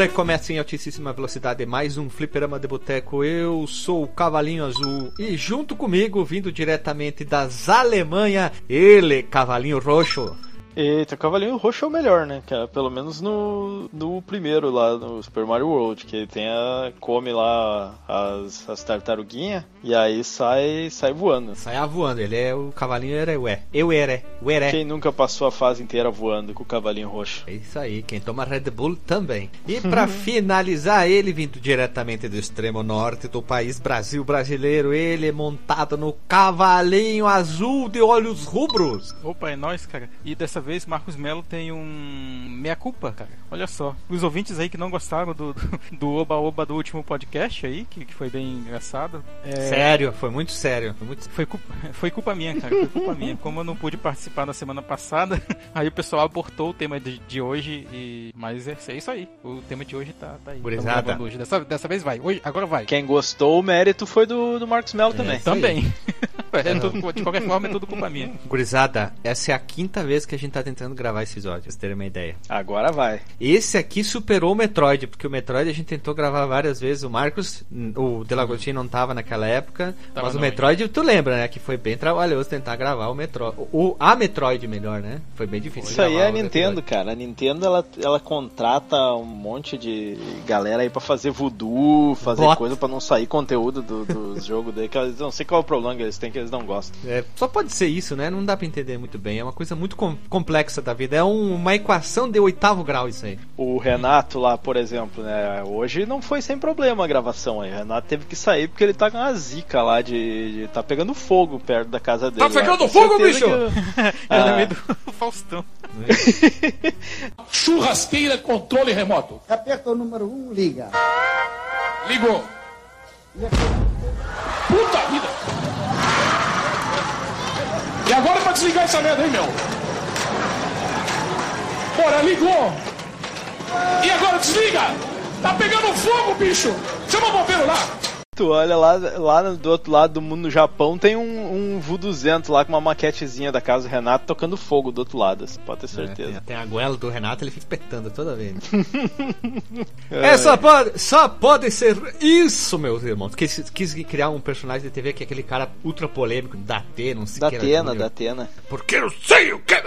Recomeça em altíssima velocidade mais um fliperama de boteco. Eu sou o Cavalinho Azul e junto comigo, vindo diretamente das Alemanha, ele, Cavalinho Roxo. Eita, o Cavalinho Roxo é o melhor, né, cara? Pelo menos no, no primeiro lá, no Super Mario World, que ele tem a, come lá as, as tartaruguinhas e aí sai, sai voando. Sai voando, ele é o Cavalinho era ué. Eu era, ué. Quem nunca passou a fase inteira voando com o Cavalinho Roxo? É isso aí, quem toma Red Bull também. E para finalizar, ele vindo diretamente do extremo norte do país Brasil brasileiro, ele é montado no Cavalinho Azul de olhos rubros. Opa, é nóis, cara. E dessa dessa vez Marcos Melo tem um meia culpa, cara. Olha só. Os ouvintes aí que não gostaram do, do Oba-Oba do último podcast aí, que, que foi bem engraçado. É... Sério, foi muito sério. Foi, muito... Foi, culpa, foi culpa minha, cara. Foi culpa minha. Como eu não pude participar na semana passada, aí o pessoal abortou o tema de, de hoje. E... Mas é, é, isso aí. O tema de hoje tá, tá aí. Hoje. Dessa, dessa vez vai. Hoje, agora vai. Quem gostou, o mérito foi do, do Marcos Melo é, também. Também. é, tudo, de qualquer forma, é tudo culpa minha. Gurizada, essa é a quinta vez que a gente tá tentando gravar esse episódio, pra vocês terem uma ideia. Agora vai. Esse aqui superou o Metroid, porque o Metroid a gente tentou gravar várias vezes. O Marcos, o Delagostinho não tava naquela época, tava mas o Metroid, tu lembra, né? Que foi bem trabalhoso tentar gravar o Metroid. O, a Metroid melhor, né? Foi bem difícil. Isso aí é a Nintendo, cara. A Nintendo ela, ela contrata um monte de galera aí pra fazer voodoo, fazer Bot. coisa pra não sair conteúdo do, do jogo daí. Que eles, não sei qual é o problema que eles têm que eles não gostam. É, só pode ser isso, né? Não dá pra entender muito bem. É uma coisa muito com complexa da vida. É um, uma equação de oitavo grau isso aí. O Renato lá, por exemplo, né? Hoje não foi sem problema a gravação aí. O Renato teve que sair porque ele tá com uma zica lá de, de tá pegando fogo perto da casa dele. Tá pegando fogo, bicho! Que... ah. é do Faustão. Churrasqueira controle remoto. Aperta o número 1, um, liga. Ligou. Puta vida! E agora pra desligar essa merda aí, meu? Bora, ligou! E agora desliga! Tá pegando fogo, bicho! Chama o bombeiro lá! Tu olha lá, lá do outro lado do mundo, no Japão, tem um, um Vooduzento lá com uma maquetezinha da casa do Renato tocando fogo do outro lado, você pode ter é, certeza. É, tem, tem, a goela do Renato, ele fica petando toda vez. é, é, só pode, só pode ser isso, meus irmãos. Quis, quis criar um personagem de TV que é aquele cara ultra polêmico, da Atena, não sei o que. Da Atena, da Atena. Porque eu sei o que é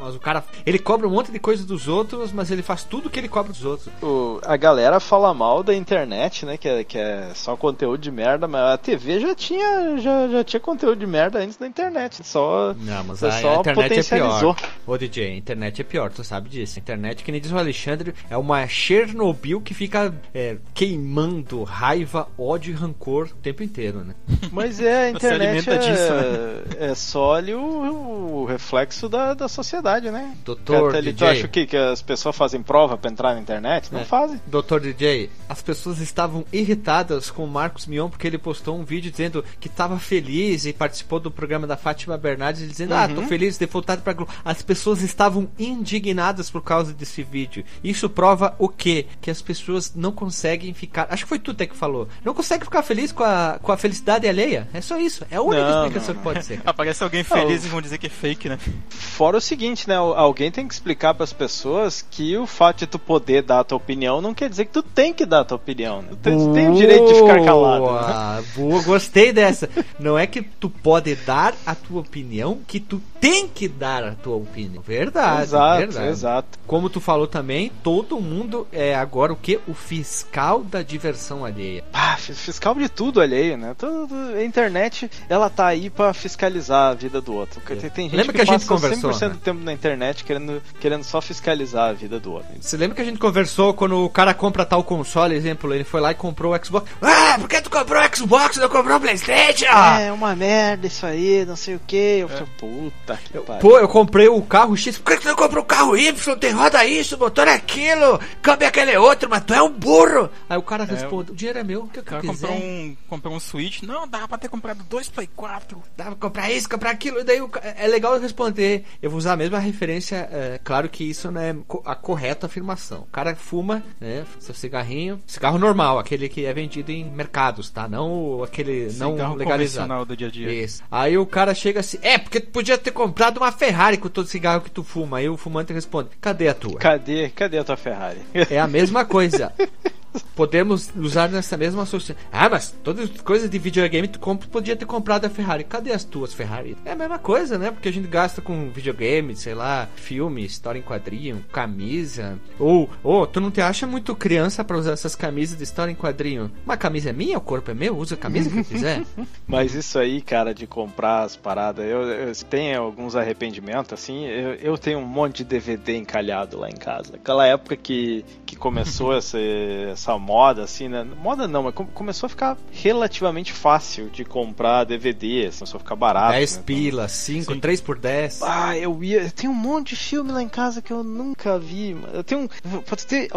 Mas o cara, ele cobra um monte de coisa dos outros, mas ele faz tudo que ele cobra dos outros. O, a galera fala mal da internet, né, que é, que é só conteúdo de merda, mas a TV já tinha, já, já tinha conteúdo de merda antes da internet. Só, não, mas a, só a internet é pior. Ô DJ, a internet é pior, tu sabe disso. A internet, que nem diz o Alexandre, é uma Chernobyl que fica é, queimando raiva, ódio e rancor o tempo inteiro, né? Mas é, a internet é, disso, né? é só ali o, o reflexo da, da sociedade, né? Doutor DJ. Tu acha que, que as pessoas fazem prova pra entrar na internet? Não é. fazem. Doutor DJ, as pessoas estavam irritadas com o Marcos Mion porque ele postou um vídeo dizendo que estava feliz e participou do programa da Fátima Bernardes dizendo: uhum. "Ah, tô uhum. feliz de voltar para Globo". As pessoas estavam indignadas por causa desse vídeo. Isso prova o quê? Que as pessoas não conseguem ficar, acho que foi tu até que falou. Não conseguem ficar feliz com a, com a felicidade alheia. É só isso. É a única não, explicação não, que pode ser. Aparece alguém feliz não. e vão dizer que é fake, né? Fora o seguinte, né? Alguém tem que explicar para as pessoas que o fato de tu poder dar a tua opinião não quer dizer que tu tem que dar a tua opinião. Tu, tu tem o direito de ficar calado. Boa, boa, gostei dessa. Não é que tu pode dar a tua opinião, que tu tem que dar a tua opinião. Verdade, exato, verdade. Exato. Como tu falou também, todo mundo é agora o que? O fiscal da diversão alheia. Ah, fiscal de tudo alheio, né? Tudo, a internet, ela tá aí para fiscalizar a vida do outro. É. Tem, tem gente lembra que, que a gente conversou 100% né? do tempo na internet querendo, querendo só fiscalizar a vida do outro. Você lembra que a gente conversou quando o cara compra tal console, exemplo, ele foi lá e comprou o Xbox. Ah, por que tu comprou o Xbox não comprou o Playstation? É, uma merda isso aí, não sei o que. Eu é. falei, puta que pariu. Pô, eu comprei o carro X, por que tu não comprou o carro Y? Tem roda isso, motor é aquilo, câmbio é aquele outro, mas tu é um burro. Aí o cara é, responde, o dinheiro é meu, o que eu cara comprou um, comprou um Switch, não, dava pra ter comprado dois Play 4. Dava pra comprar isso, comprar aquilo, e daí é legal responder. Eu vou usar a mesma referência, é, claro que isso não é a correta afirmação. O cara fuma, né, seu cigarrinho, cigarro normal, aquele que é vendido em mercados, tá? Não aquele cigarro não legalizado. do dia a dia. Isso. Aí o cara chega assim, é, porque tu podia ter comprado uma Ferrari com todo cigarro que tu fuma. Aí o fumante responde: Cadê a tua? Cadê, cadê a tua Ferrari? É a mesma coisa. Podemos usar nessa mesma associação. Ah, mas todas as coisas de videogame tu compra, podia ter comprado a Ferrari. Cadê as tuas Ferrari? É a mesma coisa, né? Porque a gente gasta com videogame, sei lá, filme, história em quadrinho, camisa. Ou, ou tu não te acha muito criança para usar essas camisas de história em quadrinho? Uma camisa é minha, o corpo é meu, usa a camisa que quiser. Mas isso aí, cara, de comprar as paradas, eu, eu tenho alguns arrependimentos, assim. Eu, eu tenho um monte de DVD encalhado lá em casa. Aquela época que, que começou essa, essa moda, assim, né? Moda não, mas começou a ficar relativamente fácil de comprar DVD, assim, começou a ficar barato. 10 né? pilas, 5, 3 por 10. Ah, eu ia. Tenho um monte de filme lá em casa que eu nunca vi. Eu tenho. Pode ter.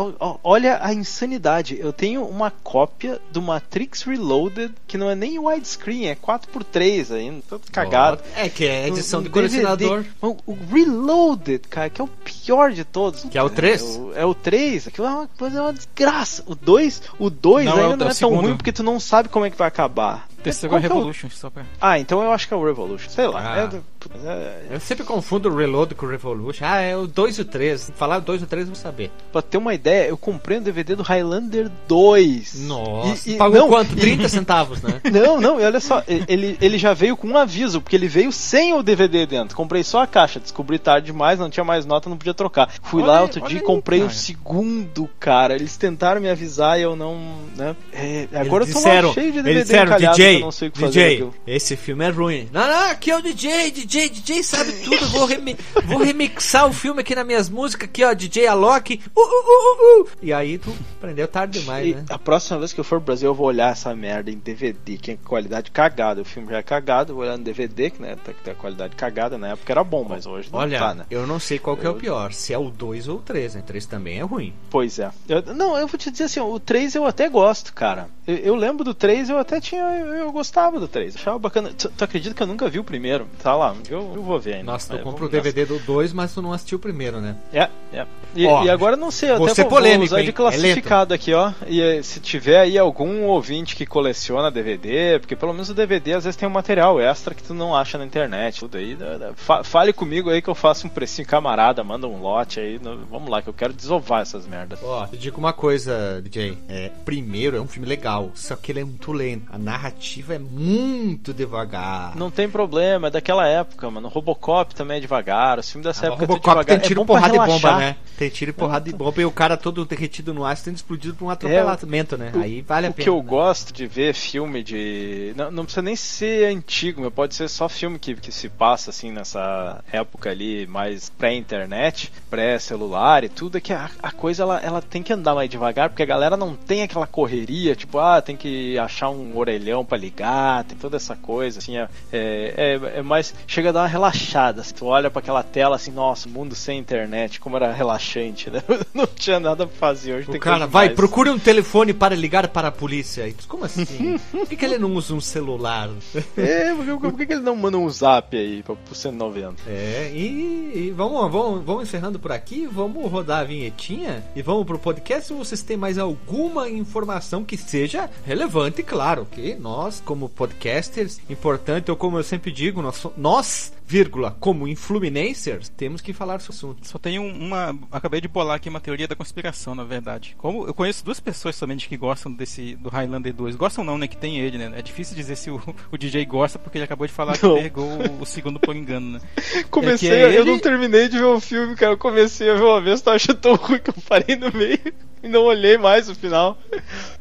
Olha a insanidade. Eu tenho uma cópia do Matrix Reloaded que não é nem widescreen, é 4x3 ainda. Todo cagado. É que é edição de colecionador. O, o, Reloaded, cara, que é o pior de todos. Que é o 3? É o, é o 3. Aquilo é uma coisa, é uma desgraça. O 2, o 2 ainda não é, é tão ruim porque tu não sabe como é que vai acabar. Terceiro é Revolution, só pra... Ah, então eu acho que é o Revolution. Sei lá. Ah. É, é... Eu sempre confundo o Reload com o Revolution. Ah, é o 2 e o 3. Falar o 2 e o 3 eu vou saber. Pra ter uma ideia, eu comprei um DVD do Highlander 2. Nossa. E, e, pagou não, quanto? 30 centavos, né? Não, não, e olha só, ele, ele já veio com um aviso, porque ele veio sem o DVD dentro. Comprei só a caixa, descobri tarde demais, não tinha mais nota, não podia trocar. Fui olha lá outro dia e comprei o um segundo, cara. Eles tentaram me avisar e eu não. Né? É, agora eles eu tô disseram, cheio de DVD disseram, DJ, não sei o que DJ, DJ, esse filme é ruim. Não, não, aqui é o DJ, DJ, DJ sabe tudo. Vou, remi vou remixar o filme aqui nas minhas músicas, aqui, ó, DJ Alok. Uh, uh, uh, uh, E aí tu aprendeu tarde demais, e né? A próxima vez que eu for pro Brasil, eu vou olhar essa merda em DVD, que é qualidade cagada. O filme já é cagado, eu vou olhar no DVD, que né, tá, tem a qualidade cagada. Na época era bom, mas hoje não Olha, tá, né? Eu não sei qual que é o pior, se é o 2 ou o 3, né? O 3 também é ruim. Pois é. Eu, não, eu vou te dizer assim, o 3 eu até gosto, cara. Eu, eu lembro do 3, eu até tinha. Eu, eu gostava do 3. Achava bacana. Tu, tu, acredita que eu nunca vi o primeiro? Tá lá, eu, eu vou ver ainda. Nossa, tu é, compra o DVD do 2, mas tu não assistiu o primeiro, né? É, é. E, ó, e agora não sei, até vou, polêmico, vou usar de é classificado é aqui, ó. E eh, se tiver aí algum ouvinte que coleciona DVD, porque pelo menos o DVD às vezes tem um material extra que tu não acha na internet. Tudo aí. Fale comigo aí que eu faço um precinho camarada, manda um lote aí. Vamos lá, que eu quero desovar essas merdas. Ó, eu digo uma coisa, DJ. É, primeiro, é um filme legal, só que ele é muito lento. A narrativa é muito devagar. Não tem problema, é daquela época, mano. Robocop também é devagar. O filme dessa ah, época Robocop é devagar. tem tiro, é porrada e bomba, né? Tem tiro e porrada e bomba e o cara todo derretido no ar sendo explodido por um atropelamento, é, né? O, Aí vale a o pena. O que eu né? gosto de ver filme de. Não, não precisa nem ser antigo, mas pode ser só filme que, que se passa assim nessa época ali mais pré-internet, pré-celular e tudo, é que a, a coisa ela, ela tem que andar mais devagar, porque a galera não tem aquela correria, tipo, ah, tem que achar um orelhão para ligar, tem toda essa coisa, assim, é, é, é, mais. Chega a dar uma relaxada. Se tu olha para aquela tela assim, nossa, mundo sem internet, como era relaxante, né? Não tinha nada pra fazer hoje. O cara, vai, mais. procure um telefone para ligar para a polícia. Como assim? por que, que, ele não usa um celular? É, por, por que, que ele não manda um zap aí pro 190? É, e, e vamos, vamos, vamos encerrando por aqui, vamos rodar a vinhetinha e vamos pro podcast. Se vocês têm mais alguma informação que seja relevante, claro, que nós, como podcasters, importante, ou como eu sempre digo, nós, nós vírgula, como influminancers, temos que falar sobre o assunto. Só tenho uma. Acabei de bolar aqui uma teoria da conspiração, na verdade. Como eu conheço duas pessoas somente que gostam desse do Highlander 2. Gostam não, né? Que tem ele, né? É difícil dizer se o, o DJ gosta, porque ele acabou de falar não. que pegou o, o, segundo por engano, né? Comecei, é é eu ele... não terminei de ver o filme, cara. Eu comecei a ver uma vez, tava achando tão ruim que eu parei no meio e não olhei mais o final.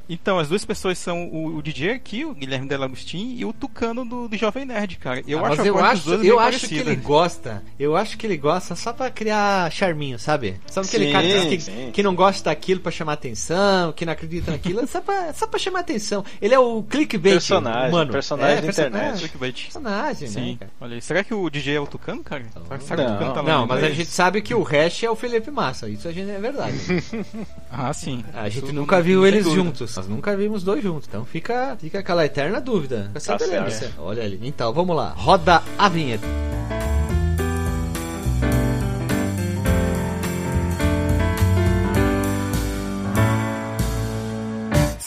Então, as duas pessoas são o, o DJ aqui, o Guilherme Delagostin, e o Tucano do, do Jovem Nerd, cara. Eu ah, acho, eu acho, eu acho que ele gosta. Eu acho que ele gosta só pra criar charminho, sabe? Sabe aquele sim, cara que, que, não gosta daquilo pra chamar atenção, que não acredita naquilo, só pra, só pra chamar atenção. Ele é o clickbait, personagem, mano. Personagem é, da internet. Clickbait. Personagem, né, sim. Né, Olha aí. Será que o DJ é o Tucano, cara? Será não, Tucano tá não mas a gente sabe que o Hash é o Felipe Massa. Isso a gente é verdade. ah, sim. A gente nunca viu eles juntos. Nós nunca vimos dois juntos. Então fica, fica aquela eterna dúvida. Essa tá beleza. Olha ali. Então, vamos lá. Roda a vinheta.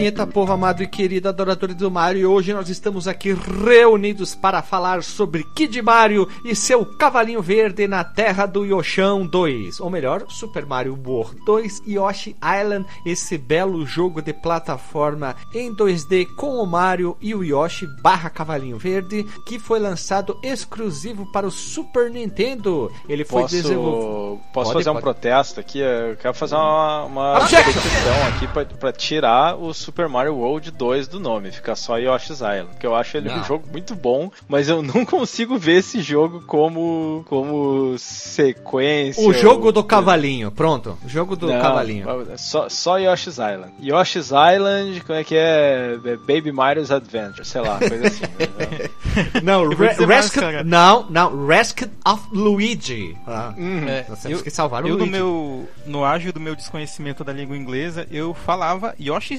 Vinheta, povo amado e querido adorador do Mario. E hoje nós estamos aqui reunidos para falar sobre Kid Mario e seu cavalinho verde na terra do Yoshão 2. Ou melhor, Super Mario World 2 Yoshi Island, esse belo jogo de plataforma em 2D com o Mario e o Yoshi barra cavalinho verde, que foi lançado exclusivo para o Super Nintendo. Ele foi Posso, desenvolvido. posso Pode, fazer um pode. protesto aqui? Eu quero fazer uma, uma aqui pra tirar o Super Mario World 2 do nome, ficar só Yoshi's Island. Porque eu acho ele Não. um jogo muito bom, mas eu não consigo ver esse jogo como, como sequência. O jogo ou- do cavalinho, pronto. O jogo do Não, cavalinho. Só, só Yoshi's Island. Yoshi's Island, como é que é? Baby Mario's Adventure, sei lá, coisa assim. né? Não, Re Rescue, não, não, Rescue of Luigi. Ah, É, nós eu, que salvar o eu no Luigi. meu no ágio do meu desconhecimento da língua inglesa, eu falava Yoshi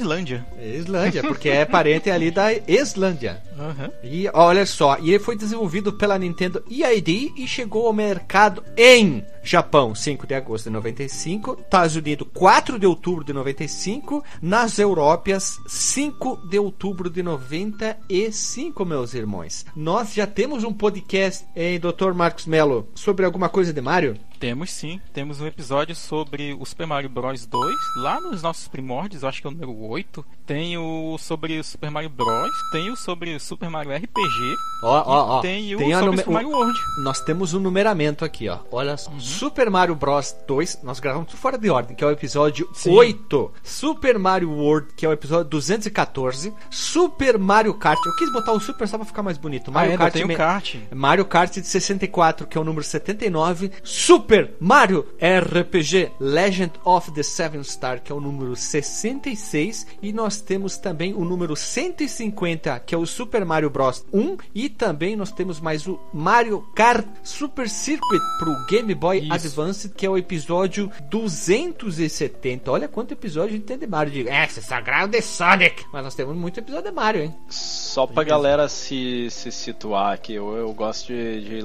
Islândia. Islândia, porque é parente ali da Islândia. Aham. E olha só, e ele foi desenvolvido pela Nintendo EID e chegou ao mercado em Japão 5 de agosto de 95, Estados Unidos 4 de outubro de 95, nas Europas 5 de outubro de 95, meus irmãos. Nós já temos um podcast, hein, Dr. Marcos Mello, sobre alguma coisa de Mario? Temos sim, temos um episódio sobre o Super Mario Bros 2, lá nos nossos primórdios, eu acho que é o número 8. Tem o sobre o Super Mario Bros, tem o sobre o Super Mario RPG, Ó, ó, ó. tem o Tem sobre o Super Mario World. Nós temos um numeramento aqui, ó. Olha só. Uhum. Super Mario Bros 2, nós gravamos tudo fora de ordem, que é o episódio Sim. 8. Super Mario World, que é o episódio 214. Super Mario Kart. Eu quis botar o Super só pra ficar mais bonito. Ah, Mario ainda Kart tem me- o kart. Mario Kart de 64, que é o número 79. Super Mario RPG Legend of the Seven Star, que é o número 66. E nós temos também o número 150, que é o Super Mario Bros 1. E também nós temos mais o Mario Kart Super Circuit pro Game Boy Isso. Advance, que é o episódio 270. Olha quanto episódio a gente tem de Mario. De, é, esse sagrado de Sonic. Mas nós temos muito episódio de Mario, hein? Só pra galera se, se situar aqui, eu, eu gosto de, de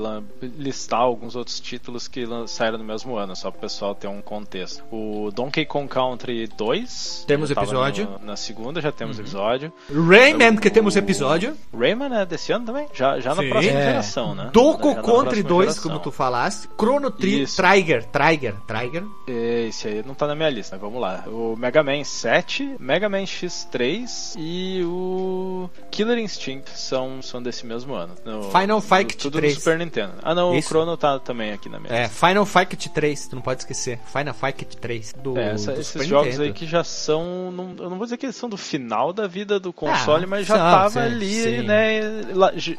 listar alguns outros títulos que lan- saíram no mesmo ano, só pro pessoal ter um contexto. O Donkey Kong Country 2. Temos episódio. no- na segunda já temos episódio. Rayman, que temos episódio. Rayman é desse ano também? Já, já na próxima É. geração, né? Na Country próxima 2, geração. como tu falaste. Chrono Tri Isso. Trigger, Trigger, Trigger. Esse aí não tá na minha lista, mas vamos lá. O Mega Man 7, Mega Man X3 e o Killer Instinct são, são desse mesmo ano. No- Final Fight Tudo 3. do Super Nintendo. Ah não, Isso. o Chrono tá também aqui na minha É, lista. Final Fight 3, tu não pode esquecer. Final Fight 3 do, É, essa- do esses Super jogos Nintendo. aí que já são. Não, eu não vou dizer que eles são do final da vida do console, Ah, mas já são, tava sim, ali, sim. né?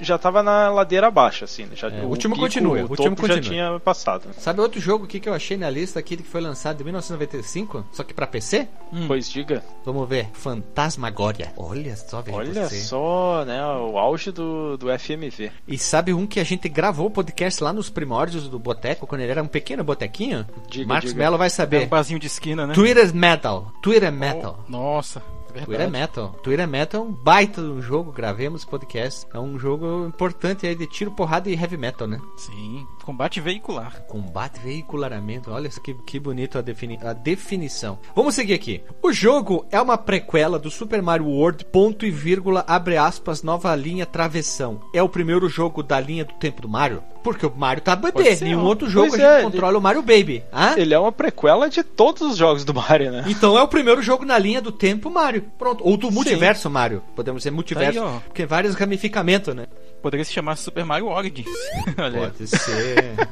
já tava na ladeira abaixo, assim. né, Já, É, o último pico, continua, o o último topo já continua. tinha passado. Sabe outro jogo aqui que eu achei na lista aqui que foi lançado em 1995, só que pra PC? Pois diga. Vamos ver. Fantasmagoria. Olha só, veja Olha você. só, né? O auge do, do FMV. E sabe um que a gente gravou o podcast lá nos primórdios do Boteco, quando ele era um pequeno botequinho? Diga, Marcos diga. Mello vai É um saber. barzinho de esquina, né? Twitter Metal. Twitter Metal. Nossa, é Twitter verdade. Metal. Twitter Metal é um baita de um jogo, gravemos podcast. É um jogo importante aí de tiro, porrada e heavy metal, né? Sim, combate veicular. Combate veicularamento. Olha que, que bonito a, defini a definição. Vamos seguir aqui. O jogo é uma prequela do Super Mario World, ponto e vírgula, abre aspas, nova linha travessão. É o primeiro jogo da linha do tempo do Mario? Porque o Mario tá bebê. Nenhum outro jogo Pois a gente é, controla o Mario Baby. Hã? Ele é uma prequela de todos os jogos do Mario, né? Então é o primeiro jogo na linha do tempo Mario. Pronto. Ou do multiverso Mario. Podemos dizer multiverso. Tá aí, porque vários ramificamentos, né? Poderia se chamar Super Mario Origins. Pode ser.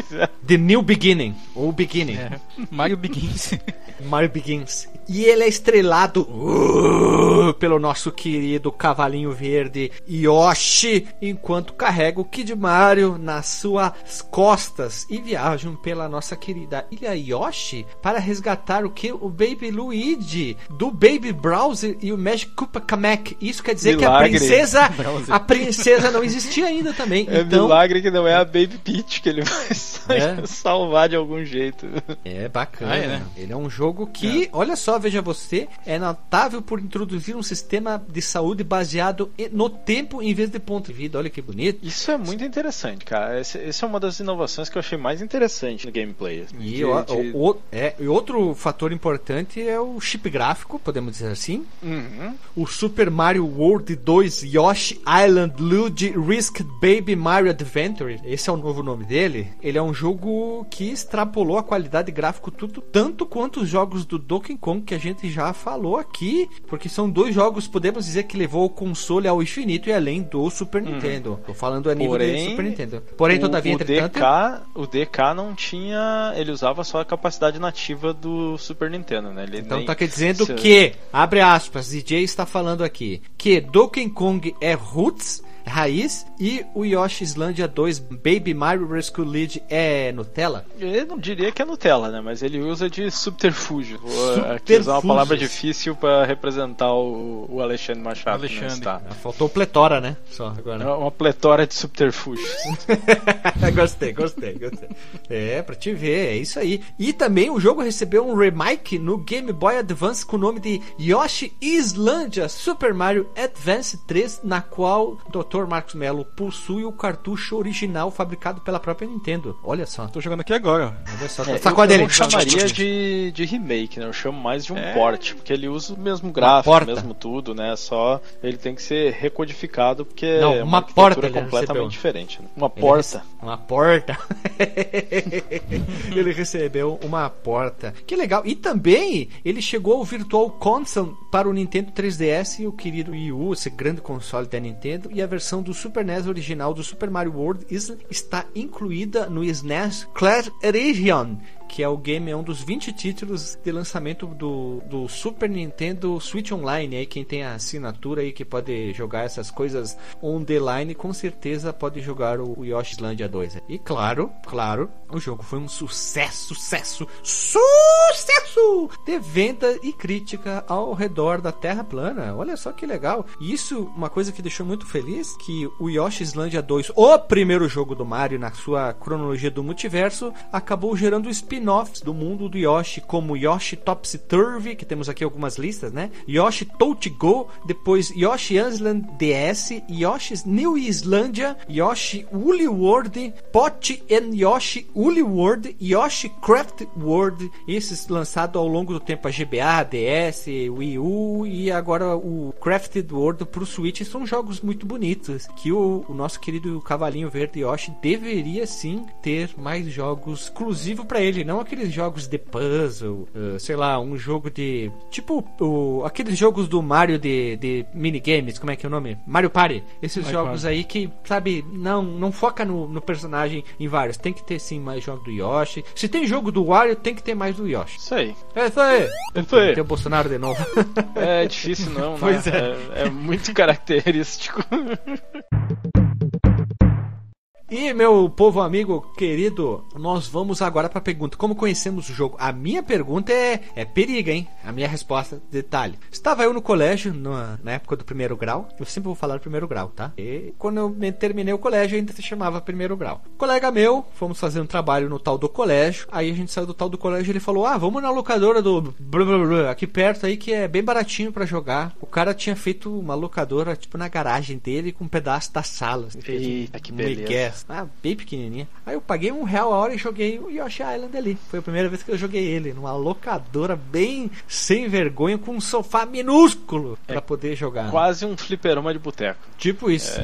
The New Beginning. Ou Beginning. É. Mario Begins. Mario Begins. E ele é estrelado uh, pelo nosso querido cavalinho verde Yoshi, enquanto carrega o Kid Mario nas suas costas e viajam pela nossa querida ilha Yoshi para resgatar o que? O Baby Luigi do Baby Browser e o Magic Koopa Kamek. Isso quer dizer Milagre. que a princesa, Browser. a princesa não existia ainda também. É então, milagre que não é a Baby Peach que ele vai É. salvar de algum jeito. É bacana. Ah, é, né? Ele é um jogo que, olha só, veja você, é notável por introduzir um sistema de saúde baseado no tempo em vez de ponto de vida. Olha que bonito. Isso é muito interessante, cara. Esse- Essa é uma das inovações que eu achei mais interessante no gameplay. assim, E, de- o- de- o- o- é, e outro fator importante é o chip gráfico, podemos dizer assim. Uhum. O Super Mario World 2 Yoshi Island Luigi Risk Baby Mario Adventure, esse é o novo nome dele. Ele é um jogo que extrapolou a qualidade gráfico tudo, tanto quanto os jogos do Donkey Kong que a gente já falou aqui, porque são dois jogos, podemos dizer que levou o console ao infinito e além do Super Nintendo. Tô falando a nível de Porém, Super Nintendo. Porém, o, todavia, o entretanto, DK, o DK não tinha, ele usava só a capacidade nativa do Super Nintendo, né? Ele Então nem- tá quer dizendo se- que, abre aspas, DJ está falando aqui, que Donkey Kong é roots, raiz, e o Yoshi Islandia 2 Baby Mario Rescue League é Nutella? Eu não diria que é Nutella, né? Mas ele usa de subterfúgio. Vou aqui usar uma palavra difícil pra representar o, o Alexandre Machado. não Alexandre. está. Faltou pletora, né? Só É agora. uma pletora de subterfúgios. gostei, gostei, gostei. É, pra te ver, é isso aí. E também o jogo recebeu um remake no Game Boy Advance com o nome de Yoshi Islandia Super Mario Advance 3, na qual o Dr. Marcos Mello possui o cartucho original fabricado pela própria Nintendo. Olha só. Tô jogando aqui agora. Olha só. É, Sacode eu, chamaria de, de remake, né? Eu chamo mais de um É. port, porque ele usa o mesmo gráfico, porta. mesmo tudo, né? Só ele tem que ser recodificado, porque Não, é uma uma, porta completamente recebeu. diferente. né? Uma porta. Uma porta. ele recebeu uma porta. Que legal. E também ele chegou ao Virtual Console para o Nintendo 3DS e o querido Wii U, esse grande console da Nintendo. E a versão do Super NES original do Super Mario World está incluída no SNES Clash Edition. Que é o game, é um dos 20 títulos de lançamento do, do Super Nintendo Switch Online. Aí quem tem a assinatura aí que pode jogar essas coisas on the line, com certeza pode jogar o o Yoshi Islandia 2. E claro, claro, o jogo foi um sucesso, sucesso, sucesso de venda e crítica ao redor da Terra plana. Olha só que legal. E isso, uma coisa que deixou muito feliz, que o Yoshi Islandia 2, o primeiro jogo do Mario na sua cronologia do multiverso, acabou gerando spin-offs do mundo do Yoshi, como Yoshi Topsy Turvy, que temos aqui algumas listas, né? Yoshi Touch Go, depois Yoshi Island DS, Yoshi's New Islandia, Yoshi Woolly World, Pot and Yoshi Woolly World, Yoshi Craft World, esses lançados ao longo do tempo a GBA, DS, Wii U e agora o Crafted World pro Switch são jogos muito bonitos que o, o nosso querido cavalinho verde Yoshi deveria sim ter mais jogos exclusivos para ele, não aqueles jogos de puzzle, eh, sei lá, um jogo de tipo o, aqueles jogos do Mario de, de minigames, como é que é o nome? Mario Party. Esses Mario jogos Party. aí que, sabe, não não foca no, no personagem em vários, tem que ter sim mais jogo do Yoshi. Se tem jogo do Wario, tem que ter mais do Yoshi. Isso aí. É isso aí. Isso aí. Tem o Bolsonaro de novo. É difícil não, né? Pois é. é. é muito característico. E meu povo amigo querido, nós vamos agora para a pergunta: como conhecemos o jogo? A minha pergunta é, é periga, hein? A minha resposta, detalhe. Estava eu no colégio, na, na época do primeiro grau. Eu sempre vou falar do primeiro grau, tá? E quando eu me- terminei o colégio, ainda se chamava primeiro grau. Colega meu, fomos fazer um trabalho no tal do colégio. Aí a gente saiu do tal do colégio e ele falou: Ah, vamos na locadora do blá, blá, blá, aqui perto aí que é bem baratinho para jogar. O cara tinha feito uma locadora tipo na garagem dele com um pedaço da sala. Eita, que Um beleza. migué, ah, bem pequenininha. Aí eu paguei um real a hora e joguei o Yoshi Island ali. Foi a primeira vez que eu joguei ele, numa locadora bem sem vergonha, com um sofá minúsculo É pra poder jogar. Quase um fliperama de boteco. Tipo isso.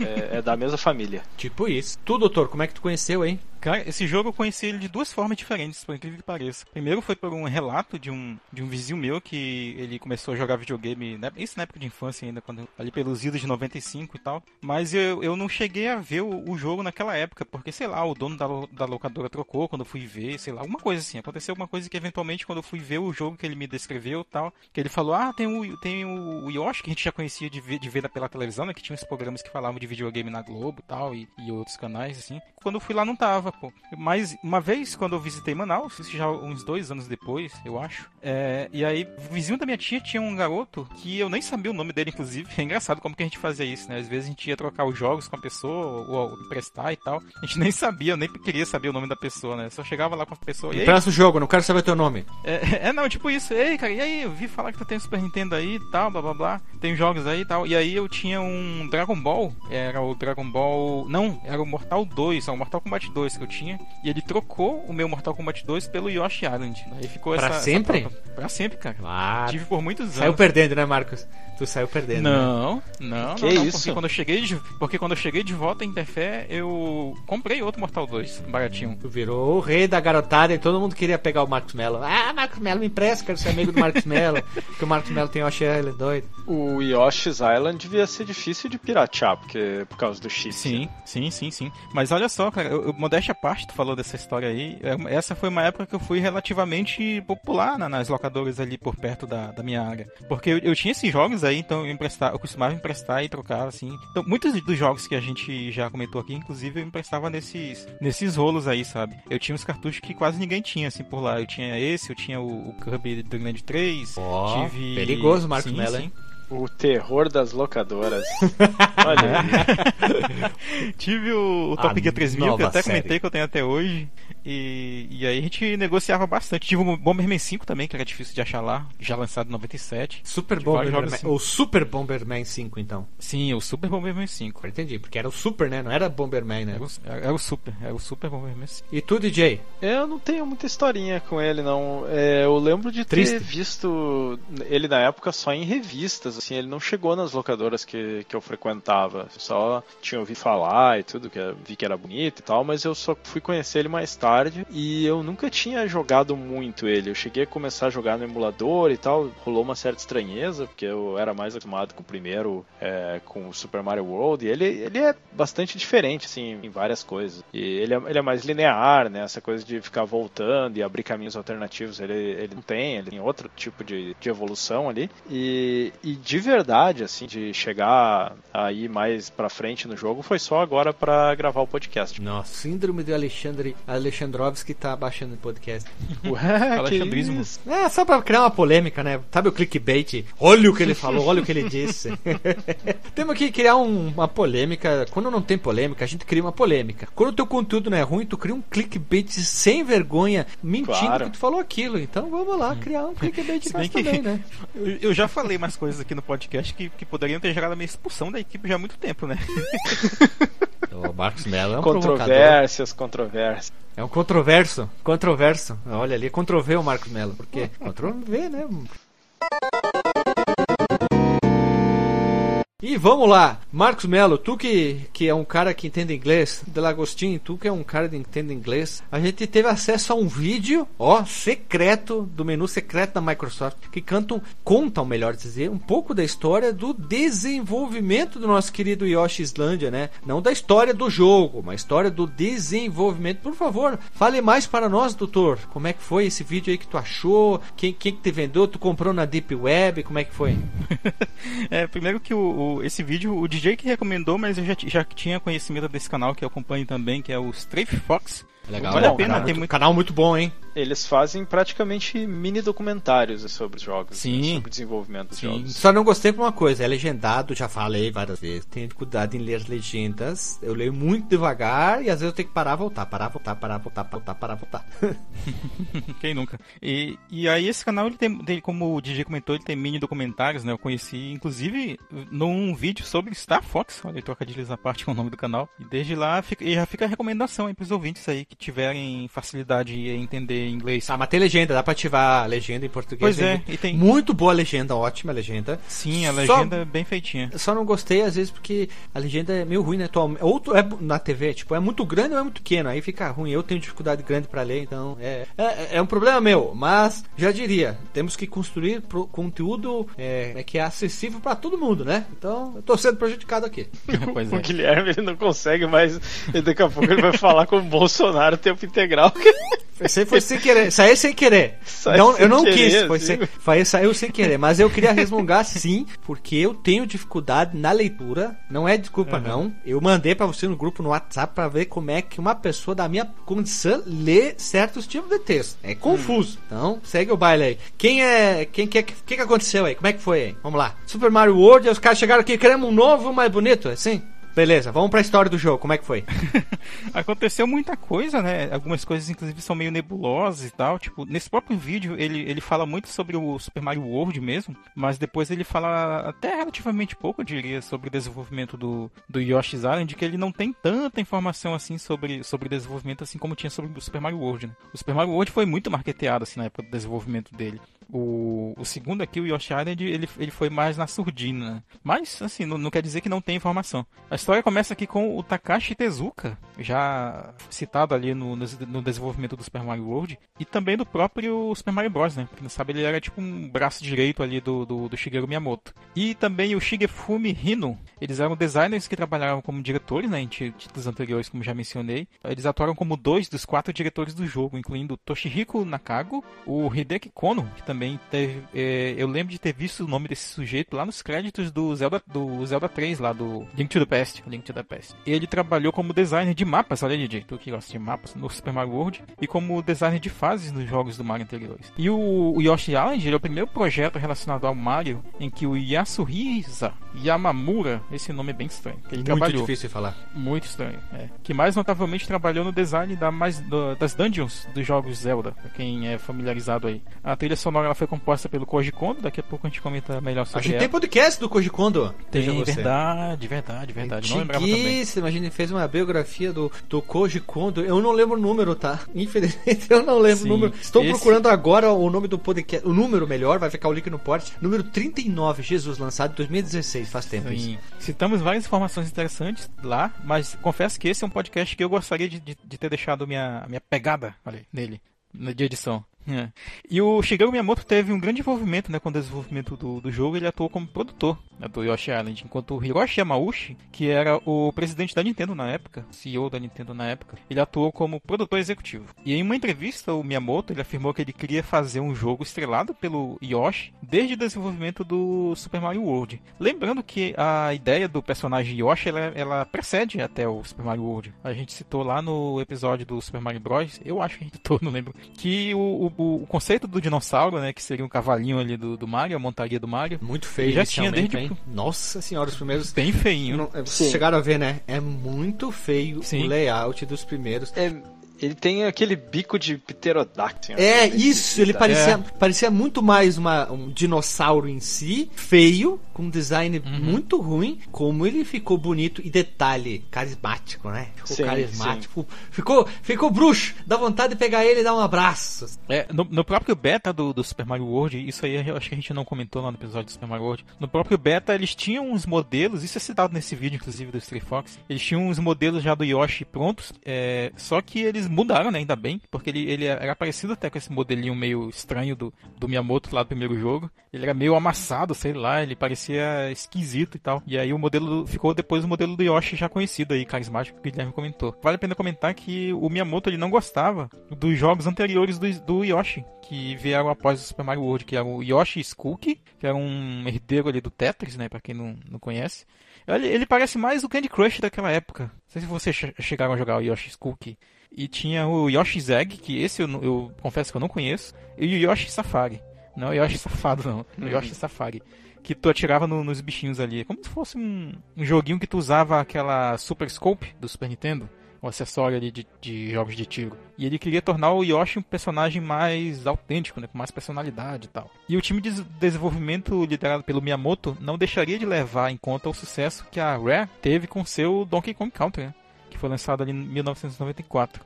É, é da mesma família. Tipo isso. Tu, doutor, como é que tu conheceu, hein? Cara, esse jogo eu conheci ele de duas formas diferentes, por incrível que pareça. Primeiro foi por um relato de um, de um vizinho meu que ele começou a jogar videogame, né, isso na época de infância ainda, quando, ali pelos idos de 95 e tal. Mas eu, eu não cheguei a ver o, o jogo naquela época, porque sei lá, o dono da, da locadora trocou quando eu fui ver, sei lá, alguma coisa assim. Aconteceu alguma coisa que eventualmente quando eu fui ver o jogo que ele me descreveu tal, que ele falou: Ah, tem o, tem o, Yoshi que a gente já conhecia de de ver pela televisão, né? Que tinha uns programas que falavam de videogame na Globo tal, e, e outros canais, assim. Quando eu fui lá não tava, pô. Mas uma vez, quando eu visitei Manaus, isso já uns dois anos depois, eu acho. é, e aí, o vizinho da minha tia tinha um garoto que eu nem sabia o nome dele, inclusive. É engraçado como que a gente fazia isso, né? Às vezes a gente ia trocar os jogos com a pessoa, ou, ou emprestar e tal. A gente nem sabia, eu nem queria saber o nome da pessoa, né? Só chegava lá com a pessoa e Empresta o jogo, não quero saber teu nome. é, é, não, tipo isso. Ei, cara, e aí? Eu vi falar que tu tem Super Nintendo aí e tal, blá blá blá. Tem jogos aí e tal. E aí eu tinha um Dragon Ball. Era o Dragon Ball. Não, era o Mortal 2, é o Mortal Kombat 2 que eu tinha. E ele trocou o meu Mortal Kombat 2 pelo Yoshi Island. Aí ficou Pra essa. sempre? Essa pra sempre, cara. Ah, Tive por muitos anos. saiu perdendo, né, Marcos? Tu saiu perdendo. né? Não, não, Que não, não, isso? Porque quando eu cheguei de, porque quando eu cheguei de volta em Interfé, eu comprei outro Mortal 2, baratinho. Tu virou o rei da garotada e todo mundo queria pegar o Marcos Mello. Ah, Marcos Mello, me empresta, quero ser amigo do Marcos Mello. Porque o Marcos Mello tem Yoshi Island doido. O Yoshi's Island devia ser difícil de piratear, porque por causa do chip. Sim, sim, sim, sim. Mas olha só, cara, eu, eu- modéstia à parte, tu falou dessa história aí. é- Essa foi uma época que eu fui relativamente popular na- nas locadoras ali por perto da, da minha área. Porque eu, eu tinha esses jogos aí, então eu, emprestar, eu costumava emprestar e trocar, assim. Então, muitos dos jogos que a gente já comentou aqui, inclusive, eu emprestava nesses, nesses rolos aí, sabe? Eu tinha uns cartuchos que quase ninguém tinha, assim, por lá. Eu tinha esse, eu tinha o, o Kirby Dreamland 3. Ó, tive... perigoso, Marcos Mello, hein? O terror das locadoras. Olha aí. Tive o, o Top Gear 3000, que eu até série. comentei que eu tenho até hoje. E, e aí a gente negociava bastante. Tive o Bomberman 5 também, que era difícil de achar lá, já lançado em 97. Super De vários Bomberman. jogos assim. Ou Super Bomberman 5, então. Sim, o Super Bomberman 5. Agora entendi, porque era o Super, né? Não era Bomberman, né? Era o, era o Super, era o Super Bomberman 5. E tu, DJ? Eu não tenho muita historinha com ele, não. É, eu lembro de ter Triste. visto ele na época só em revistas, assim, ele não chegou nas locadoras que, que eu frequentava. Só tinha ouvido falar e tudo, que eu vi que era bonito e tal, mas eu só fui conhecer ele mais tarde e eu nunca tinha jogado muito ele. Eu cheguei a começar a jogar no emulador e tal, rolou uma certa estranheza, porque eu era mais acostumado com o primeiro, é, com o Super Mario World, e ele, ele é bastante diferente, assim, em várias coisas. E ele é, ele é mais linear, né? Essa coisa de ficar voltando e abrir caminhos alternativos, ele, ele não tem, ele tem outro tipo de, de evolução ali. E, e de verdade, assim, de chegar aí mais pra frente no jogo, foi só agora pra gravar o podcast. Nossa, síndrome de Alexandre Alexandrovski tá baixando o podcast. Ué, Alexandrismo. É, só pra criar uma polêmica, né? Sabe o clickbait? Olha o que ele falou, olha o que ele disse. Temos que criar um- uma polêmica. Quando não tem polêmica, a gente cria uma polêmica. Quando o teu conteúdo não é ruim, tu cria um clickbait sem vergonha, mentindo Claro. que tu falou aquilo. Então vamos lá, criar um clickbait nós que- também, né? Eu, eu já falei mais coisas aqui no podcast que, que poderiam ter gerado a minha expulsão da equipe já há muito tempo, né? O Marcos Mello é um provocador. Controvérsias, controvérsias. É um controverso. Controverso. Olha ali, controvê o Marcos Mello. Porque controvê, né? E vamos lá, Marcos Melo, tu que, que é um cara que entende inglês, Delagostinho, tu que é um cara que entende inglês, a gente teve acesso a um vídeo, ó, secreto, do menu secreto da Microsoft, que cantam, contam, melhor dizer, um pouco da história do desenvolvimento do nosso querido Yoshi Islândia, né? Não da história do jogo, mas história do desenvolvimento. Por favor, fale mais para nós, doutor. Como é que foi esse vídeo aí que tu achou? Quem, quem que te vendeu? Tu comprou na Deep Web? Como é que foi? É, primeiro que o, o- esse vídeo, o DJ que recomendou, mas eu já, já tinha conhecimento desse canal que eu acompanho também, que é o Strafe Fox. Legal, Vale a bom, pena, canal tem muito, muito- canal muito bom, hein? eles fazem praticamente mini documentários sobre os jogos, Sim. né, sobre o desenvolvimento dos Sim. jogos. Só não gostei por uma coisa, é legendado, já falei várias vezes. Tenha cuidado em ler as legendas. Eu leio muito devagar e às vezes eu tenho que parar, voltar, parar, voltar, parar, voltar, voltar, parar, voltar. Quem nunca? E, e aí esse canal, ele tem, tem, como o DJ comentou, ele tem mini documentários, né? Eu conheci, inclusive, num vídeo sobre Star Fox, olha, trocadilhos à parte com o nome do canal. E desde lá, fica, e já fica a recomendação aí pros ouvintes aí que tiverem facilidade em entender inglês. Ah, mas tem legenda, dá pra ativar a legenda em português. Pois é, muito, e tem- Muito boa legenda, ótima legenda. Sim, a Só- legenda é bem feitinha. Só não gostei, às vezes, porque a legenda é meio ruim, né? Ou tu- é na TV, tipo, é muito grande ou é muito pequeno. Aí fica ruim. Eu tenho dificuldade grande pra ler, então é, é, é um problema meu. Mas, já diria, temos que construir pro- conteúdo é, é que é acessível pra todo mundo, né? Então, eu tô sendo prejudicado aqui. pois O é. Guilherme ele não consegue mais. e Daqui a pouco ele vai falar com o Bolsonaro o tempo integral. Isso aí foi sem querer. Saiu sem querer. Saiu não, sem eu não querer, quis. Foi assim. sem, foi, saiu sem querer. Mas eu queria resmungar sim, porque eu tenho dificuldade na leitura. Não é desculpa, não. Eu mandei pra você no grupo no WhatsApp pra ver como é que uma pessoa da minha condição lê certos tipos de texto. É confuso. Então, segue o baile aí. Quem é. Quem que, que, que aconteceu aí? Como é que foi aí? Vamos lá. Super Mario World, os caras chegaram aqui, queremos um novo, mais bonito, assim? Beleza, vamos pra história do jogo. Como é que foi? Aconteceu muita coisa, né? Algumas coisas, inclusive, são meio nebulosas e tal. Tipo, nesse próprio vídeo, ele, ele fala muito sobre o Super Mario World mesmo, mas depois ele fala até relativamente pouco, eu diria, sobre o desenvolvimento do, do Yoshi's Island, que ele não tem tanta informação assim sobre, sobre desenvolvimento assim como tinha sobre o Super Mario World, né? O Super Mario World foi muito marketeado assim na época do desenvolvimento dele. O, o segundo aqui, o Yoshi Island, ele, ele foi mais na surdina. né? Mas, assim, não, não quer dizer que não tem informação. A história começa aqui com o Takashi Tezuka, já citado ali no, no, desenvolvimento do Super Mario World, e também do próprio Super Mario Bros, né? Porque não sabe, ele era tipo um braço direito ali do, do, do Shigeru Miyamoto. E também o Shigefumi Hino, eles eram designers que trabalharam como diretores, né? Em tí- títulos anteriores, como já mencionei. Eles atuaram como dois dos quatro diretores do jogo, incluindo Toshihiko Nakago, o Hideki Kono, que também teve. eh, eu lembro de ter visto o nome desse sujeito lá nos créditos do Zelda, do Zelda 3, lá do Link to the Past. Link to the Past. Ele trabalhou como designer de mapas, olha DJ, tu que gosta de mapas, no Super Mario World, e como designer de fases nos jogos do Mario anteriores. E o, o Yoshi Island ele é o primeiro projeto relacionado ao Mario em que o Yasuhisa Yamamura, esse nome é bem estranho, que ele Muito trabalhou. difícil de falar. Muito estranho, é. Que mais notavelmente trabalhou no design da mais, do- das dungeons dos jogos Zelda, pra quem é familiarizado aí. A trilha sonora ela foi composta pelo Koji Kondo, daqui a pouco a gente comenta melhor A sobre gente ela. tem podcast do Koji Kondo. Tem, verdade, verdade, verdade. Não lembrava também. Antiguíssimo, a gente fez uma biografia do, do Koji Kondo. Eu não lembro o número, tá? Infelizmente eu não lembro Sim, o número. Estou esse- procurando agora o nome do podcast. O número melhor, vai ficar o link no post. Número 39, Jesus, lançado em 2016, faz tempo isso. Sim. Citamos várias informações interessantes lá, mas confesso que esse é um podcast que eu gostaria de, de, de ter deixado minha, minha pegada nele, de edição. É. E o Shigeru Miyamoto teve um grande envolvimento né, com o desenvolvimento do, do jogo. Ele atuou como produtor né, do Yoshi Island, enquanto o Hiroshi Yamauchi, que era o presidente da Nintendo na época, CEO da Nintendo na época, ele atuou como produtor executivo. E em uma entrevista, o Miyamoto ele afirmou que ele queria fazer um jogo estrelado pelo Yoshi desde o desenvolvimento do Super Mario World. Lembrando que a ideia do personagem Yoshi ela, ela precede até o Super Mario World. A gente citou lá no episódio do Super Mario Bros. Eu acho que a gente citou, não lembro. Que o, o, o conceito do dinossauro, né, que seria um cavalinho ali do, do Mario, a montaria do Mario, Muito feio, Já tinha desde- hein? Nossa senhora, os primeiros. bem feinho. Não, é, vocês Sim. chegaram a ver, né? É muito feio Sim. o layout dos primeiros. É, ele tem aquele bico de pterodáctilo. É, isso, ele parecia, parecia muito mais uma, um dinossauro em si, feio, com um design Uhum. muito ruim, como ele ficou bonito e detalhe, carismático, né? Ficou Sim, carismático, ficou, ficou bruxo, dá vontade de pegar ele e dar um abraço. É, no, no próprio beta do, do Super Mario World, isso aí eu acho que a gente não comentou lá no episódio do Super Mario World. No próprio beta, eles tinham uns modelos, isso é citado nesse vídeo, inclusive, do Street Fox. Eles tinham uns modelos já do Yoshi prontos, é, só que eles mudaram, né, ainda bem, porque ele, ele era parecido até com esse modelinho meio estranho do, do Miyamoto lá do primeiro jogo. Ele era meio amassado, sei lá, ele parecia esquisito e tal. E aí o modelo ficou depois o modelo do Yoshi já conhecido aí, carismático, que o Guilherme comentou. Vale a pena comentar que o Miyamoto ele não gostava dos jogos anteriores do, do Yoshi, que vieram após o Super Mario World, que era o Yoshi Skooky, que era um herdeiro ali do Tetris, né, pra quem não, não conhece. Ele, ele parece mais o Candy Crush daquela época. Não sei se vocês che- chegaram a jogar o Yoshi Skooky. E tinha o Yoshi's Egg, que esse eu, eu confesso que eu não conheço, e o Yoshi Safari. Não, Yoshi Safado não, o Yoshi Safari. Que tu atirava no- nos bichinhos ali. É Como se fosse um, um joguinho que tu usava aquela Super Scope do Super Nintendo. Um acessório ali de, de jogos de tiro. E ele queria tornar o Yoshi um personagem mais autêntico, né? Com mais personalidade e tal. E o time de des- desenvolvimento liderado pelo Miyamoto não deixaria de levar em conta o sucesso que a Rare teve com seu Donkey Kong Country, né? Que foi lançado ali em 1994.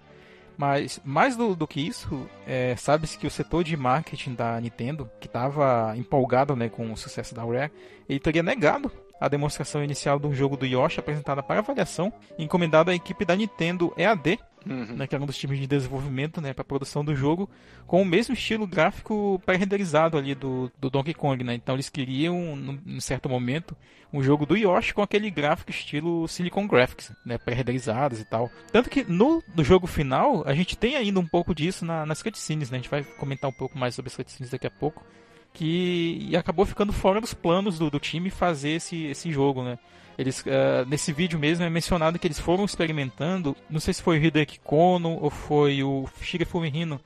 Mas mais do, do que isso, é, sabe-se que o setor de marketing da Nintendo, que estava empolgado né, com o sucesso da Rare, ele teria negado a demonstração inicial do jogo do Yoshi apresentada para avaliação, encomendada à equipe da Nintendo EAD, Uhum. né, que era um dos times de desenvolvimento né, para produção do jogo, com o mesmo estilo gráfico pré-renderizado ali do, do Donkey Kong. Né? Então eles queriam, num, num certo momento, um jogo do Yoshi com aquele gráfico estilo Silicon Graphics, né, pré-renderizados e tal. Tanto que no, no jogo final, a gente tem ainda um pouco disso na, nas cutscenes, né? a gente vai comentar um pouco mais sobre as cutscenes daqui a pouco. Que acabou ficando fora dos planos do, do time fazer esse, esse jogo, né? Eles, eh, nesse vídeo mesmo é mencionado que eles foram experimentando, não sei se foi o Hideki Kono ou foi o Shigefumi Hino,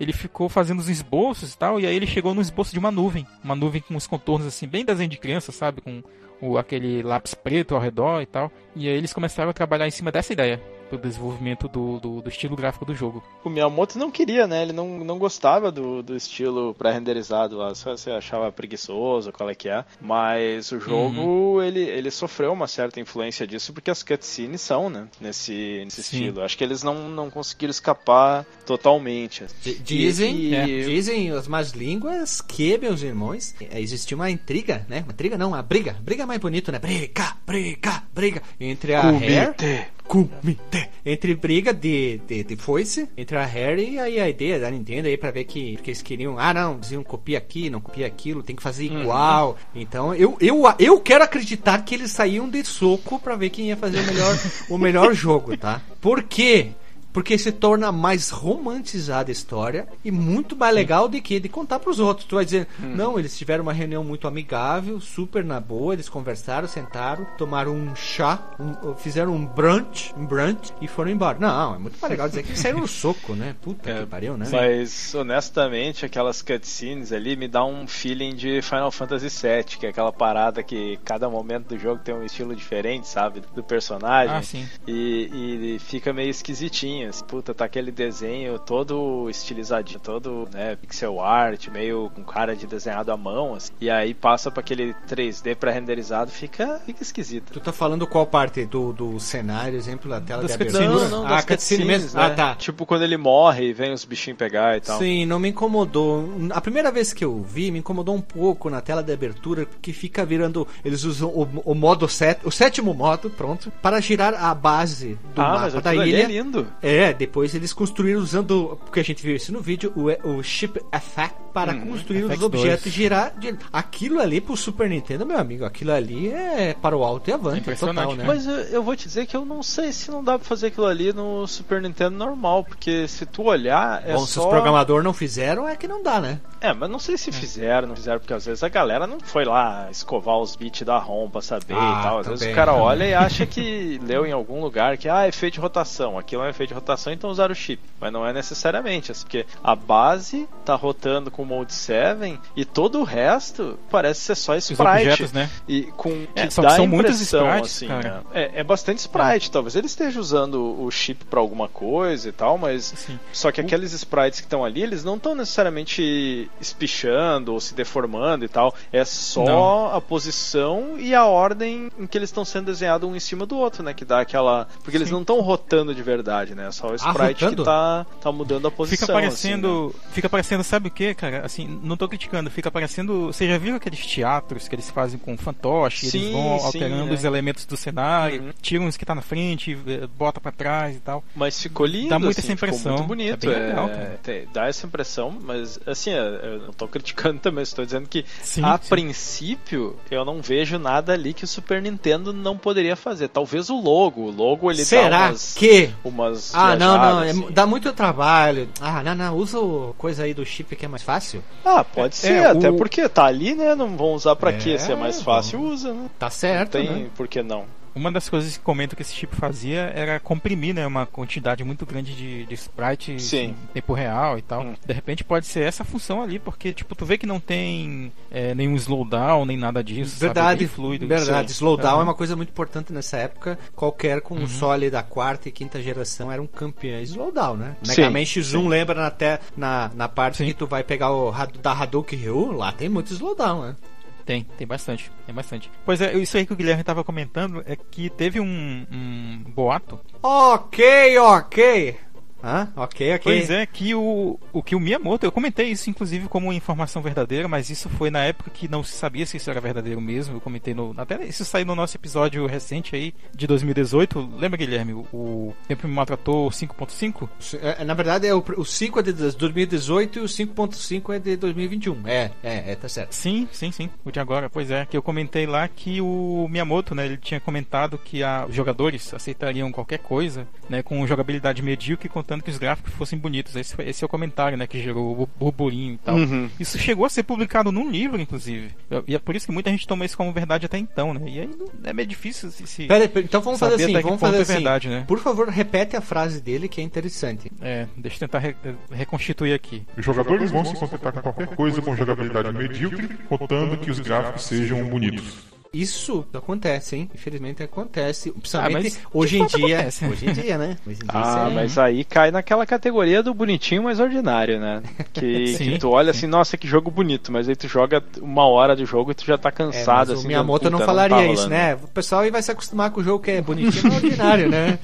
ele ficou fazendo os esboços e tal, e aí ele chegou no esboço de uma nuvem, uma nuvem com os contornos assim, bem desenho de criança, sabe, com o, aquele lápis preto ao redor e tal, e aí eles começaram a trabalhar em cima dessa ideia, pro desenvolvimento do, do, do estilo gráfico do jogo. O Miyamoto não queria, né? Ele não, não gostava do, do estilo pré-renderizado lá. Só você achava preguiçoso, qual é que é. Mas o jogo, ele, ele sofreu uma certa influência disso porque as cutscenes são, né? Nesse, nesse Sim. estilo. Acho que eles não, não conseguiram escapar totalmente. D- Dizem, E- é, dizem as más línguas que, meus irmãos, é, existiu uma intriga, né? Uma intriga não, uma briga. Briga é mais bonito, né? Briga, briga, briga. Entre a Rare... Kumite. Entre briga de, de, de foice, entre a Harry e aí a ideia da Nintendo aí pra ver que, que eles queriam, ah não, diziam copia aqui, não copia aquilo, tem que fazer igual. Então eu, eu, eu quero acreditar que eles saíam de soco pra ver quem ia fazer o melhor, o melhor jogo, tá? Por quê? Porque se torna mais romantizada a história e muito mais legal de que de contar pros outros. Tu vai dizer, não, eles tiveram uma reunião muito amigável, super na boa, eles conversaram, sentaram, tomaram um chá, um- fizeram um brunch, um brunch e foram embora. Não, é muito mais legal dizer que saíram no soco, né? Puta É, que pariu, né? Mas, honestamente, aquelas cutscenes ali me dá um feeling de Final Fantasy VII, que é aquela parada que cada momento do jogo tem um estilo diferente, sabe? Do personagem. Ah, sim. E, e fica meio esquisitinho. Puta, tá aquele desenho todo estilizadinho, todo né, pixel art, meio com cara de desenhado à mão. assim. E aí passa pra aquele 3D pré-renderizado, fica, fica esquisito. Tu tá falando qual parte do, do cenário, exemplo, da tela Das de abertura? Não, não, ah, das cutscene cutscenes, mesmo? né? Ah, tá. Tipo quando ele morre e vem os bichinhos pegar e tal. Sim, não me incomodou. A primeira vez que eu vi, me incomodou um pouco na tela de abertura, que fica virando. Eles usam o, o modo set, o sétimo modo, pronto, para girar a base do ah, mas mapa da ali ilha. é lindo. É, depois eles construíram usando, porque a gente viu isso no vídeo, o, o Ship Effect para Uhum. construir os FX2. objetos e girar. de- Aquilo ali pro Super Nintendo, meu amigo, aquilo ali é para o alto e avante, Impressionante. total, né? Mas eu, eu vou te dizer que eu não sei se não dá pra fazer aquilo ali no Super Nintendo normal, porque se tu olhar, é Bom, se só... os programadores não fizeram, é que não dá, né? É, mas não sei se fizeram, não fizeram, porque às vezes a galera não foi lá escovar os bits da ROM pra saber Ah, e tal. Às vezes o cara também. olha e acha que leu em algum lugar que, ah, efeito de rotação, aquilo é um efeito de rotação, então usaram o chip. Mas não é necessariamente, assim, porque a base tá rotando com o Mode 7 e todo o resto parece ser só sprite. objetos, né? E com É, que dá são impressão, sprites, assim, cara. né? é, é bastante sprite. Talvez ele esteja usando o chip pra alguma coisa e tal, mas Assim, só que aqueles sprites que estão ali, eles não estão necessariamente espichando ou se deformando e tal. É só Não. a posição e a ordem em que eles estão sendo desenhados um em cima do outro, né? Que dá aquela. Porque eles Sim. não estão rotando de verdade, né? É só o sprite rotando? que tá, tá mudando a posição. Fica parecendo. assim, né? Fica parecendo, sabe o que, cara? Assim, não tô criticando, fica parecendo. Você já viu aqueles teatros que eles fazem com fantoche? Sim, eles vão sim, alterando é. os elementos do cenário, Uhum. tiram os que tá na frente, eh, bota pra trás e tal. Mas ficou lindo, Dá muito assim, essa ficou impressão. muito bonito. É bem é, legal, cara. tem- dá essa impressão, mas assim, é, eu não tô criticando também, estou dizendo que Sim, a sim. princípio eu não vejo nada ali que o Super Nintendo não poderia fazer. Talvez o logo, o logo ele dá Será umas, que umas Ah, não, não, é- assim. dá muito trabalho. Ah, não, não, usa o coisa aí do chip que é mais fácil. Ah, pode ser, É, até o- porque tá ali, né? Não vão usar pra É, quê? Se é mais fácil, usa, né? Tá Não certo, tem né? por que não. Uma das coisas que comento que esse tipo fazia era comprimir, né, uma quantidade muito grande de, de sprites Sim. em tempo real e tal. Hum. De repente pode ser essa função ali, porque tipo, tu vê que não tem é, nenhum slowdown, nem nada disso. É Verdade, fluido. verdade. Sim. Slowdown Aham. é uma coisa muito importante nessa época. Qualquer console da quarta e quinta geração era um campeão em slowdown, né? Mega Man X1 lembra na, te, na, na parte Sim. que tu vai pegar o da Hadouken Ryu, lá tem muito slowdown, né? Tem, tem bastante, tem bastante. Pois é, isso aí que o Guilherme tava comentando é que teve um, um boato. Ok, ok. Hã? Ok, ok. Pois é, que o, o que o Miyamoto, eu comentei isso inclusive como informação verdadeira, mas isso foi na época que não se sabia se isso era verdadeiro mesmo. Eu comentei no. Até isso saiu no nosso episódio recente aí, de 2018. Lembra, Guilherme? O, Tempo Me Maltratou 5.5? É, Na verdade, é o, o 5 é de 2018 e o 5.5 é de 2021. É, é, é, tá certo. Sim, sim, sim. O de agora, pois é. Que eu comentei lá que o Miyamoto, né, ele tinha comentado que a, os jogadores aceitariam qualquer coisa, né, com jogabilidade medíocre, contando que os gráficos fossem bonitos. Esse, esse é o comentário, né, que gerou o burburinho e tal. Uhum. Isso chegou a ser publicado num livro, inclusive. E é por isso que muita gente toma isso como verdade até então, né? E aí é meio difícil se. se Pera, então vamos saber fazer assim, vamos ponto fazer é assim. verdade, né? Por favor, repete a frase dele que é interessante. É, deixa eu tentar re- reconstituir aqui. Os jogadores vão se contentar com qualquer coisa com jogabilidade medíocre, contando que os gráficos sejam bonitos. Isso acontece, hein? Infelizmente acontece. Principalmente Ah, mas hoje em dia. acontece. Hoje em dia, né? Hoje em dia Ah, é- mas aí cai naquela categoria do bonitinho, mas ordinário, né? Que, Sim, que tu olha sim. assim, nossa, que jogo bonito, mas aí tu joga uma hora de jogo e tu já tá É, cansado, mas assim. o Miyamoto dando, não "Puta, falaria tá isso, rolando." né? O pessoal aí vai se acostumar com o jogo que é bonitinho, mas ordinário, né?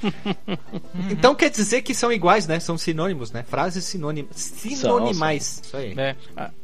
então quer dizer que são iguais, né? São sinônimos, né? Frases sinônimas. Sinonimais. Isso aí. É,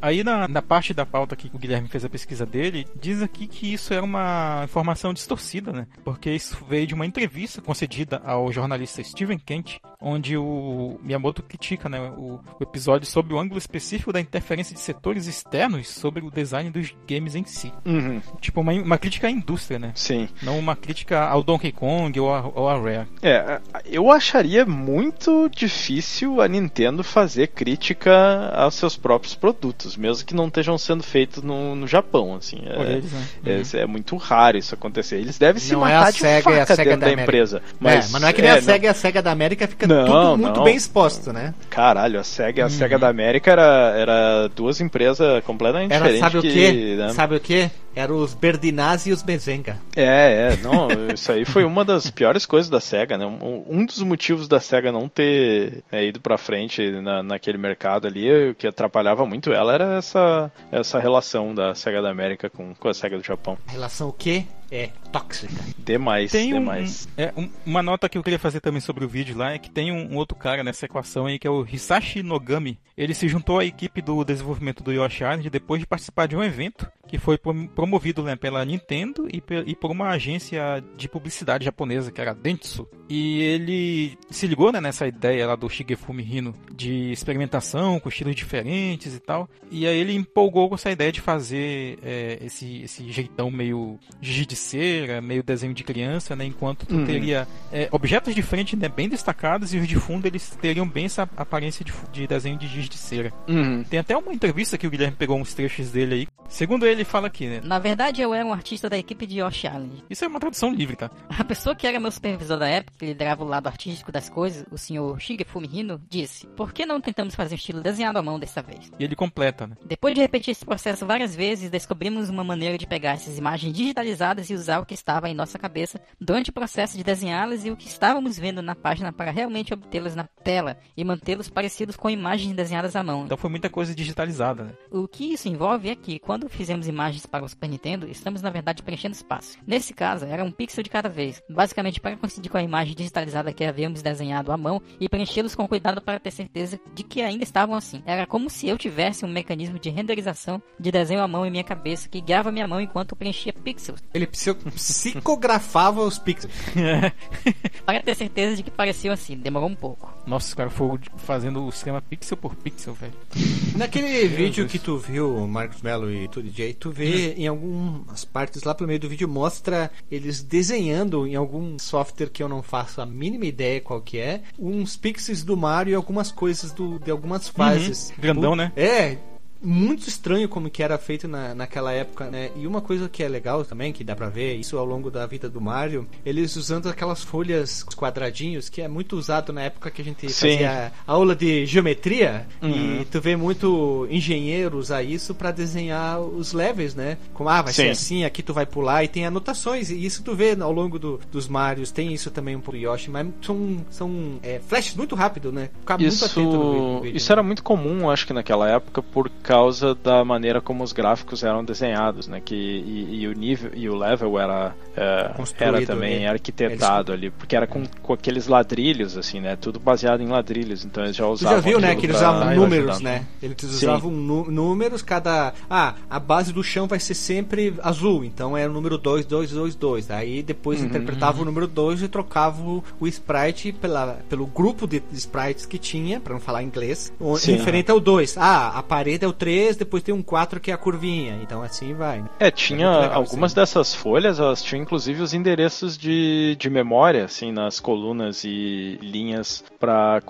aí na, na parte da pauta que o Guilherme fez a pesquisa dele, diz aqui que isso era uma informação distorcida, né? Porque isso veio de uma entrevista concedida ao jornalista Steven Kent, onde o Miyamoto critica né, o, o episódio sobre o ângulo específico da interferência de setores externos sobre o design dos games em si. Uhum, Tipo, uma, uma crítica à indústria, né? sim. Não uma crítica ao Donkey Kong ou a, ou a Rare. É, eu acharia muito difícil a Nintendo fazer crítica aos seus próprios produtos, mesmo que não estejam sendo feitos no, no Japão, assim. É, né? é- é muito raro isso acontecer. Eles devem se Não é matar a de SEGA e a faca SEGA dentro da América. empresa. Mas, é, mas não é que nem a não- SEGA e a SEGA da América fica Não, tudo muito não. bem exposto, né? Caralho, a SEGA, a SEGA da América era, era duas empresas completamente Era, diferentes. sabe o que, quê? né? Sabe o quê? Eram os Berdinazzi e os Bezenga. É, é, não, isso aí foi uma das piores coisas da SEGA, né? Um, um dos motivos da SEGA não ter né, ido pra frente na, naquele mercado ali, o que atrapalhava muito ela era essa, essa relação da SEGA da América com, com a SEGA do Japão. A relação o quê? É tóxica. Demais, Tem um, demais. é, um- uma nota que eu queria fazer também sobre o vídeo lá é que tem um, um outro cara nessa equação aí que é o Hisashi Nogami. Ele se juntou à equipe do desenvolvimento do Yoshi Island depois de participar de um evento que foi prom- promovido né, pela Nintendo e, e por uma agência de publicidade japonesa que era a Dentsu. E ele se ligou né, nessa ideia lá do Shigefumi Hino de experimentação com estilos diferentes e tal. E aí ele empolgou com essa ideia de fazer é, esse, esse jeitão meio giz de cera, meio desenho de criança, né? Enquanto tu Uhum. teria é, objetos de frente né, bem destacados e os de fundo eles teriam bem essa aparência de, de desenho de giz de cera. Uhum. Tem até uma entrevista que o Guilherme pegou uns trechos dele aí. Segundo ele, fala aqui, né? Na verdade, eu era um artista da equipe de Yoshi Island. Isso é uma tradução livre, tá? A pessoa que era meu supervisor da época, que liderava o lado artístico das coisas, o senhor Shigefumi Hino, disse: Por que não tentamos fazer um estilo desenhado à mão dessa vez? E ele completa, né? Depois de repetir esse processo várias vezes, descobrimos uma maneira de pegar essas imagens digitalizadas e usar o que estava em nossa cabeça durante o processo de desenhá-las e o que estávamos vendo na página para realmente obtê-las na tela e mantê-los parecidos com imagens desenhadas à mão. Então foi muita coisa digitalizada, né? O que isso envolve é que, quando fizemos imagens para o Super Nintendo, estamos na verdade preenchendo espaço. Nesse caso, era um pixel de cada vez, basicamente para coincidir com a imagem digitalizada que havíamos desenhado à mão e preenchê-los com cuidado para ter certeza de que ainda estavam assim. Era como se eu tivesse um mecanismo de renderização de desenho à mão em minha cabeça que guiava minha mão enquanto eu preenchia pixels, Ele psico- psicografava os pixels. para ter certeza de que pareciam assim. Demorou um pouco. Nossa, os caras foram fazendo o esquema pixel por pixel, velho. Naquele vídeo Deus. que tu viu, Marcos Melo e tu DJ, tu vê em algumas partes lá pelo meio do vídeo mostra eles desenhando em algum software que eu não faço a mínima ideia qual que é, uns pixels do Mario e algumas coisas do, de algumas fases. Grandão, Pu- né? É. muito estranho como que era feito na, naquela época, né? E uma coisa que é legal também, que dá pra ver isso ao longo da vida do Mario, eles usando aquelas folhas quadradinhos, que é muito usado na época que a gente Sim. fazia aula de geometria, Uhum. e tu vê muito engenheiro usar isso pra desenhar os levels, né? Como, ah, vai ser Sim. assim, aqui tu vai pular, e tem anotações, e isso tu vê ao longo do- dos Marios, tem isso também um pouco Yoshi, mas são, são é, flashes muito rápido, né? Ficar muito atento no Isso, vídeo. isso era muito comum, acho que naquela época, por causa da maneira como os gráficos eram desenhados, né? Que, e, e o nível e o level era, é, era também né? arquitetado ali, porque era com, com aqueles ladrilhos, assim, né? Tudo baseado em ladrilhos, então eles já Tu usavam. já viu, né? Que eles usavam números, né? Eles usavam números, cada. Ah, a base do chão vai ser sempre azul, então é o número 2, 2, 2, 2. Aí depois Uhum. interpretava o número 2 e trocava o, o sprite pela, pelo grupo de sprites que tinha, pra não falar inglês, Sim. referente ao 2. Ah, a parede é o 3, depois tem um 4 que é a curvinha. Então assim vai. né? É, tinha É legal, algumas sim. dessas folhas, elas tinham inclusive os endereços de, de memória, assim, nas colunas e linhas para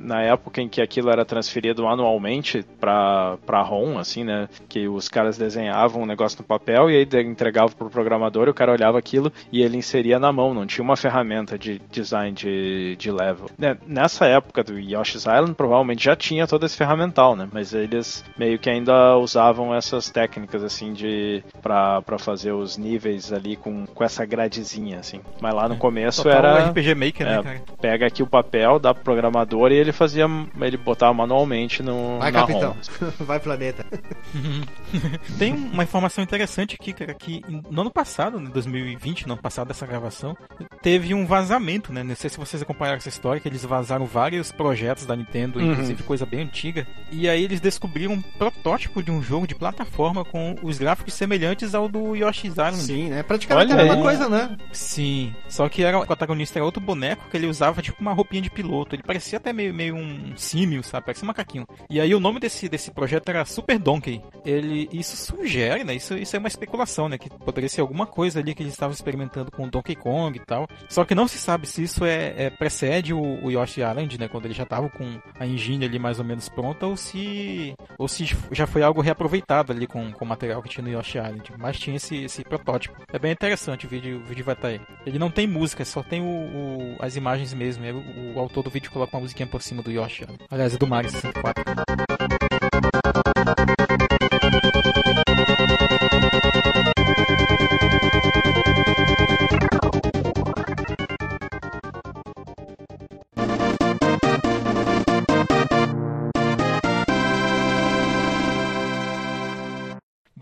na época em que aquilo era transferido anualmente para para ROM, assim, né, que os caras desenhavam um negócio no papel e aí entregavam pro programador, e o cara olhava aquilo e ele inseria na mão, não tinha uma ferramenta de design de, de level. Né, Nessa época do Yoshi's Island, provavelmente já tinha todo esse ferramental, né, mas eles meio que ainda usavam essas técnicas, assim, de para fazer os níveis ali com, com essa gradezinha, assim. Mas lá no começo Total era RPG Maker, né, é, cara? pega aqui o papel, dá pro programador e ele fazia, ele botava manualmente no Vai, na capitão. ROM. vai, planeta. Tem uma informação interessante aqui, cara, que no ano passado, né, 2020, no ano passado dessa gravação, teve um vazamento, né? Não sei se vocês acompanharam essa história, que eles vazaram vários projetos da Nintendo, Uhum. inclusive coisa bem antiga. E aí eles descobriram protótipo de um jogo de plataforma com os gráficos semelhantes ao do Yoshi's Island. Sim, né? Praticamente Olha a mesma coisa, né? Sim, só que era, o protagonista era outro boneco que ele usava tipo uma roupinha de piloto. Ele parecia até meio, meio um símio, sabe? Parecia um macaquinho. E aí o nome desse, desse projeto era Super Donkey. Ele, isso sugere, né? Isso, isso é uma especulação, né? Que poderia ser alguma coisa ali que eles estavam experimentando com o Donkey Kong e tal. Só que não se sabe se isso é, é- precede o, o Yoshi Island, né? Quando ele já tava com a engine ali mais ou menos pronta, ou se, ou se já foi algo reaproveitado ali com, com o material que tinha no Yoshi Island. Mas tinha esse, esse protótipo. É bem interessante o vídeo, o vídeo vai estar aí. Ele não tem música, só tem o, o- as imagens mesmo. O, o autor do vídeo coloca uma musiquinha por cima do Yoshi. Island. Aliás, é do Mario 64.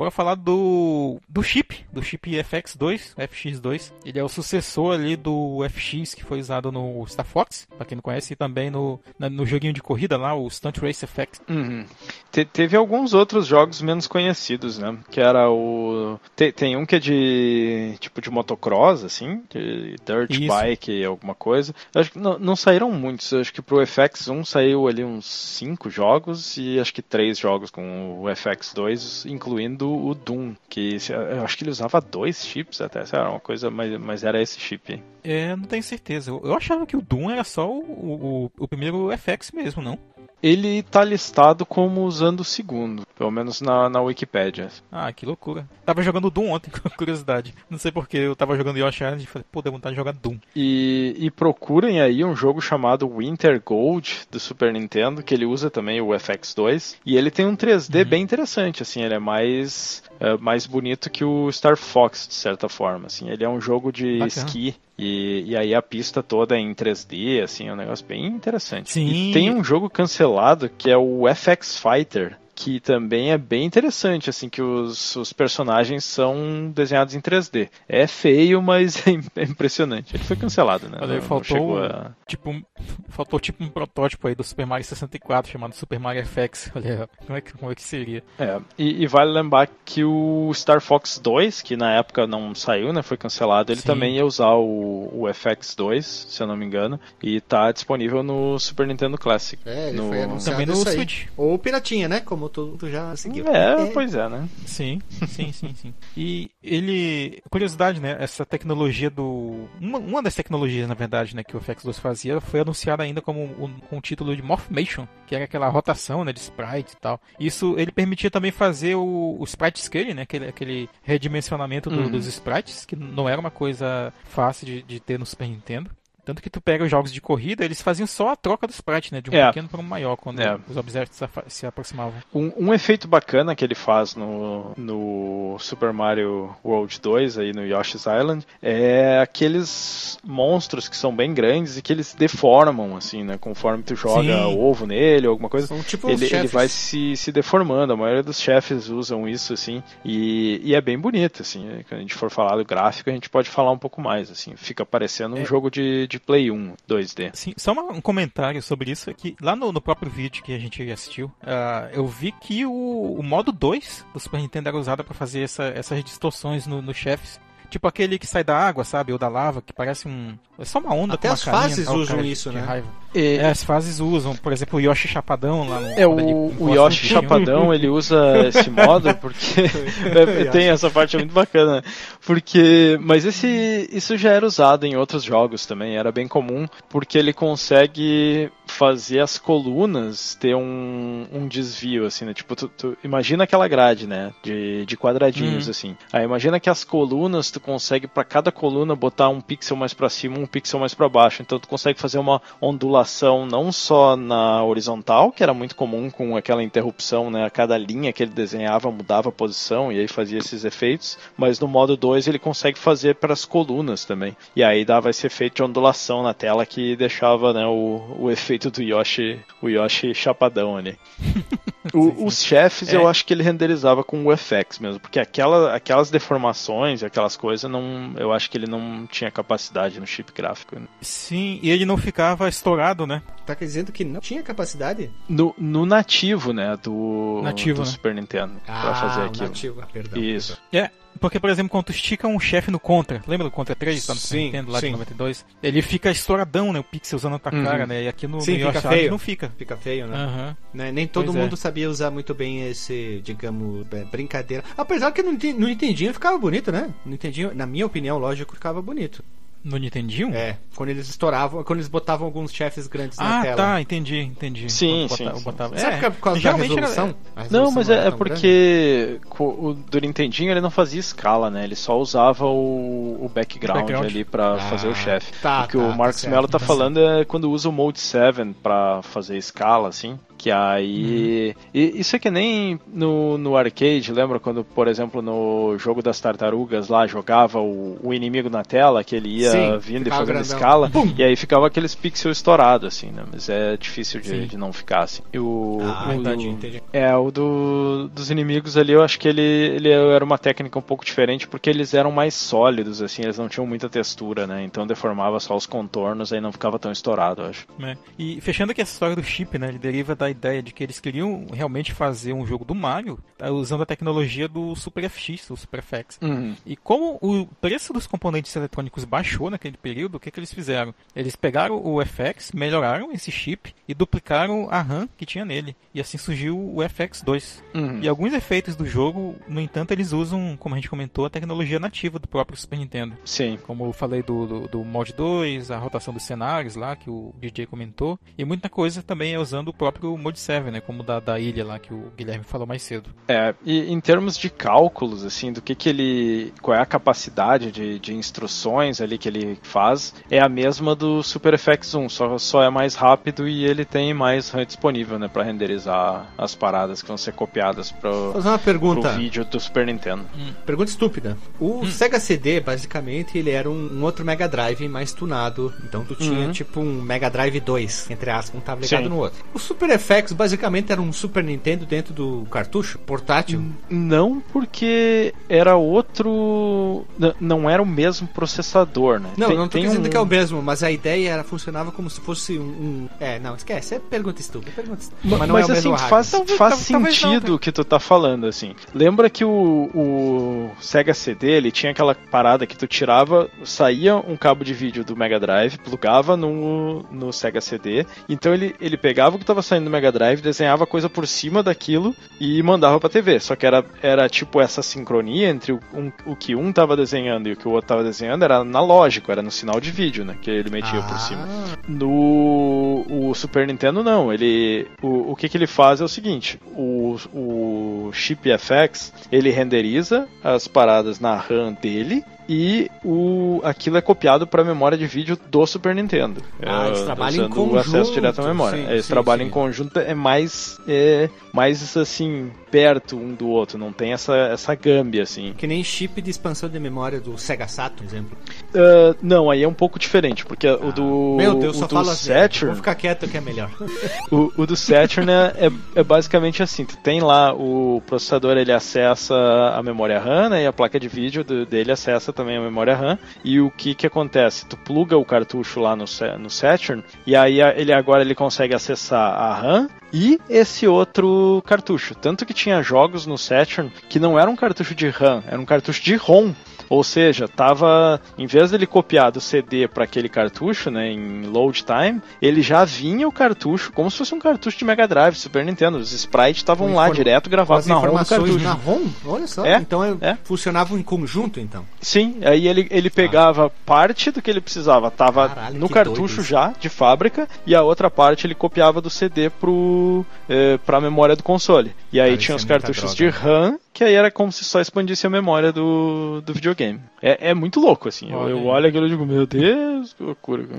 Bora falar do do chip, do chip FX2, FX2. Ele é o sucessor ali do FX que foi usado no Star Fox, pra quem não conhece, e também no, na- no joguinho de corrida lá, o Stunt Race FX. Uhum. Te- teve alguns outros jogos menos conhecidos, né? Que era o. te- tem um que é de. tipo de motocross, assim, de dirt Isso. bike, alguma coisa. Eu acho que não, não saíram muitos. Eu acho que pro FX1 saiu ali uns 5 jogos e acho que 3 jogos com o FX2, incluindo o Doom, que eu acho que ele usava dois chips até, lá, uma coisa, mas, mas era esse chip. É, não tenho certeza. Eu, achava que o Doom era só o, o, o primeiro FX mesmo, não? Ele tá listado como usando o segundo, pelo menos na, na Wikipédia. Ah, que loucura. Tava jogando Doom ontem, com curiosidade. Não sei porque eu tava jogando Yoshi Island e falei, pô, deu vontade de jogar Doom. E, e procurem aí um jogo chamado Winter Gold do Super Nintendo, que ele usa também o FX2. E ele tem um 3D bem interessante, assim, ele é mais, é, mais bonito que o Star Fox, de certa forma. Assim. Ele é um jogo de Bacana. esqui. E, e aí a pista toda é em 3D, assim, é um negócio bem interessante. Sim. E tem um jogo cancelado que é o FX Fighter. Que também é bem interessante, assim, que os, os personagens são desenhados em 3D. É feio, mas é é impressionante. Ele foi cancelado, né? Olha, Não- aí não faltou, a- tipo, um- faltou tipo um protótipo aí do Super Mario 64 chamado Super Mario FX. Olha, como é que, como é que seria? É, e, e vale lembrar que o Star Fox 2, que na época não saiu, né, foi cancelado, ele Sim. também ia usar o, o FX2, se eu não me engano, e tá disponível no Super Nintendo Classic. É, ele No- foi anunciado Também no isso aí. Switch. Ou piratinha, né? Como todo mundo já seguiu. É, pois é, né? Sim, sim, sim, sim. E ele. Curiosidade, né? Essa tecnologia do. Uma, uma das tecnologias, na verdade, né, que o FX2 fazia foi anunciada ainda como um, com o título de Morphmation, que era aquela rotação né, de sprites e tal. Isso ele permitia também fazer o, o sprite scale, né? Aquele, aquele redimensionamento do, Uhum. dos sprites, que não era uma coisa fácil de, de ter no Super Nintendo. Tanto que tu pega os jogos de corrida, eles faziam só a troca do sprite, né? De um É. pequeno para um maior, quando É. os objetos se aproximavam. Um, um efeito bacana que ele faz no, no Super Mario World 2, aí no Yoshi's Island, é aqueles monstros que são bem grandes e que eles deformam, assim, né? Conforme tu joga Sim. ovo nele ou alguma coisa. São tipo ele, ele vai se, se deformando. A maioria dos chefes usam isso, assim, e, e é bem bonito, assim. Quando a gente for falar do gráfico, a gente pode falar um pouco mais, assim. Fica parecendo um É. jogo de, de Play 1, 2D. Sim, só um comentário sobre isso, é que lá no, no próprio vídeo que a gente assistiu, ah, eu vi que o, o modo 2 do Super Nintendo era usado para fazer essa- essas distorções no- nos chefes. Tipo aquele que sai da água, sabe? Ou da lava, que parece um. É só uma onda Até com uma as carinha, fases o usam cara de- isso, de né? raiva. E- É, as fases usam, por exemplo, o Yoshi Chapadão lá no. É, o, o Yoshi. Chapadão, ele usa esse modo porque é, tem essa parte muito bacana. Porque, mas esse isso já era usado em outros jogos também, era bem comum, porque ele consegue fazer as colunas ter um, um desvio assim, né? Tipo, tu, tu imagina aquela grade, né, de, de quadradinhos Hum. assim. Aí imagina que as colunas tu consegue para cada coluna botar um pixel mais para cima, um pixel mais para baixo. Então tu consegue fazer uma ondulação não só na horizontal, que era muito comum com aquela interrupção, né? A cada linha que ele desenhava mudava a posição e aí fazia esses efeitos, mas no modo 2 ele consegue fazer para as colunas também. E aí dava esse efeito de ondulação na tela que deixava, né, o, o efeito do Yoshi, o Yoshi chapadão ali. O- Os chefes É. eu acho que ele renderizava com o FX mesmo, porque aquela, aquelas deformações e aquelas coisas não, eu acho que ele não tinha capacidade no chip gráfico. né? Sim, e ele não ficava estourado, né? Tá dizendo que não tinha capacidade? No, no nativo, né, do, Nativo, do né? Super Nintendo, pra fazer aquilo. nativo, perdão. Isso. É, porque, por exemplo, quando tu estica um chefe no Contra, lembra do Contra 3, tá no Sim, Nintendo, lá sim. de 92? Ele fica estouradão, né? O pixel usando a tua Uhum. cara, né? E aqui no, Sim, no fica feio. não fica. Fica feio, né? Aham. Né, Nem todo Pois é. mundo sabia usar muito bem esse, digamos, é, brincadeira. Apesar que no, no Nintendinho ficava bonito, né? No Nintendinho, na minha opinião, lógico, ficava bonito. No Nintendinho? É, quando eles estouravam, quando eles botavam alguns chefes grandes na Ah, tela. tá, entendi, entendi. Sim, sim, botava- sim. botava- Será que é por causa da geralmente era- resolução? Não, resolução mas era é, é grande? porque co- o do Nintendinho ele não fazia escala, né? Ele só usava o, o background, background. ali pra Ah, fazer o chefe. tá, o que tá, o tá Marcos certo, Mello tá tá falando é quando usa o Mode 7 pra fazer escala, assim. Que aí. E isso é que nem no, no arcade, lembra quando, por exemplo, no jogo das tartarugas lá jogava o, o inimigo na tela, que ele ia Sim, vindo e fazendo grandão. escala, e aí ficava aqueles pixels estourados, assim, né? Mas é difícil de, de não ficar assim. E o, Ah, o- entendi, entendi. é, o do, dos inimigos ali, eu acho que ele, ele era uma técnica um pouco diferente, porque eles eram mais sólidos, assim, eles não tinham muita textura, né? Então deformava só os contornos, aí não ficava tão estourado, eu acho. né? E fechando aqui essa história do chip, né? Ele deriva da ideia de que eles queriam realmente fazer um jogo do Mario tá, usando a tecnologia do Super FX, o Super FX. E como o preço dos componentes eletrônicos baixou naquele período, o que, que eles fizeram? Eles pegaram o FX, melhoraram esse chip e duplicaram a RAM que tinha nele. E assim surgiu o FX2. Uhum. E alguns efeitos do jogo, no entanto, eles usam, como a gente comentou, a tecnologia nativa do próprio Super Nintendo. Sim. Como eu falei do, do, do Mod 2, a rotação dos cenários lá, que o DJ comentou. E muita coisa também é usando o próprio Mod 7, né? Como da, da ilha lá, que o Guilherme falou mais cedo. É, e em termos de cálculos, assim, do que que ele. qual é a capacidade de, de instruções ali que ele faz, é a mesma do Super FX1, só, só é mais rápido e ele tem mais RAM disponível, né, pra renderizar as paradas que vão ser copiadas pro, uma pro pergunta. vídeo do Super Nintendo. Pergunta estúpida. O Sega CD, basicamente, ele era um, um outro Mega Drive mais tunado. Então tu tinha Uhum. tipo um Mega Drive 2, entre aspas, um tava ligado Sim. no outro. O Super FX basicamente era um Super Nintendo dentro do cartucho portátil. Não porque era outro. n- Não era o mesmo processador, né? Não, Tem- não tô tem dizendo um- que é o mesmo, mas a ideia era funcionava como se fosse um. um- É, não, esquece, é pergunta estúpida, pergunta estúpida. Ma- Mas não Mas, é o assim, faz, Talvez- faz sentido o que tu tá falando, assim. Lembra que o, o Sega CD, ele tinha aquela parada que tu tirava, saía um cabo de vídeo do Mega Drive, plugava no, no Sega CD, então ele, ele pegava o que tava saindo do Mega Mega Drive, desenhava coisa por cima daquilo e mandava pra TV. Só que era, era tipo essa sincronia entre o, um, o que um tava desenhando e o que o outro tava desenhando, era analógico, era no sinal de vídeo, né? Que ele metia por cima. No o Super Nintendo, não. Ele, o, o que, que ele faz é o seguinte: o, o chip FX ele renderiza as paradas na RAM dele e o, aquilo é copiado para a memória de vídeo do Super Nintendo. Ah, eles É, trabalham em conjunto. o acesso direto à memória. Sim, eles sim, trabalham sim. em conjunto, é mais, é, mais assim, perto um do outro, não tem essa, essa gambi assim. Que nem chip de expansão de memória do Sega Saturn, por exemplo. Ah, não, aí é um pouco diferente, porque o do, Meu Deus, o só do fala assim. Saturn, Vou ficar quieto que é melhor. o, o do Saturn é, é, é basicamente assim, tu tem lá o processador, ele acessa a memória RAM, né, e a placa de vídeo do- dele acessa também a memória RAM, e o que que acontece? Tu pluga o cartucho lá no, no Saturn, e aí ele agora ele consegue acessar a RAM e esse outro cartucho. Tanto que tinha jogos no Saturn que não era um cartucho de RAM, era um cartucho de ROM. Ou seja, tava em vez dele copiar do CD para aquele cartucho, né, em load time, ele já vinha o cartucho como se fosse um cartucho de Mega Drive, Super Nintendo. Os sprites estavam lá direto gravados na ROM do cartucho. na ROM? Olha só. É, então é, é. funcionavam em conjunto, então. Sim, aí ele, ele pegava parte do que ele precisava, tava Caralho, no cartucho já, de fábrica, e a outra parte ele copiava do CD pro, eh, pra memória do console. E aí Cara, tinha os é cartuchos de RAM, que aí era como se só expandisse a memória do, do videogame. É, é muito louco, assim. Eu, eu olho aquilo e digo, meu Deus, que loucura.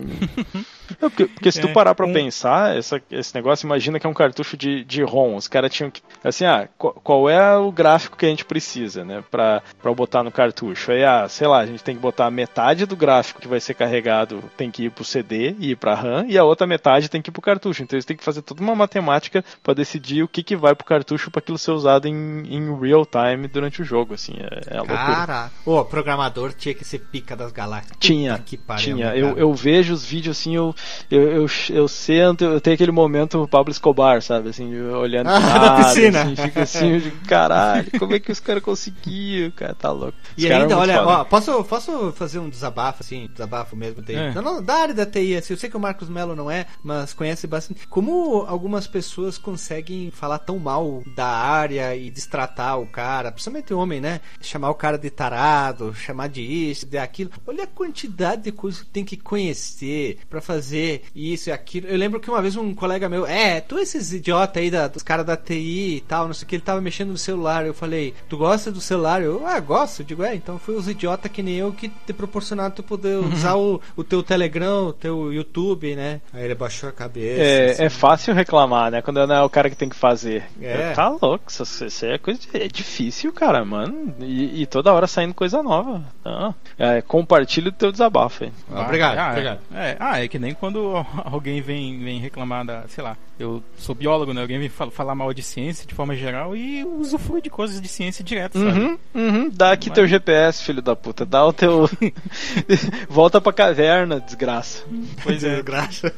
Não, porque, porque se tu É, parar pra um- pensar, essa, esse negócio, imagina que é um cartucho de, de ROM. Os caras tinham que. Assim, ah, qual, qual é o gráfico que a gente precisa, né? Pra, pra botar no cartucho? Aí, ah, sei lá, a gente tem que botar metade do gráfico que vai ser carregado tem que ir pro CD e ir pra RAM, e a outra metade tem que ir pro cartucho. Então eles têm que fazer toda uma matemática pra decidir o que, que vai pro cartucho pra aquilo ser usado em, em real time durante o jogo, assim. É, é loucura. Caraca. Ô, programador tinha que ser pica das galáxias. Tinha, que pariu, tinha. né, Eu, cara? eu vejo os vídeos assim, eu, eu, eu, eu sento, eu tenho aquele momento Pablo Escobar, sabe? Assim, olhando Ah, pro na nada, piscina. Assim, fica assim, eu digo, caralho, como é que os caras conseguiam? Cara, tá louco. Os E ainda, olha, ó, posso, posso fazer um desabafo, assim, desabafo mesmo, TI? É. Não, não, da área da TI, assim, eu sei que o Marcos Melo não é, mas conhece bastante. Como algumas pessoas conseguem falar tão mal da área e destratar o cara, principalmente homem, né? Chamar o cara de tarado, chamar de isso, de aquilo. Olha a quantidade de coisas que tem que conhecer pra fazer isso e aquilo. Eu lembro que uma vez um colega meu, é, tu esses idiota aí da, dos caras da TI e tal, não sei o que, ele tava mexendo no celular. Eu falei, tu gosta do celular? Eu, ah, gosto. Eu digo, é, então foi os idiota que nem eu que te proporcionaram tu poder usar o, o teu Telegram, o teu YouTube, né? Aí ele baixou a cabeça. É, assim. é fácil reclamar, né? Quando não é o cara que tem que fazer. É. Tá louco, isso, isso é coisa. de- É difícil, cara, mano. E, e toda hora saindo coisa nova. Não. É, compartilha o teu desabafo aí. Ah, obrigado, ah, é. obrigado. É, ah, é que nem quando alguém vem, vem reclamar da, sei lá, eu sou biólogo, né? Alguém vem fal- falar mal de ciência de forma geral e usufrui de coisas de ciência direto, sabe? Uhum, uhum. Dá aqui Mas- teu GPS, filho da puta. Dá o teu. Volta pra caverna, desgraça. Pois é. Graça.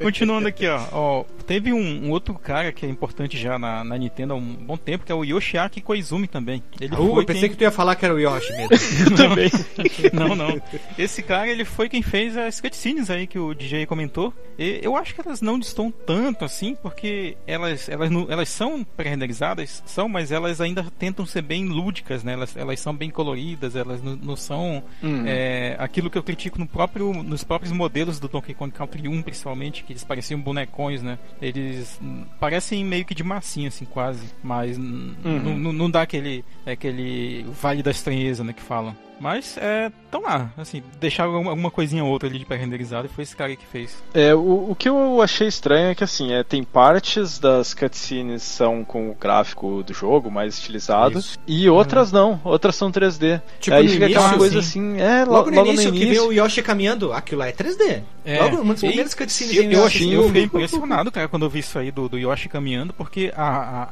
Continuando aqui, ó, ó, teve um, um outro cara que é importante já na, na Nintendo há um bom tempo, que é o Yoshiaki Koizumi também. Ele Uh, foi eu pensei quem... que tu ia falar que era o Yoshi mesmo. Também. não, não. Esse cara, ele foi quem fez as cutscenes aí que o DJ comentou. E eu acho que elas não distam tanto assim, porque elas, elas, não- elas são pré-renderizadas, são, mas elas ainda tentam ser bem lúdicas, né? Elas, elas são bem coloridas, elas não, não são Hum. é, aquilo que eu critico no próprio, nos próprios modelos do Donkey Kong Country 1, principalmente, que eles pareciam bonecões, né? Eles parecem meio que de massinha, assim, quase, mas hum, Uhum. não, não dá aquele, aquele vale da estranheza, né, que falam. Mas, é, tão lá, assim, deixaram alguma, alguma coisinha ou outra ali de pré-renderizado e foi esse cara aí que fez. É, o, o que eu achei estranho é que assim, é, tem partes das cutscenes são com o gráfico do jogo mais estilizado Isso. e outras não, outras são 3D. Tipo, Aí fica aquela início, coisa sim. assim, é, lo- Logo no início, no que vê início. o Yoshi caminhando, aquilo lá é 3D. É. Logo, uma das primeiras cutscenes Eu, em eu, Yoshi, achei, assim, eu fiquei impressionado, cara, quando eu vi isso aí do, do Yoshi caminhando, porque a, a,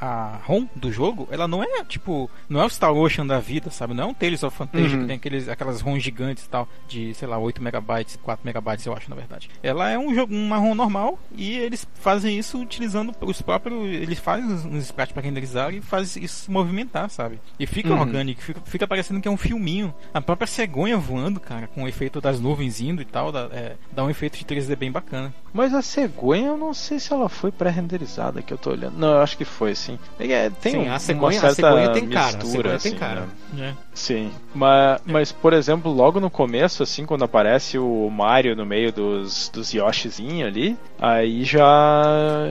a, a ROM do jogo, ela não é tipo, não é o Star Ocean da vida, sabe? Não é um Tales of Camtasia, que tem aqueles, aquelas ROM gigantes e tal, de, sei lá, 8 megabytes, 4 megabytes, eu acho, na verdade. Ela é um jogo, uma ROM normal e eles fazem isso utilizando os próprios. Eles fazem uns sprites para renderizar e fazem isso movimentar, sabe? E fica orgânico, fica, fica parecendo que é um filminho. A própria cegonha voando, cara, com o efeito das nuvens indo e tal, dá, é, dá um efeito de 3D bem bacana. Mas a cegonha, eu não sei se ela foi pré-renderizada que eu tô olhando. Não, eu acho que foi, sim. É, tem Sim, a uma cegonha- a certa cegonha tem cara, a mistura, cegonha tem assim, cara. né? É. Sim, mas, mas por exemplo, logo no começo, assim, quando aparece o Mario no meio dos, dos Yoshizinho ali, aí já,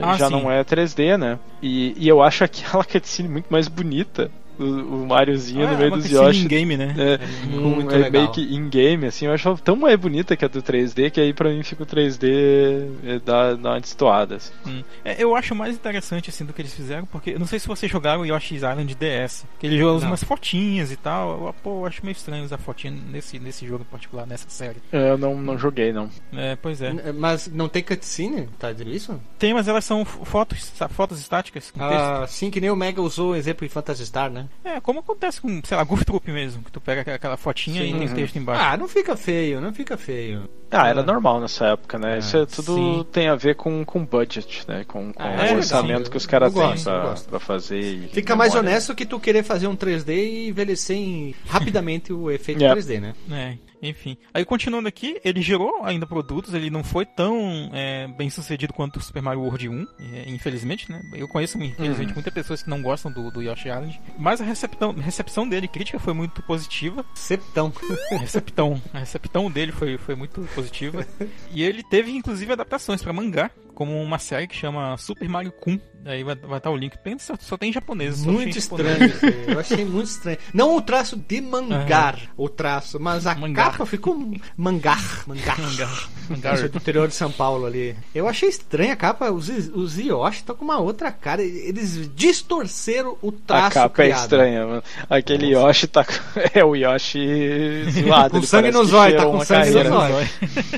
Ah, já sim. não é 3D, né? E, e eu acho aquela cutscene muito mais bonita. O, o Mariozinho no Ah, meio dos Yoshi. in-game, né? É, muito com- é legal. meio que in-game, assim, eu acho tão mais bonita que a do 3D, que aí pra mim fica o 3D é, dá, dá uma destoada. Assim. Hum. É, eu acho mais interessante assim do que eles fizeram, porque eu não sei se vocês jogaram o Yoshi's Island DS, que ele joga umas fotinhas e tal. Eu, pô, eu acho meio estranho usar fotinha nesse, nesse jogo em particular, nessa série. É, Eu não, não joguei, não. É, pois é. N- Mas não tem cutscene? Tá dizendo isso? Tem, mas elas são fotos, fotos estáticas texto. Ah, sim, que nem o Mega usou o exemplo em Phantasy Star, né? É, como acontece com, sei lá, Goof Troop mesmo, que tu pega aquela- fotinha Sim. e tem Uhum. texto embaixo. Ah, não fica feio, não fica feio. Ah, era Ah. normal nessa época, né? Ah, Isso é tudo sim. tem a ver com, com budget, né? Com, com Ah, o é, orçamento sim. que os caras têm pra, pra fazer. e Fica mais honesto que tu querer fazer um 3D e envelhecer em- rapidamente o efeito É. 3D, né? É, enfim. Aí continuando aqui, ele gerou ainda produtos, ele não foi tão é, bem sucedido quanto o Super Mario World 1, é, infelizmente, né? Eu conheço, infelizmente, Uhum. muitas pessoas que não gostam do, do Yoshi Island, mas a recepção, recepção dele, crítica, foi muito positiva. Septão. A receptão, a recepção dele foi, foi muito positiva. E ele teve, inclusive, adaptações para mangá, como uma série que chama Super Mario Kun. Aí vai, estar o link. Pensa, só, só tem em japonês. só achei Muito em japonês. estranho. Eu achei muito estranho. Não o traço de mangar, o traço, mas a Mangar. capa ficou mangar, mangar. Mangar. Mangar. do interior de São Paulo ali. Eu achei estranha a capa. Os, os Yoshi estão com uma outra cara. Eles distorceram o traço A capa é criado. estranha, mano. Aquele Yoshi tá. com- É o Yoshi zoado. Com ele sangue parece no que zóio, tá com sangue no carreira. zóio.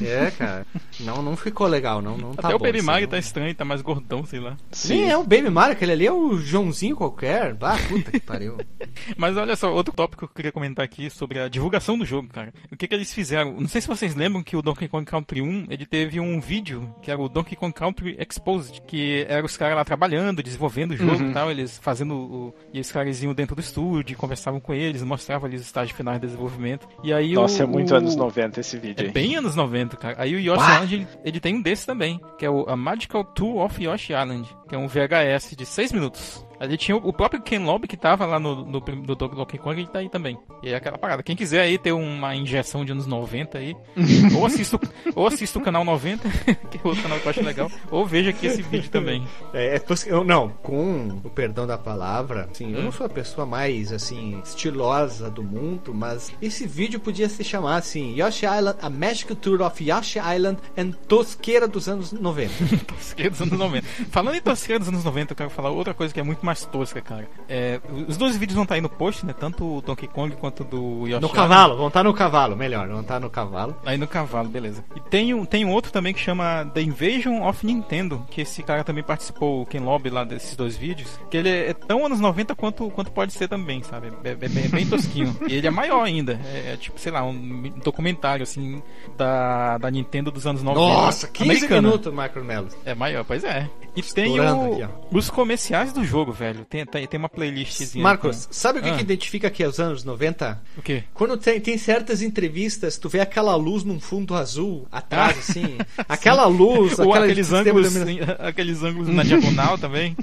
É, cara. Não, não ficou legal, não. não tá Até o bom Baby Mario tá estranho, tá mais gordão, sei lá. Sim, é o Baby Mario, aquele ali é o Joãozinho qualquer. Ah, puta que pariu. Mas olha só, outro tópico que eu queria comentar aqui sobre a divulgação do jogo, cara. O que que eles fizeram? Não sei se vocês lembram que o Donkey Kong Country 1, ele teve um vídeo, que era o Donkey Kong Country Exposed, que era os caras lá trabalhando, desenvolvendo o jogo e tal, eles fazendo o... E os caras iam dentro do estúdio, conversavam com eles, mostravam ali os estágios finais de desenvolvimento. E aí Nossa, o, é muito anos 90 esse vídeo É aí. bem anos 90, cara. Aí o Yoshi Bah! Island, ele, ele tem um desse também, que é o A Magical Tour of Yoshi Island, que é um VHS de 6 minutos. Ali tinha o próprio Ken Lobby que tava lá no, no, no Donkey Kong, ele tá aí também. E é aquela parada. Quem quiser aí ter uma injeção de anos 90 aí, ou assista, o- ou assista o canal 90, que é outro canal que eu acho legal, ou veja aqui esse vídeo também. É, é eu, não, com o perdão da palavra, assim, eu não sou a pessoa mais, assim, estilosa do mundo, mas esse vídeo podia se chamar, assim, Yoshi Island, A Magic Tour of Yoshi Island and Tosqueira dos anos 90. Tosqueira dos anos 90. Falando em tosqueira dos anos 90, eu quero falar outra coisa que é muito mais tosca, cara. É, os dois vídeos vão estar aí no post, né? Tanto o Donkey Kong quanto do Yoshi No cavalo, vão estar no cavalo, melhor, vão estar no cavalo. Aí no cavalo, beleza. E tem um, tem um outro também que chama The Invasion of Nintendo, que esse cara também participou, o Ken Lobby, lá desses dois vídeos, que ele é tão anos 90 quanto, quanto pode ser também, sabe? É, é bem, é bem tosquinho. E ele é maior ainda. É, é tipo, sei lá, um documentário, assim, da, da Nintendo dos anos 90. Nossa, 15 Americana. minutos, Marco Melo. É maior, pois é. E tem o- aqui, os comerciais do jogo, velho. Tem, tem, tem uma playlistzinha. Marcos, sabe o que, Ah. que identifica que é os anos 90? O quê? Quando tem, tem certas entrevistas, tu vê aquela luz num fundo azul atrás, Ah. assim. Aquela luz, Ou aquela aqueles ângulos, de iluminação. aqueles ângulos na diagonal também.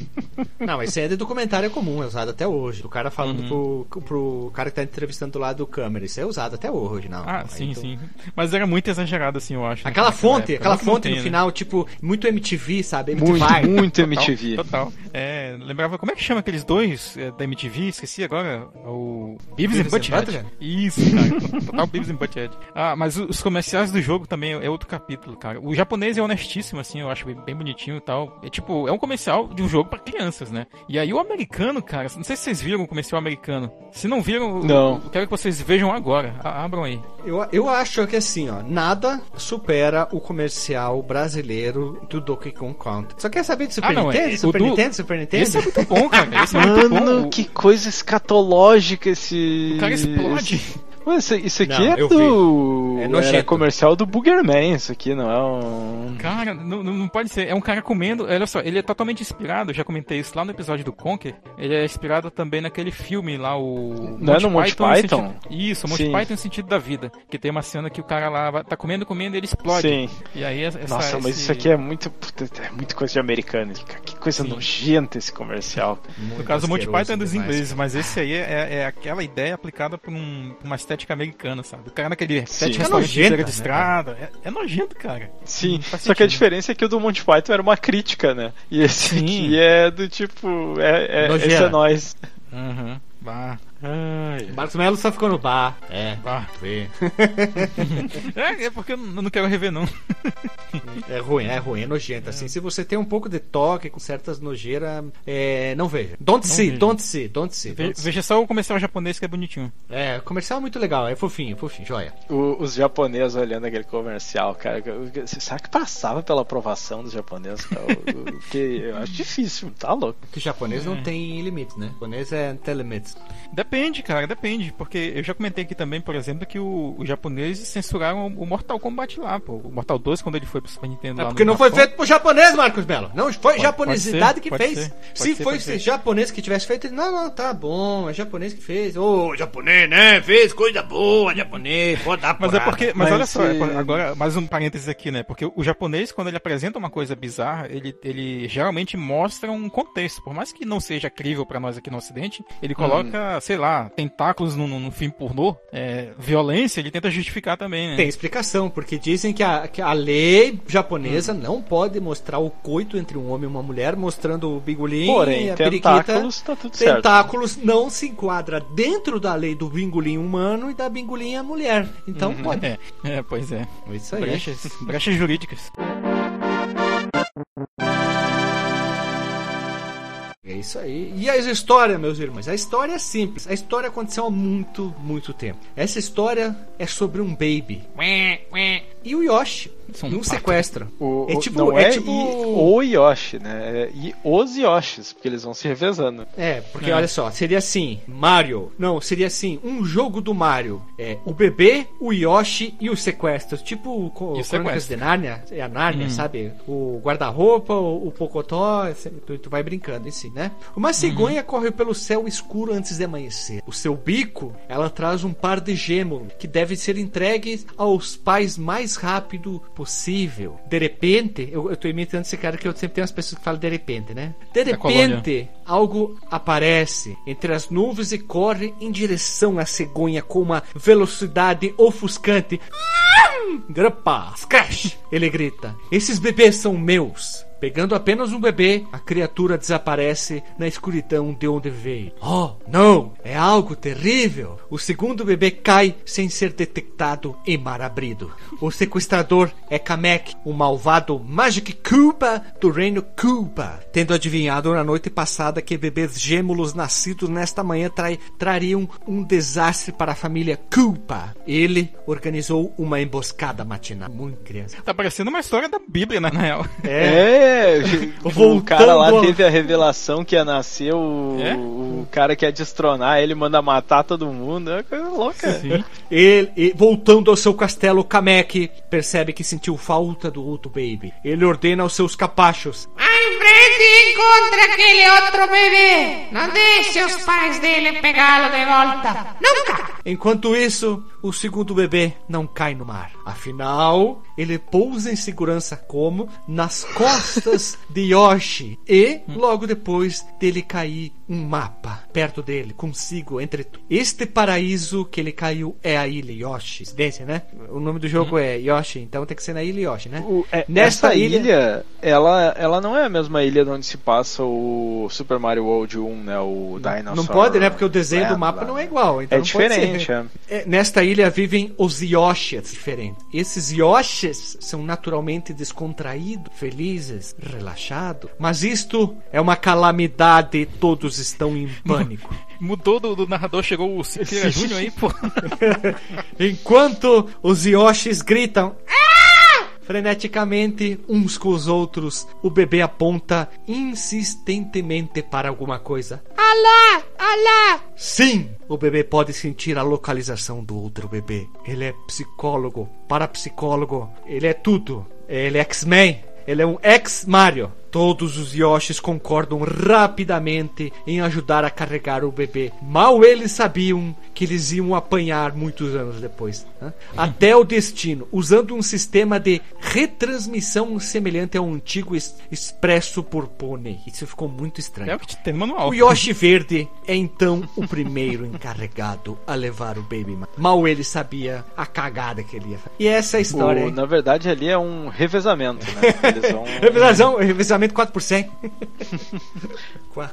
Não, esse é de documentário comum, é usado até hoje. O cara falando Uhum. pro, pro cara que tá entrevistando do lado do câmera. Isso é usado até hoje, não. Ah, Aí sim, tu- sim. Mas era muito exagerado, assim, eu acho. Aquela fonte, época. aquela fonte no Nintendo. final, tipo, muito MTV, sabe? MTV. Muito, muito Total, MTV. Total. É, lembrava, como é que chama aqueles dois é, da MTV? Esqueci agora. O Beavis Beavis and Butthead. Butthead? Isso, cara. Total Beavis and Butthead. Ah, mas os comerciais do jogo também é outro capítulo, cara. O japonês é honestíssimo, assim, eu acho bem, bonitinho e tal. É tipo, é um comercial de um jogo pra crianças, né? E aí o americano, cara, não sei se vocês viram o comercial americano. Se não viram, Não. eu quero que vocês vejam agora. A- Abram aí. Eu, eu acho que assim, ó, nada supera o comercial brasileiro do Donkey Kong Country. Só quer saber de Super Ah, não, Nintendo? é- Super do- Nintendo? Super Nintendo? Esse é muito bom, cara. Esse é muito bom. Mano, que coisa escatológica esse. O cara explode. Isso, isso aqui Não, é do. vi. É É nojento. comercial do Boogerman, isso aqui, não é um. Cara, não, não pode ser. É um cara comendo. Olha só, ele é totalmente inspirado. eu Já comentei isso lá no episódio do Conker. Ele é inspirado também naquele filme lá, o. Não é no Monty em Python? sentido- Isso, Monty Sim. Python em sentido da vida. Que tem uma cena que o cara lá tá comendo, comendo e ele explode. Sim. E aí essa, Nossa, mas esse- isso aqui é muito. puta, é muito coisa de americano. Que coisa Sim. nojenta esse comercial. No caso, o Monty Python é dos demais. ingleses, mas esse aí é, é aquela ideia aplicada por um- uma estética americana, sabe? O cara naquele É restaurante nojenta, de né, estrada. É, é nojento, cara. Sim, só que a sentido. diferença é que o do Monty Python era uma crítica, né? E esse Sim. aqui é do tipo. É, é, Nojeira. esse é nós. Aham. Bah. Marcos Melo só ficou no bar. É, vê. É, é porque eu não não quero rever, não. É ruim, é ruim, é nojento. Assim, se você tem um pouco de toque com certas nojeiras, é, não veja. Don't see, veja. don't see, don't see. Ve- don't see. Veja só o comercial japonês que é bonitinho. É, o comercial é muito legal, é fofinho, fofinho, joia. O- os japoneses olhando aquele comercial, cara. Será que passava pela aprovação dos japoneses? cara? O- o- Porque eu acho difícil, tá louco. Que o japonês não tem limites, né? O japonês é tem limites. Depende, cara, depende. Porque eu já comentei aqui também, por exemplo, que o- os japoneses censuraram o Mortal Kombat lá, pô. O Mortal 2, quando ele foi pro Super Nintendo É lá porque no não foi Japão. feito por japonês, Marcos Melo. Não foi Pode- japonesidade pode que ser, pode fez. ser, Se ser, foi ser. japonês que tivesse feito, ele, não, não, tá bom, é japonês que fez. Ô, japonês, né? Fez coisa boa, japonês, pode dar Mas é porque, mas, Mas olha só, é agora mais um parênteses aqui, né? Porque o japonês, quando ele apresenta uma coisa bizarra, ele, ele geralmente mostra um contexto. Por mais que não seja crível pra nós aqui no Ocidente, ele coloca, sei lá, tentáculos num, num filme pornô, é, violência, ele tenta justificar também, né? Tem explicação, porque dizem que a, que a lei japonesa não pode mostrar o coito entre um homem e uma mulher, mostrando o bigolim Porém, e a tentáculos, periquita. tá tudo certo. Tentáculos não se enquadra dentro da lei do bingolim humano e da bingolinha mulher. Então pode. É, é, pois é. Isso aí. Brechas, brechas jurídicas. É isso aí. E a história, meus irmãos? A história é simples. A história aconteceu há muito, muito tempo. Essa história é sobre um baby. E o Yoshi. São e um pato. sequestro. O, é o- tipo. não é, é, tipo. e o Yoshi, né? É e os Yoshis, porque eles vão se revezando. É, porque É. olha só, seria assim, Mario. Não, seria assim, um jogo do Mario. É, o bebê, o Yoshi e os sequestros. Tipo o E o Crônicas sequestro. de Nárnia, é a Nárnia, Hum. sabe? O guarda-roupa, o, o Pocotó, tu, tu vai brincando em si, né? Uma cegonha corre pelo céu escuro antes de amanhecer. O seu bico, ela traz um par de gêmeos que devem ser entregues aos pais mais rápido possível. De repente, eu, eu tô imitando esse cara que eu sempre tenho as pessoas que falam de repente, né? De repente, algo aparece entre as nuvens e corre em direção à cegonha com uma velocidade ofuscante. Grapa, crash! Ele grita: Esses bebês são meus. Pegando apenas um bebê, a criatura desaparece na escuridão de onde veio. Oh, não! É algo terrível! O segundo bebê cai sem ser detectado em mar abrido. O sequestrador é Kamek, o malvado Magic Koopa do reino Koopa, tendo adivinhado na noite passada que bebês gêmeos nascidos nesta manhã trai- trariam um desastre para a família Koopa. Ele organizou uma emboscada matinal. Muito criança. Tá parecendo uma história da Bíblia, né, na real. É, o Voltando cara lá a- teve a revelação que ia nascer o, É? o cara quer destronar ele, manda matar todo mundo. É uma coisa louca. Sim. Ele, e- voltando ao seu castelo, Kamek percebe que sentiu falta do outro baby. Ele ordena aos seus capachos: Em frente e encontre aquele outro bebê. Não deixe os pais dele pegá-lo de volta. Nunca! Enquanto isso, o segundo bebê não cai no mar. Afinal, ele pousa em segurança como nas costas de Yoshi. E logo depois dele cair um mapa perto dele, consigo, entre este paraíso que ele caiu é a ilha Yoshi. Coincidência, né? O nome do jogo é Yoshi, então tem que ser na ilha Yoshi, né? O- é, Nesta essa ilha- ilha, ela, ela não é a mesma ilha de onde se passa o Super Mario World 1, né? O Dinosaur. Não pode, né? Porque o desenho do mapa lá. não é igual. Então É não pode diferente, ser. é. É, Nesta ilha vivem os Yoshis diferentes. Esses Yoshis são naturalmente descontraídos, felizes, relaxados. Mas isto é uma calamidade e todos estão em pânico. Mudou do, do narrador, chegou o Siqueira Júnior aí, pô. Enquanto os Yoshis gritam "Ah!" Freneticamente uns com os outros, o bebê aponta insistentemente para alguma coisa. Alá! Alá! Sim, o bebê pode sentir a localização do outro bebê. Ele é psicólogo, parapsicólogo, ele é tudo. Ele é X-Men, ele é um ex-Mario. Todos os Yoshis concordam rapidamente em ajudar a carregar o bebê. Mal eles sabiam que eles iam apanhar muitos anos depois. né? Até o destino, usando um sistema de retransmissão semelhante ao antigo es- expresso por pônei. Isso ficou muito estranho. É o que tem no manual. O Yoshi Verde é então o primeiro encarregado a levar o Baby Man. Mal ele sabia a cagada que ele ia fazer. E essa é a história. O- na verdade, ali é um revezamento, né? Eles vão... Revisão, revisamento 4 por 100.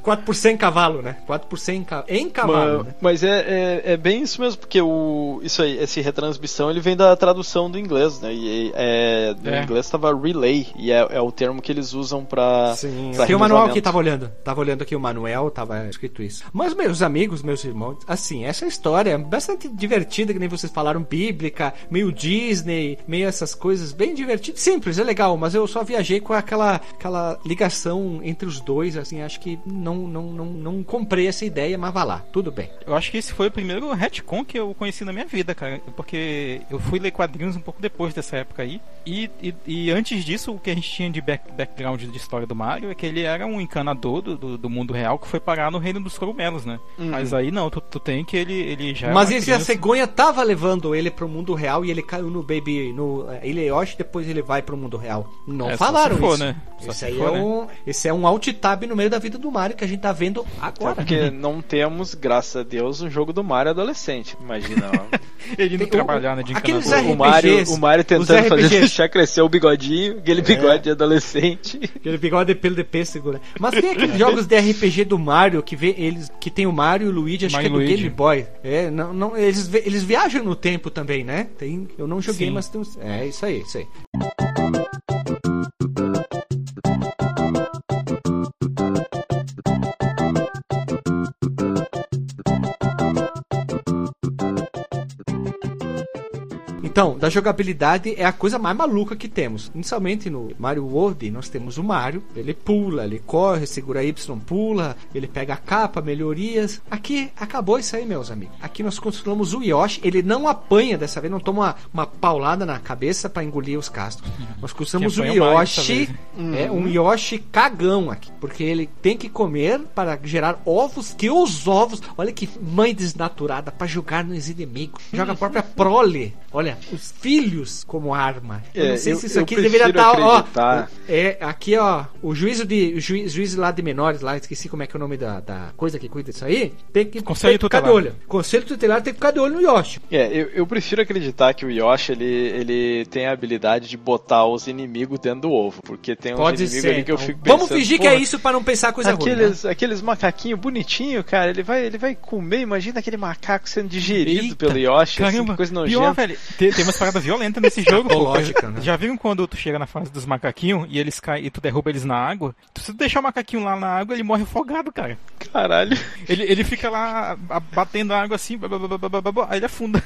4 por 100 cavalo, né? 4 por 100 ca- em cavalo, Mas, né? mas é, é, é bem isso mesmo, porque o, isso aí, esse retransmissão, ele vem da tradução do inglês, né? E é, no É. inglês estava relay, e é, é o termo que eles usam pra. Sim, pra tem o manual aqui, revezamento. tava olhando. Tava olhando aqui o manual, tava escrito isso. Mas meus amigos, meus irmãos, assim, essa história é bastante divertida, que nem vocês falaram, bíblica, meio Disney, meio essas coisas, bem divertido, simples, é legal, mas eu só viajei com aquela, aquela ligação entre os dois, assim, acho que não, não, não, não comprei essa ideia, mas vá lá, tudo bem. Eu acho que esse foi o primeiro retcon que eu conheci na minha vida, cara. Porque eu fui ler quadrinhos um pouco depois dessa época aí. E, e, e antes disso, o que a gente tinha de back- background de história do Mario é que ele era um encanador do, do, do mundo real que foi parar no reino dos cogumelos, né? Mas aí não, tu, tu tem que ele, ele já é Mas esse a cegonha tava levando ele pro mundo real e ele caiu no Baby. no Ele é Yoshi, depois ele vai pro mundo real. Não É, só falaram se for, isso. né? Se aí for, é né? um, esse é um alt tab no meio da vida do Mario que a gente tá vendo É agora. porque não temos, graças a Deus, um jogo do Mario adolescente. Imagina. Ele não Tem- trabalhar, o- né, aqueles encanador. o, Mario, RPGs, o Mario os tentando fazer RPGs. deixar crescer o bigodinho, aquele bigode de adolescente. Aquele bigode de pelo de pêssego, né? Mas tem aqueles jogos de RPG do Mario que vê eles que tem o Mario e o Luigi, acho Mario que é do Luigi. Game Boy. É, não, não, eles, eles viajam no tempo também, né? Tem, eu não joguei, Sim. mas tem uns, é isso aí, isso aí. Então, da jogabilidade é a coisa mais maluca que temos. Inicialmente no Mario World, nós temos o Mario, ele pula, ele corre, segura Y, pula, ele pega a capa, melhorias. Aqui acabou isso aí, meus amigos. Aqui nós controlamos o Yoshi, ele não apanha dessa vez, não toma uma, uma paulada na cabeça para engolir os cascos. Nós controlamos o Yoshi, dessa é um Yoshi cagão aqui, porque ele tem que comer para gerar ovos, que os ovos, olha que mãe desnaturada para jogar nos inimigos. Joga a própria prole. Olha, os filhos como arma. Eu É, não sei eu- se isso eu aqui deveria prefiro estar, ó. acreditar. É, aqui, ó, o juízo de o juiz, juízo lá de menores lá, esqueci como é que é o nome da, da coisa que cuida disso aí. Tem que, Conselho tem que ficar de olho. Conselho tutelar tem que ficar de olho no Yoshi. É, eu, eu prefiro acreditar que o Yoshi ele, ele tem a habilidade de botar os inimigos dentro do ovo, porque tem uns Pode inimigos ser. ali que eu então. fico pensando. Vamos fingir que é "Porra, isso para não pensar coisa ruim. né? Aqueles, aqueles macaquinhos bonitinhos, cara, ele vai, ele vai comer, imagina aquele macaco sendo digerido Eita, pelo Yoshi, assim, Caramba, que coisa pior, nojenta. velho. Tem, umas paradas violentas nesse jogo. Escatológica, né? Já viram quando tu chega na fase dos macaquinhos e eles caem e tu derruba eles na água? Tu, se tu deixar o macaquinho lá na água, ele morre afogado, cara. Caralho. Ele, ele fica lá batendo a água assim, blá, blá, blá, aí ele afunda.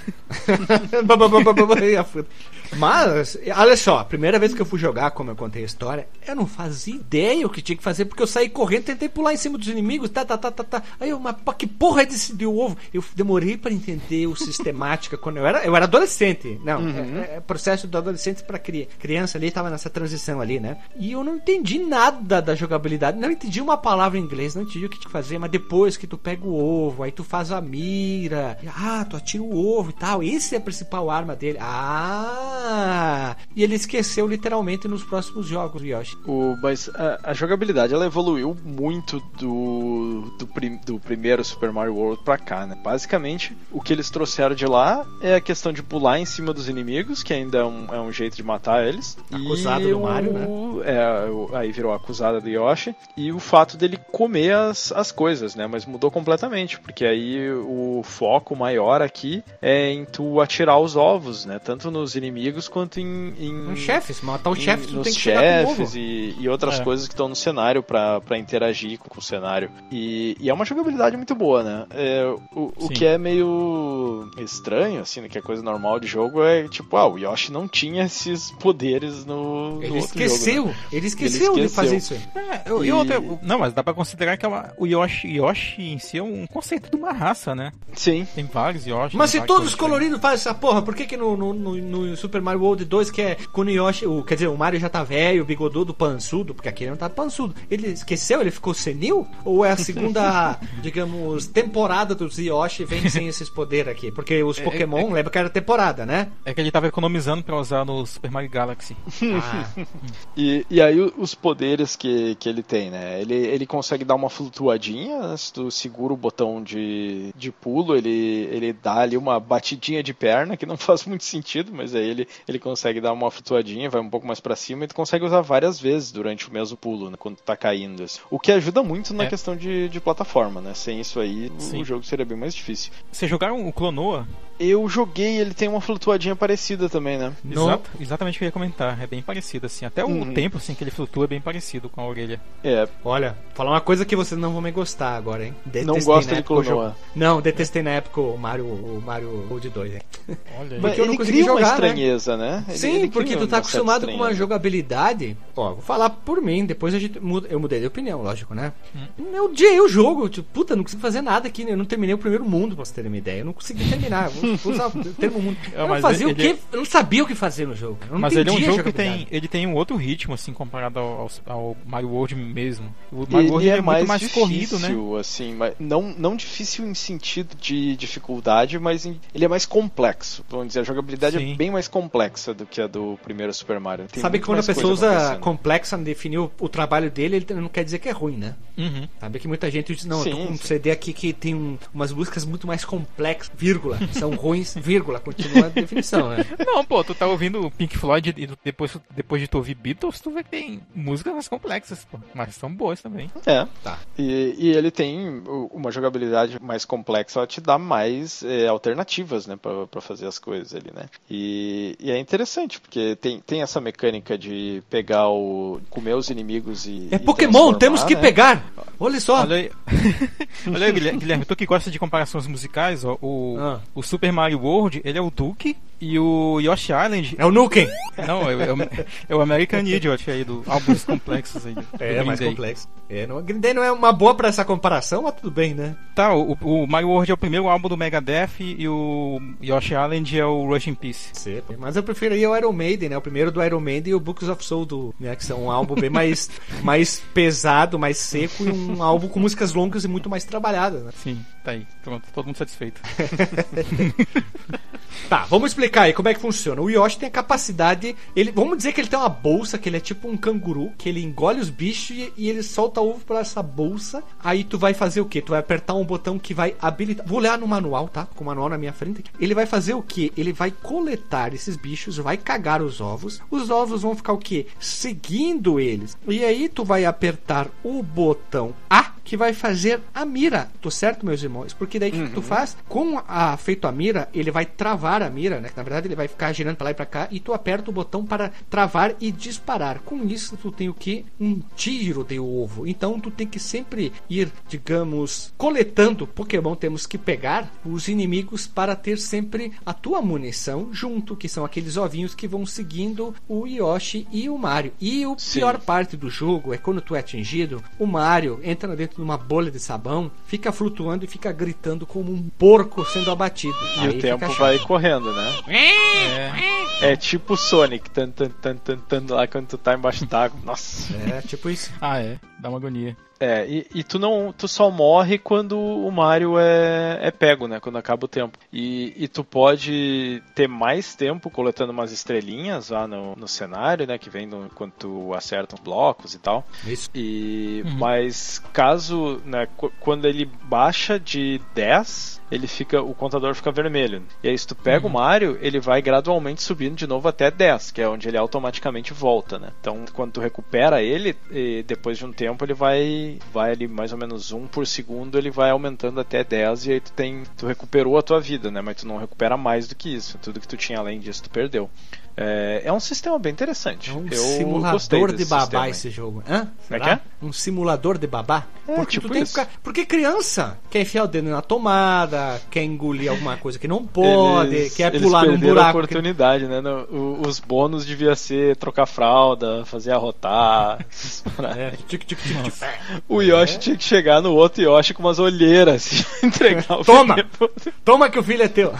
Mas, olha só, a primeira vez que eu fui jogar, como eu contei a história, eu não fazia ideia o que tinha que fazer, porque eu saí correndo, tentei pular em cima dos inimigos, tá, tá, tá, tá, tá. Aí eu, mas que porra é desse de ovo? Eu demorei pra entender o sistemática quando eu era, eu era adolescente. Não, é, é processo do adolescente pra cri- criança ali, tava nessa transição ali, né? E eu não entendi nada da jogabilidade, não entendi uma palavra em inglês, não entendi o que fazer, mas depois que tu pega o ovo, aí tu faz a mira, e, ah, tu atira o ovo e tal, esse é a principal arma dele. Ah! E ele esqueceu literalmente nos próximos jogos, Yoshi. O, mas a, a jogabilidade ela evoluiu muito do, do, prim- do primeiro Super Mario World pra cá, né? Basicamente, o que eles trouxeram de lá é a questão de pular em cima dos inimigos, que ainda é um, é um jeito de matar eles. Acusado do Mario, né? o- É, o- aí virou a acusada do Yoshi. E o fato dele comer as, as coisas, né? Mas mudou completamente, porque aí o foco maior aqui é em tu atirar os ovos, né? Tanto nos inimigos quanto em. em chefes, matar o chefe, tu nos tem que chegar com o ovo. chefes e, e outras É. coisas que estão no cenário pra pra interagir com, com o cenário. E, e é uma jogabilidade muito boa, né? É, o, o que é meio estranho, assim, né, que é coisa normal de jogo, jogo é tipo, ah, o Yoshi não tinha esses poderes no, no Ele outro esqueceu, jogo, né? ele esqueceu, Ele de fazer isso esqueceu. aí. É, eu, E- e outra- não, mas dá pra considerar que é uma- o Yoshi, Yoshi em si é um conceito de uma raça, né? Sim. Tem vários Yoshi. Mas se todos coloridos fazem essa porra, por que que no, no, no- no Super Mario World 2, que é quando o Yoshi, o, quer dizer, o Mario já tá velho, bigodudo, pançudo, porque aqui ele não tá pançudo. Ele esqueceu? Ele ficou senil? Ou é a segunda, digamos, temporada dos Yoshi vem sem esses poderes aqui? Porque os Pokémon, lembra que era temporada, né? É que ele tava economizando pra usar no Super Mario Galaxy. Ah, E, e aí os poderes que, que ele tem, né? Ele, ele consegue dar uma flutuadinha, né? se tu segura o botão de, de pulo, ele, ele dá ali uma batidinha de perna, que não faz muito sentido, mas aí ele, ele consegue dar uma flutuadinha, vai um pouco mais pra cima, e tu consegue usar várias vezes durante o mesmo pulo, né? Quando tu tá caindo. assim. O que ajuda muito na É. questão de, de plataforma, né? Sem isso aí, o- Sim. o jogo seria bem mais difícil. Vocês jogaram o Clonoa? Eu joguei, ele tem uma flutuadinha parecida também, né? No- Exato, exatamente o que eu ia comentar. É bem parecido, assim. Até o Uhum. tempo assim, que ele flutua é bem parecido com a orelha. É, olha, falar uma coisa que vocês não vão me gostar agora, hein? não Detestei gosta na de época o jogo. Clonoa. Não, detestei na época o Mario, o Mario World 2, hein? Olha aí. Mas Porque eu não ele consegui cria uma jogar, né? estranheza, né? Ele- Sim, ele porque tu tá acostumado com uma jogabilidade. Ó, vou falar por mim, depois a gente muda, eu mudei de opinião, lógico, né? Hum. Eu odiei o jogo, tipo, puta, não consigo fazer nada aqui, né? Eu não terminei o primeiro mundo, pra você ter uma ideia. Eu não consegui terminar. Vou, vou usar o termo mundo. É, não mas fazia o ele- quê? Eu não sabia o que fazer no jogo. Mas ele é um jogo que tem, ele tem um outro ritmo, assim, comparado ao, ao- Mario World mesmo. O Mario World Ele é, é muito mais, mais difícil, corrido, né? assim, mas não, não difícil em sentido de dificuldade, mas em- ele é mais complexo. Vamos dizer, a jogabilidade Sim. é bem mais complexa do que a do primeiro Super Mario. Tem Sabe que quando a mais pessoa usa complexa em definir o, o trabalho dele, ele não quer dizer que é ruim, né? Uhum. Sabe que muita gente diz, não, eu tô Sim, com um sim. CD aqui que tem um- umas músicas muito mais complexas, vírgula, são ruins, vírgula, continua né? Não, pô, tu tá ouvindo Pink Floyd e depois, depois de tu ouvir Beatles, tu vê que tem músicas mais complexas, pô. Mas são boas também. É. Tá. E, e ele tem uma jogabilidade mais complexa, ela te dá mais é, alternativas, né, pra, pra fazer as coisas ali, né. E, e é interessante, porque tem, tem essa mecânica de pegar o. comer os inimigos e. É e Pokémon, temos que né? pegar! Olha só! Olha aí, Olha aí Guilherme, Guilherme, tu que gosta de comparações musicais, ó, o, Ah. o Super Mario World, ele é o Duke e o Yoshi Island. É o Nukem! Não, é, é o, é o American Idiot aí, do álbuns complexos aí. do É, Green mais Day. complexo. É, não, Green Day não é uma boa pra essa comparação, mas tudo bem, né? Tá, o, o Mario World é o primeiro álbum do Megadeth e o Yoshi Island é o Rush in Peace. Mas eu preferiria o Iron Maiden, né? O primeiro do Iron Maiden e o Books of Soul, do, né? que são um álbum bem mais, mais pesado, mais seco e um álbum com músicas longas e muito mais trabalhadas, né? Sim, tá aí. Pronto, todo mundo satisfeito. Tá, vamos explicar aí como é que funciona. O Yoshi tem a capacidade. Ele, vamos dizer que ele tem uma bolsa, que ele é tipo um canguru, que ele engole os bichos e, e ele solta ovo pra essa bolsa. Aí tu vai fazer o quê? Tu vai apertar um botão que vai habilitar. Vou olhar no manual, tá? Com o manual na minha frente. Ele vai fazer o quê? Ele vai coletar esses bichos, vai cagar os ovos. Os ovos vão ficar o quê? Seguindo eles. E aí tu vai apertar o botão A que vai fazer a mira. Tô certo, meus irmãos? Porque daí o que, que tu faz? Com a feito a mira, ele vai travar a mira, né? Na verdade, ele vai ficar girando pra lá e pra cá e tu aperta o botão para travar e disparar. Com isso, tu tem o que? Um tiro de ovo. Então, tu tem que sempre ir, digamos, coletando Pokémon. Temos que pegar os inimigos para ter sempre a tua munição junto, que são aqueles ovinhos que vão seguindo o Yoshi e o Mario. E o Sim. pior parte do jogo é quando tu é atingido, o Mario entra dentro de uma bolha de sabão, fica flutuando e fica gritando como um porco sendo abatido. E Aí o tempo vai correndo, né? É. É tipo Sonic, tan, tan, tan, tan, tan, lá quando tu tá embaixo d'água. Nossa. É, tipo isso. Ah, é. Dá uma agonia. É, e, e tu não, tu só morre quando o Mario é, é pego, né? Quando acaba o tempo. E, e tu pode ter mais tempo coletando umas estrelinhas lá no, no cenário, né? Que vem no, quando tu acerta os blocos e tal. Isso. E, Uhum. Mas caso, né, qu- quando ele baixa de 10, ele fica, o contador fica vermelho. E aí se tu pega o Mario, ele vai gradualmente subindo de novo até 10, que é onde ele automaticamente volta, né? Então quando tu recupera ele, e depois de um tempo ele vai, vai ali mais ou menos 1 por segundo, ele vai aumentando até 10 e aí tu tem, tu recuperou a tua vida, né? Mas tu não recupera mais do que isso. Tudo que tu tinha além disso tu perdeu. É, é um sistema bem interessante. É um Eu simulador de babá sistema esse jogo. Hã? É Será? que Um simulador de babá? É, porque tipo tu tem isso. que ficar... Porque criança quer enfiar o dedo na tomada, quer engolir alguma coisa que não pode, Eles- quer eles pular num perderam a buraco. que- oportunidade, né? No- o- os bônus devia ser trocar fralda, fazer arrotar. É, tic, tic, tic, tic. O Yoshi tinha que chegar no outro Yoshi com umas olheiras e entregar o Toma! brinquedo. Toma que o filho é teu.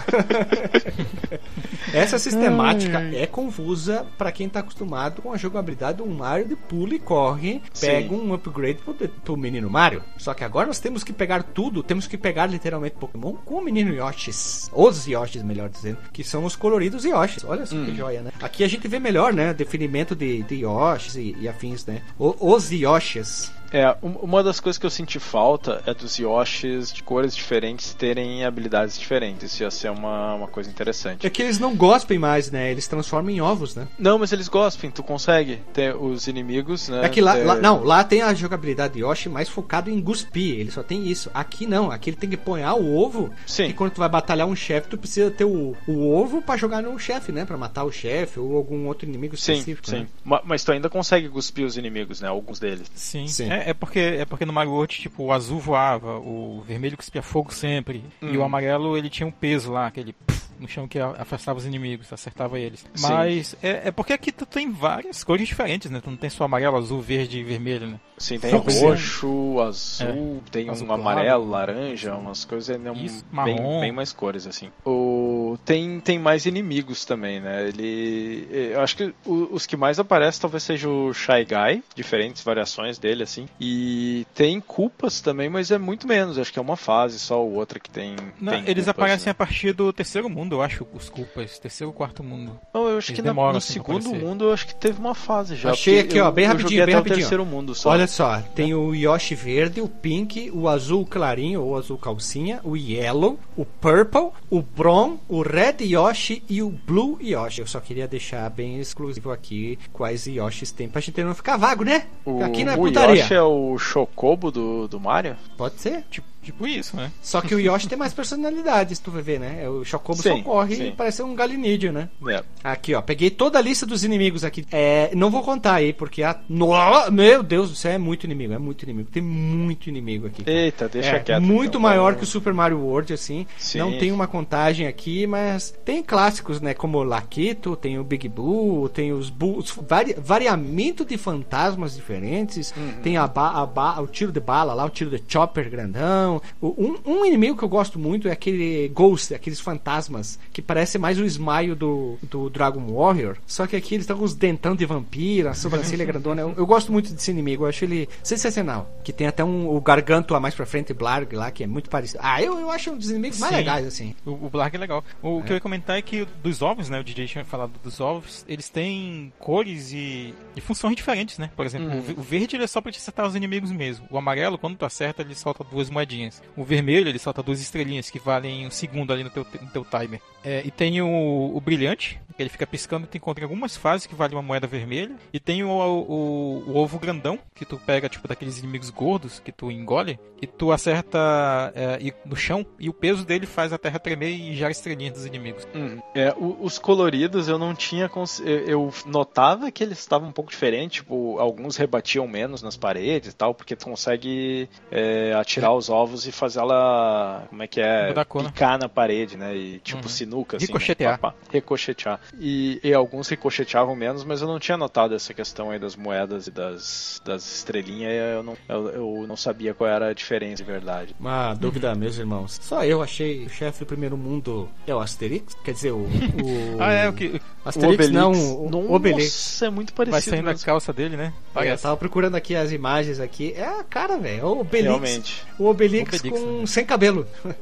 Essa sistemática é confusa pra quem tá acostumado com a jogabilidade do Mario de pula e corre, pega Sim. um upgrade pro, pro menino Mario. Só que agora nós temos que pegar tudo, temos que pegar literalmente Pokémon com o menino Yoshis. Os Yoshis, melhor dizendo, que são os coloridos Yoshis. Olha só que joia, né? Aqui a gente vê melhor, né? Definimento de, de Yoshis e, e afins, né? O- os Yoshis. É, um- uma das coisas que eu senti falta é dos Yoshis de cores diferentes terem habilidades diferentes. Isso ia ser uma, uma coisa interessante. É que eles não gospem mais, né? Eles transformam em ovos, né? Não, mas eles gospem, tu consegue ter os inimigos, né? É que lá, ter- lá- não, lá tem a jogabilidade de Yoshi mais focado em cuspir, ele só tem isso. Aqui não, aqui ele tem que ponhar o ovo. Sim. E quando tu vai batalhar um chefe, tu precisa ter o, o ovo pra jogar no chefe, né? Pra matar o chefe ou algum outro inimigo Sim, específico. sim. né? Ma- Mas tu ainda consegue cuspir os inimigos, né? Alguns deles. Sim, Sim. É, é porque é porque no Mario World, tipo, o azul voava, o vermelho cuspia fogo sempre, e Hum. o amarelo ele tinha um peso lá, aquele no chão que afastava os inimigos, acertava eles. Sim. Mas é, é porque aqui tu tem várias cores diferentes, né? Tu não tem só amarelo, azul, verde e vermelho, né? Sim, tem roxo, azul, tem Azul um claro. amarelo, laranja, umas coisas né, um- Isso, bem, marrom. bem mais cores, assim. O, tem, tem mais inimigos também, né? Ele. Eu acho que o- os que mais aparecem talvez seja o Shy Guy, diferentes variações dele, assim. E tem culpas também, mas é muito menos. Acho que é uma fase só ou outra que tem. Não, tem eles culpas, aparecem né? a partir do terceiro mundo, eu acho, os culpas. Terceiro ou quarto mundo. Não, eu acho Eles que na- no assim, segundo mundo eu acho que teve uma fase já. Achei aqui, ó, eu- bem eu rapidinho, bem rapidinho. terceiro mundo só. Olha só, tem o Yoshi verde, o pink, o azul clarinho ou azul calcinha, o yellow, o purple, o brown, o red Yoshi e o blue Yoshi. Eu só queria deixar bem exclusivo aqui quais Yoshis tem pra gente não ficar vago, né? O, aqui é o putaria. Yoshi é o Chocobo do, do Mario? Pode ser. Tipo, tipo isso, né? Só que o Yoshi tem mais personalidade, se tu vai ver, né? O Chocobo só Sim, corre sim. e parece um galinídeo, né? É. Aqui, ó, peguei toda a lista dos inimigos aqui. É, não vou contar aí, porque a. No, meu Deus do céu, é muito inimigo, é muito inimigo. Tem muito inimigo aqui. cara. Eita, deixa É, quieto. muito então. maior que o Super Mario World, assim. Sim. Não tem uma contagem aqui, mas tem clássicos, né? Como o Lakitu, tem o Big Boo, tem os, bu- os vari, variamento de fantasmas diferentes. Uhum. Tem a ba, a ba- o tiro de bala lá, o tiro de chopper grandão. O- um, um inimigo que eu gosto muito é aquele Ghost, aqueles fantasmas, que parece mais o Smile do, do Dragon Warrior. Só que aqui eles estão com os dentão de vampiro, a sobrancelha grandona. Eu, eu gosto muito desse inimigo, eu acho ele sensacional. Que tem até um, o Gargantua mais pra frente, Blarg lá, que é muito parecido. Ah, eu, eu acho um dos inimigos mais Sim. legais, assim. O, o Blarg é legal. O que eu ia comentar é que dos ovos, né? O DJ tinha falado dos ovos, eles têm cores e, e funções diferentes, né? Por exemplo, o ve- o verde ele é só pra te acertar os inimigos mesmo. O amarelo, quando tu acerta, ele solta duas moedinhas. O vermelho, ele solta duas estrelinhas que valem um segundo ali no teu, no teu timer. É, e tem o, o brilhante, que ele fica piscando, tu encontra em algumas fases que vale uma moeda vermelha. E tem o, o, o ovo grandão, que tu pega, tipo, daqueles inimigos gordos que tu engole, e tu acerta é, e- no chão, e o peso dele faz a terra tremer e gera estrelinhas dos inimigos. Hum. É, os coloridos eu não tinha. cons- Eu, eu notava que eles estavam um pouco diferentes. Tipo, alguns rebatiam menos nas paredes e tal, porque tu consegue é, atirar os ovos e fazer ela. Como é que é? A né? Picar na parede, né? E tipo Uhum. sinuca, assim. Ricochetear. Né? Pá, pá. Ricochetear. E, e alguns ricocheteavam menos, mas eu não tinha notado essa questão aí das moedas e das, das estrelinhas. Eu não, eu, eu não sabia qual era a diferença de verdade. Uma dúvida, meus irmãos. Só eu achei o chefe do primeiro mundo é o Asterix? Quer dizer, o. o Ah, é, o que Asterix, não, o, Nossa, o Obelix. é muito vai parecido. saindo a mesmo. calça dele, né? Eu Parece. tava procurando aqui as imagens aqui. É a cara, velho. É o Obelix. Realmente. O Obelix, Com né? sem cabelo.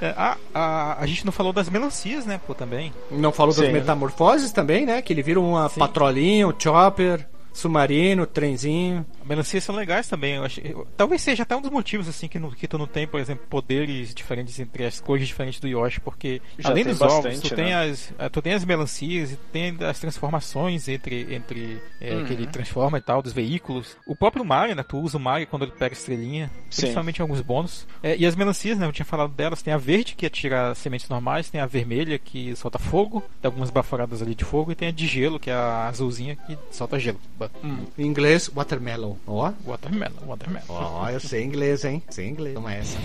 É, a, a, a gente não falou das melancias, né, pô, também. Não falou das Sim. metamorfoses também, né? Que ele vira uma Sim. patrolinha, o chopper. Submarino, trenzinho. Melancias são legais também. Eu acho, eu- talvez seja até um dos motivos assim que, no, que tu não tem, por exemplo, poderes diferentes entre as cores diferentes do Yoshi, porque Já além tem dos ovos, bastante, tu tem, né? as, ah, tu tem as melancias e tem as transformações entre, entre é, Uhum. que ele transforma e tal, dos veículos. O próprio Mario, né? Tu usa o Mario quando ele pega estrelinha, Sim. principalmente em alguns bônus. É, e as melancias, né? Eu tinha falado delas, tem a verde que atira sementes normais, tem a vermelha que solta fogo, tem algumas baforadas ali de fogo, e tem a de gelo, que é a azulzinha que solta gelo. Ba- Em inglês, watermelon. Ó, Watermelon, watermelon. ó, eu sei inglês, hein? Sei inglês. Toma essa.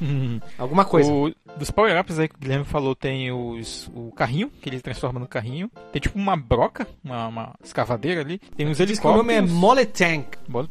Alguma coisa. O- dos power-ups aí que o Guilherme falou, tem os, o carrinho, que ele transforma no carrinho. Tem tipo uma broca, uma, uma escavadeira ali. Tem uns que o nome é helicópteros. Mole Tank.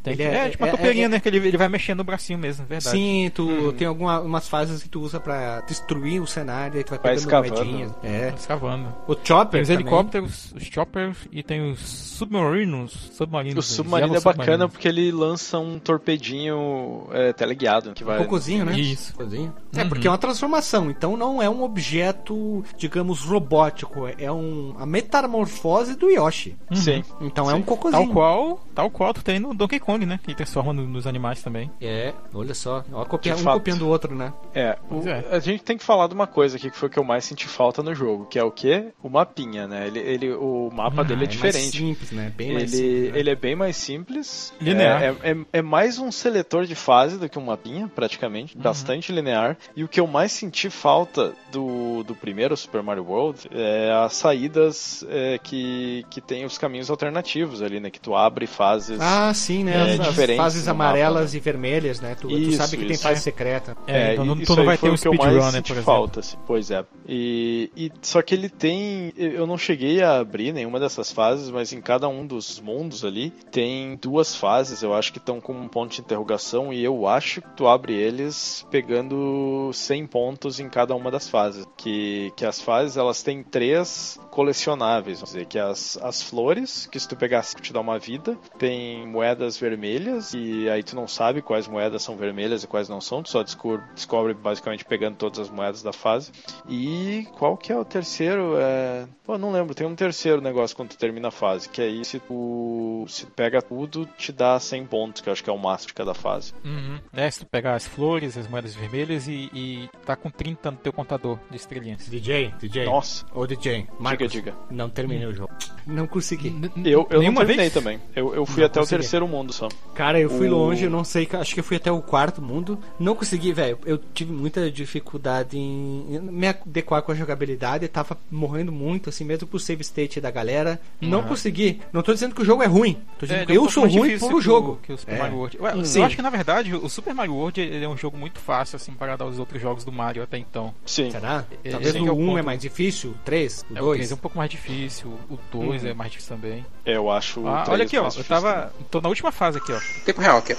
Ele é- é, tipo uma é- topeirinha, é- né? Que ele, ele vai mexendo no bracinho mesmo, verdade. Sim, tu tem algumas fases que tu usa pra destruir o cenário e tu vai Vai pegando escavando. moedinhas. É. Escavando. O Chopper Tem os também. helicópteros, os choppers e tem os submarinos. Submarinos. O submarino é bacana submarinos. porque ele lança um torpedinho é, teleguiado que vai. Cocôzinho, né? Isso. Cocôzinho. É, porque é uma transformação, então não é um objeto, digamos, robótico, é um, a metamorfose do Yoshi. Sim. Então é um Tal cocôzinho. qual, tal qual tu tem no Donkey Kong, né? Que transforma no- nos animais também. É, olha só, ó, copia, um copiando o outro, né? É, o- é. a gente tem que falar de uma coisa aqui que foi o que eu mais senti falta no jogo, que é o quê? O mapinha, né? Ele, ele, o mapa dele é mais diferente. simples, né? Bem mais ele, simples, né? ele é bem mais simples. Linear. É, é, é- é mais um seletor de fase do que um mapinha, praticamente. Uhum. Bastante linear. E o que eu mais senti falta do, do primeiro Super Mario World é as saídas é, que, que tem os caminhos alternativos ali, né? Que tu abre fases. Ah, sim, né? é, as, as diferentes fases amarelas mapa, e vermelhas, né? Tu, tu Isso, sabe que tem isso. fase É. secreta. É, então e não- tu isso não aí vai foi ter um o que eu mais speedrun, né, senti por exemplo. falta, assim. Pois é. E, e só que ele tem, eu não cheguei a abrir nenhuma dessas fases, mas em cada um dos mundos ali tem duas fases, eu acho que estão com um ponto de interrogação e eu acho que tu abre eles pegando 100 pontos em cada uma das fases. Que, que as fases elas têm três colecionáveis, vamos dizer que as, as flores, que se tu pegar te dá uma vida, tem moedas vermelhas e aí tu não sabe quais moedas são vermelhas e quais não são, tu só descobre, descobre basicamente pegando todas as moedas da fase. E qual que é o terceiro? É... Pô, não lembro, tem um terceiro negócio quando tu termina a fase, que aí se tu, se tu pega tudo, te dá 100 pontos, que eu acho que é o máximo de cada fase. Uhum. É, se tu pegar as flores, as moedas vermelhas e, e tá com 30 no teu contador de estrelinhas. DJ, DJ. Nossa, Ô, DJ. Marcos, diga. Não terminei o jogo. Não consegui. eu, eu não terminei vez? também. Eu, eu fui Não até consegui. o terceiro mundo só. Cara, eu fui O- longe, eu não sei, acho que eu fui até o quarto mundo. Não consegui, velho. Eu tive muita dificuldade em me adequar com a jogabilidade. Tava morrendo muito, assim, mesmo pro save state da galera. Não consegui. Não tô dizendo que o jogo é ruim. Tô dizendo É, é um eu sou ruim difícil por o que jogo. Que o Super É. Mario World. Ué, eu acho que na verdade o Super Mario World ele é um jogo muito fácil assim para os outros jogos do Mario até então. Sim. Será? É, Talvez o é o 1 é ponto. mais difícil, o 3, o É, o 2. 3 é um pouco mais difícil, o 2 é mais difícil também. É, Eu acho. o Ah, olha aqui, ó. Eu tava. tô na última fase aqui, ó. Tempo real aqui,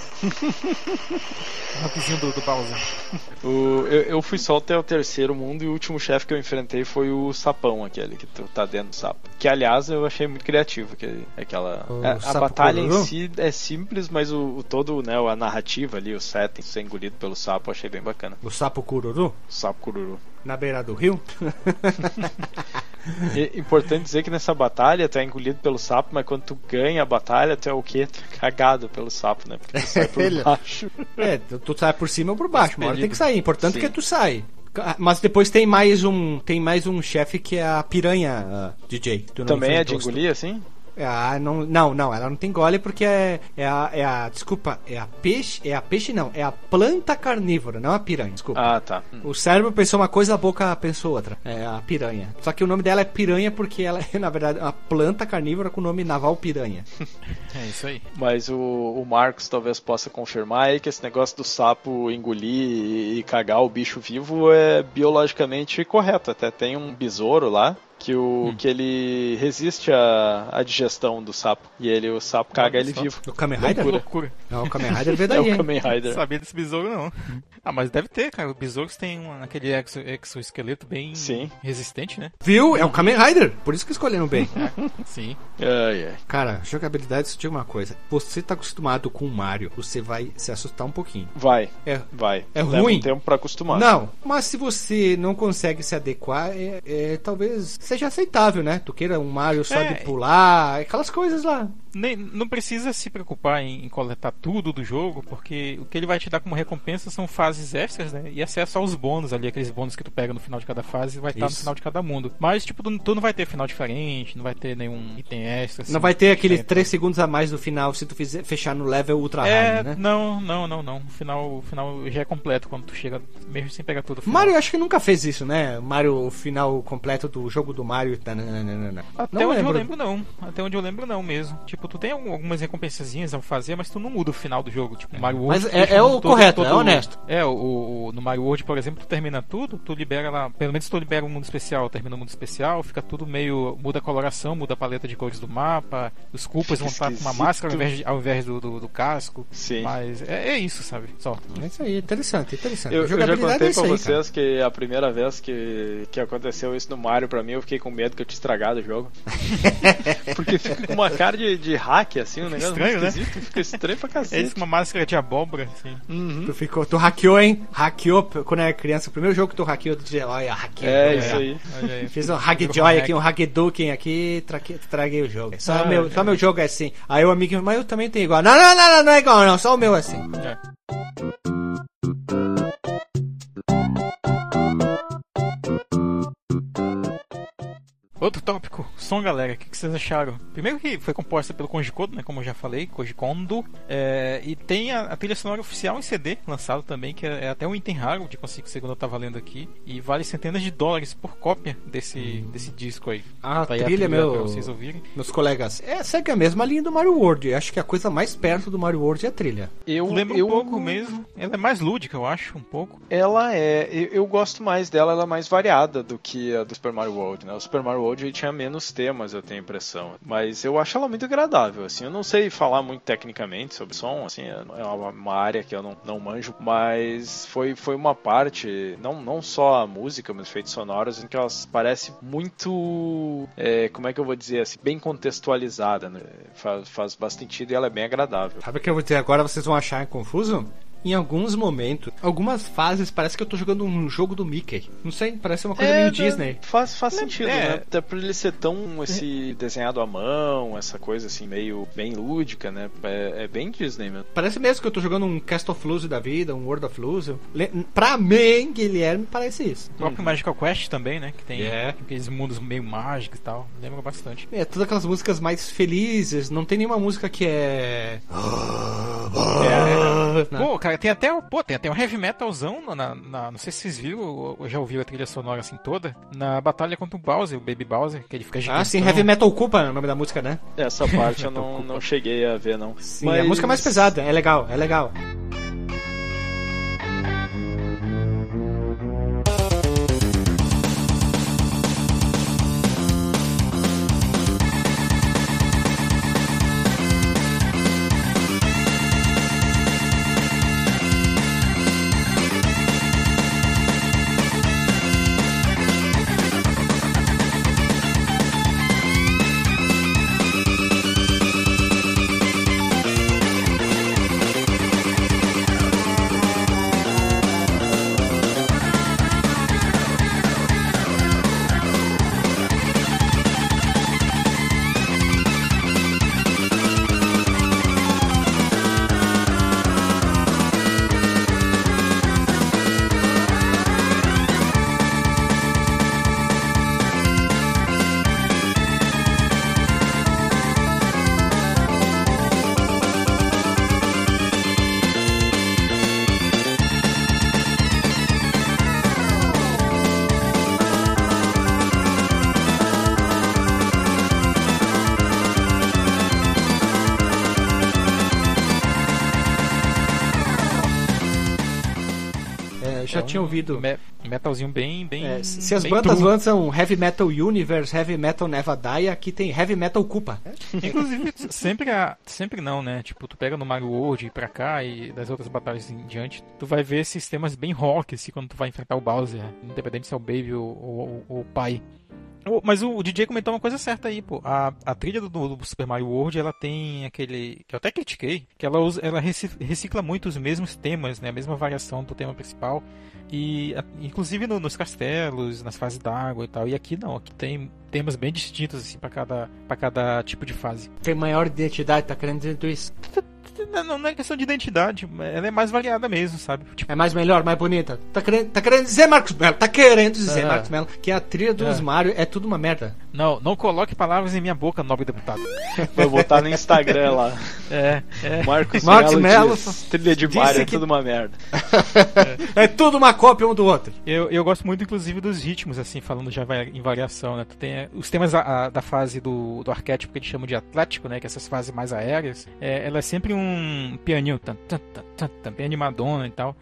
rapidinho do, do Bowser. O- eu, eu fui só até o terceiro mundo e o último chefe que eu enfrentei foi o sapão, aquele que tu tá dentro do sapo. Que aliás eu achei muito criativo, que aquela. O a- batalha em si é simples, mas o, o todo, né, a narrativa ali, o setting, ser engolido pelo sapo, achei bem bacana. O sapo cururu, O sapo cururu. na beira do rio. E, importante dizer que nessa batalha tu é engolido pelo sapo, mas quando tu ganha a batalha, tu é o quê? Tu é cagado pelo sapo, né? Porque tu sai por Ele- baixo. é, tu, sai por cima ou por baixo. Uma hora tem que sair. Importante Sim. que tu sai. Mas depois tem mais um, tem mais um chefe que é a piranha ah, DJ. Tu não Também é de engolir assim? Ah, não, não, não, ela não tem gole porque é, é, a, é a. Desculpa, é a peixe. É a peixe, não, é a planta carnívora, não a piranha, desculpa. Ah, tá. Hum. O cérebro pensou uma coisa, a boca pensou outra. É a piranha. Só que o nome dela é piranha porque ela é, na verdade, uma planta carnívora com o nome naval piranha. É isso aí. Mas o, o Marcos talvez possa confirmar aí que esse negócio do sapo engolir e, e cagar o bicho vivo é biologicamente correto. Até tem um besouro lá que, o, que ele resiste à, à digestão do sapo. E ele, o sapo caga ele vivo. O Kamen Rider? loucura. Não, o Kamen Rider veio É daí, o hein? Kamen Rider. Não sabia desse besouro, não. Ah, mas deve ter, cara. O besouros tem um, aquele exo, exoesqueleto bem Sim. resistente, né? Viu? É o Kamen Rider. Por isso que escolheram bem. Sim. Ai, ai. Cara, jogabilidade, só digo uma coisa. Você tá acostumado com o Mario, você vai se assustar um pouquinho. Vai, É, vai. É Leva ruim? um tempo pra acostumar. Não, mas se você não consegue se adequar, é, é, talvez seja aceitável, né? Tu queira um Mario só É. de pular, aquelas coisas lá. Nem, não precisa se preocupar em, em, coletar tudo do jogo, porque o que ele vai te dar como recompensa são fases extras, né? E acesso aos bônus ali, aqueles bônus que tu pega no final de cada fase, vai estar no final de cada mundo. Mas, tipo, tu, tu, não vai ter final diferente, não vai ter nenhum item extra. Assim, não vai ter aqueles 3 segundos a mais no final se tu fizer, fechar no level ultra é, hard, né? Não, não, não, não. O final, o final já é completo quando tu chega, mesmo sem pegar tudo. Mario acho que nunca fez isso, né? Mario, o final completo do jogo do Mario. Tá, não, não, não, Até onde lembro. eu lembro, não. Até onde eu lembro, não mesmo. Tipo, tu tem algumas recompensazinhas a fazer, mas tu não muda o final do jogo. Tipo, Mario World. Mas é, é o todo, correto, todo, é honesto. É, o, o, no Mario World, por exemplo, tu termina tudo, tu libera lá. Pelo menos tu libera um mundo especial, termina o um mundo especial, fica tudo meio. muda a coloração, muda a paleta de cores do mapa. Os culpas vão estar com uma máscara ao invés, de, ao invés do, do, do, casco. Sim. Mas é, é, isso, sabe? Só. É isso aí, interessante, interessante. Eu, eu já contei é pra aí, vocês cara. que a primeira vez que, que aconteceu isso no Mario, pra mim, eu fiquei com medo que eu tinha estragado o jogo. Porque fica com uma cara de, de hack, assim, um negócio estranho, né? Fica estranho pra cacete. É com uma máscara de abóbora, assim. Uhum. Tu, ficou, tu hackeou, hein? Hackeou quando era criança. O primeiro jogo que tu hackeou, tu dizia, olha, hackeou. É, isso aí. aí. Fiz um hackjoy aqui, um hackduking aqui, traquei, traguei o jogo. Só, ah, meu, é. só meu jogo é assim. Aí o amigo, mas eu também tenho igual. Não, não, não, não, não é igual, não. Só o meu é assim. É. Outro tópico, som, galera, o que, que, vocês acharam? Primeiro que foi composta pelo Koji Kondo, né, como eu já falei, Koji Kondo, é, e tem a, a, trilha sonora oficial em CD, lançado também, que é, é até um item raro de conseguir, segundo eu tava lendo aqui, e vale centenas de dólares por cópia desse, hum. desse disco aí. Ah, tá a trilha, meu, vocês ouvirem. meus colegas, é, segue a mesma linha do Mario World, acho que a coisa mais perto do Mario World é a trilha. Eu lembro eu... um pouco mesmo, ela é mais lúdica, eu acho, um pouco. Ela é, eu, eu gosto mais dela, ela é mais variada do que a do Super Mario World, né, o Super Mario World World tinha menos temas, eu tenho a impressão. Mas eu acho ela muito agradável, assim. Eu não sei falar muito tecnicamente sobre som, assim, é uma área que eu não, não manjo, mas foi, foi uma parte, não, não só a música, mas efeitos sonoros, em que elas parecem muito, é, como é que eu vou dizer assim, bem contextualizada, né? Faz, faz bastante sentido e ela é bem agradável. Sabe o que eu vou dizer agora? Vocês vão achar confuso? Em alguns momentos, algumas fases, parece que eu tô jogando um jogo do Mickey. Não sei, parece uma coisa é, meio Disney. Faz, faz sentido, é. né? Até por ele ser tão esse desenhado à mão, essa coisa assim, meio bem lúdica, né? É, é bem Disney mesmo. Parece mesmo que eu tô jogando um Cast of Luz da vida, um World of Luz. Pra mim, Guilherme, parece isso. O próprio uhum. Magical Quest também, né? Que tem yeah. É. aqueles mundos meio mágicos e tal. Lembra bastante. É, todas aquelas músicas mais felizes. Não tem nenhuma música que é. é. Pô, cara, tem até, pô, tem até um heavy metalzão na, na, não sei se vocês viram ou já ouviram a trilha sonora assim toda, na batalha contra o Bowser, o Baby Bowser, que ele fica gigante. Ah, sim, Heavy Metal Culpa é o nome da música, né? Essa parte eu não, não cheguei a ver, não. Sim, Mas... é a música mais pesada, é legal, é legal. Ouvido. Me metalzinho bem. bem é, se as bem bandas true. lançam Heavy Metal Universe, Heavy Metal Nevadaia, aqui tem Heavy Metal Culpa. Inclusive, sempre, sempre não, né? Tipo, tu pega no Mario World e pra cá e das outras batalhas em diante, tu vai ver sistemas bem rock, assim, quando tu vai enfrentar o Bowser, independente se é o Baby ou, ou, ou o pai. Mas o, DJ comentou uma coisa certa aí, pô. A, a trilha do, do Super Mario World, ela tem aquele. que eu até critiquei, que ela, usa, ela reci- recicla muito os mesmos temas, né? A mesma variação do tema principal. E inclusive no- nos castelos, nas fases d'água e tal. E aqui não, aqui tem temas bem distintos, assim, pra cada, pra cada tipo de fase. Tem maior identidade, tá querendo dizer isso? Não, não é questão de identidade, ela é mais variada mesmo, sabe? Tipo, É mais melhor, mais bonita. Tá querendo, tá querendo dizer, Marcos Melo, tá querendo dizer, É. Marcos Melo, que a trilha dos É. Mario é tudo uma merda. não, não coloque palavras em minha boca, nobre deputado. Vou botar no Instagram lá. É, é. Marcos, Marcos Melo diz, trilha de Mario é que- tudo uma merda. É tudo uma cópia um do outro. Eu, eu gosto muito, inclusive, dos ritmos, assim, falando já em variação, né? Tu tem eh, os temas a- a- da fase do, do arquétipo que eles chamam de atlético, né? Que é essas fases mais aéreas. É, ela é sempre um pianinho, tan, tan, tan, tan, tan, bem animadona e tal.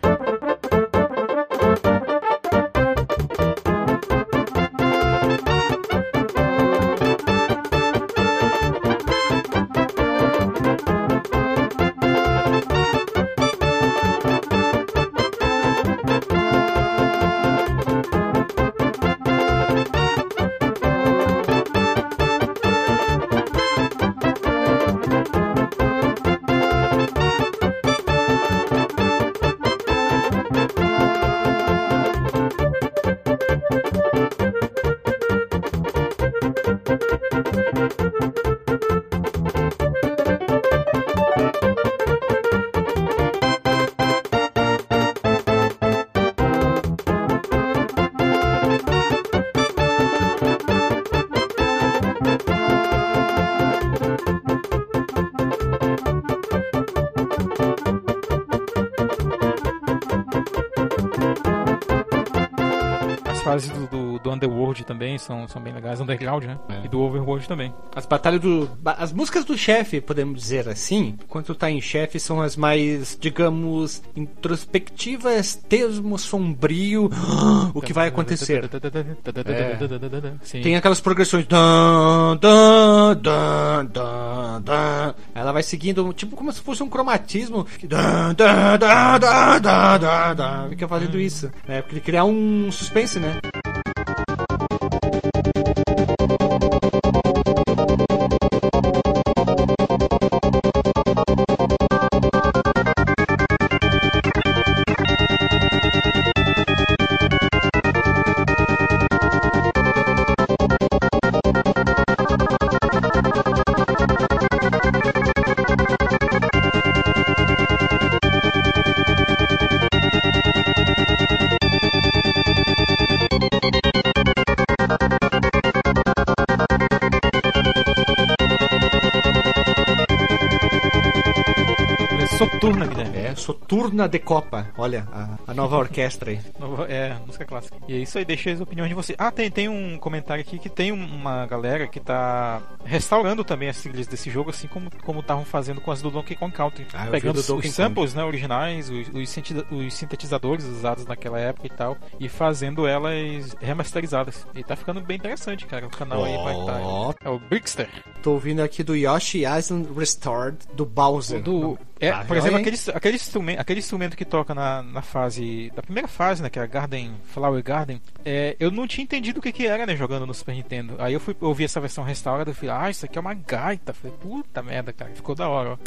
São, são bem legais, Underground, né? E do Overworld também. As batalhas do. As músicas do chefe, podemos dizer assim, quando tu tá em chefe, são as mais, digamos, introspectivas, termo sombrio, o que vai acontecer. Sim. Tem aquelas progressões. Ela vai seguindo, tipo como se fosse um cromatismo. Fica fazendo isso. Né? Porque criar um suspense, né? Guilherme. Soturna de Copa. Olha, a, a nova orquestra aí. É, música clássica. E é isso aí, deixei as opiniões de você. Ah, tem, tem um comentário aqui que tem uma galera que tá restaurando também as trilhas desse jogo, assim como como estavam fazendo com as do Donkey Kong Country. Ah, Pegando do os, os samples né, originais, os, os sintetiza- os sintetizadores usados naquela época e tal, e fazendo elas remasterizadas. E tá ficando bem interessante, cara. O canal aí vai estar. Ó. É o Brickster. Tô ouvindo aqui do Yoshi Island Restored, do Bowser. Do, é, Ah, por exemplo, aquele, aquele, instrumento, aquele instrumento que toca na, na fase. Da primeira fase, né? Que é a Garden. Flower Garden. É, eu não tinha entendido o que, que era, né? Jogando no Super Nintendo. Aí eu fui ouvir essa versão restaurada e falei, ah, isso aqui é uma gaita. Falei, puta merda, cara. Ficou da hora, ó.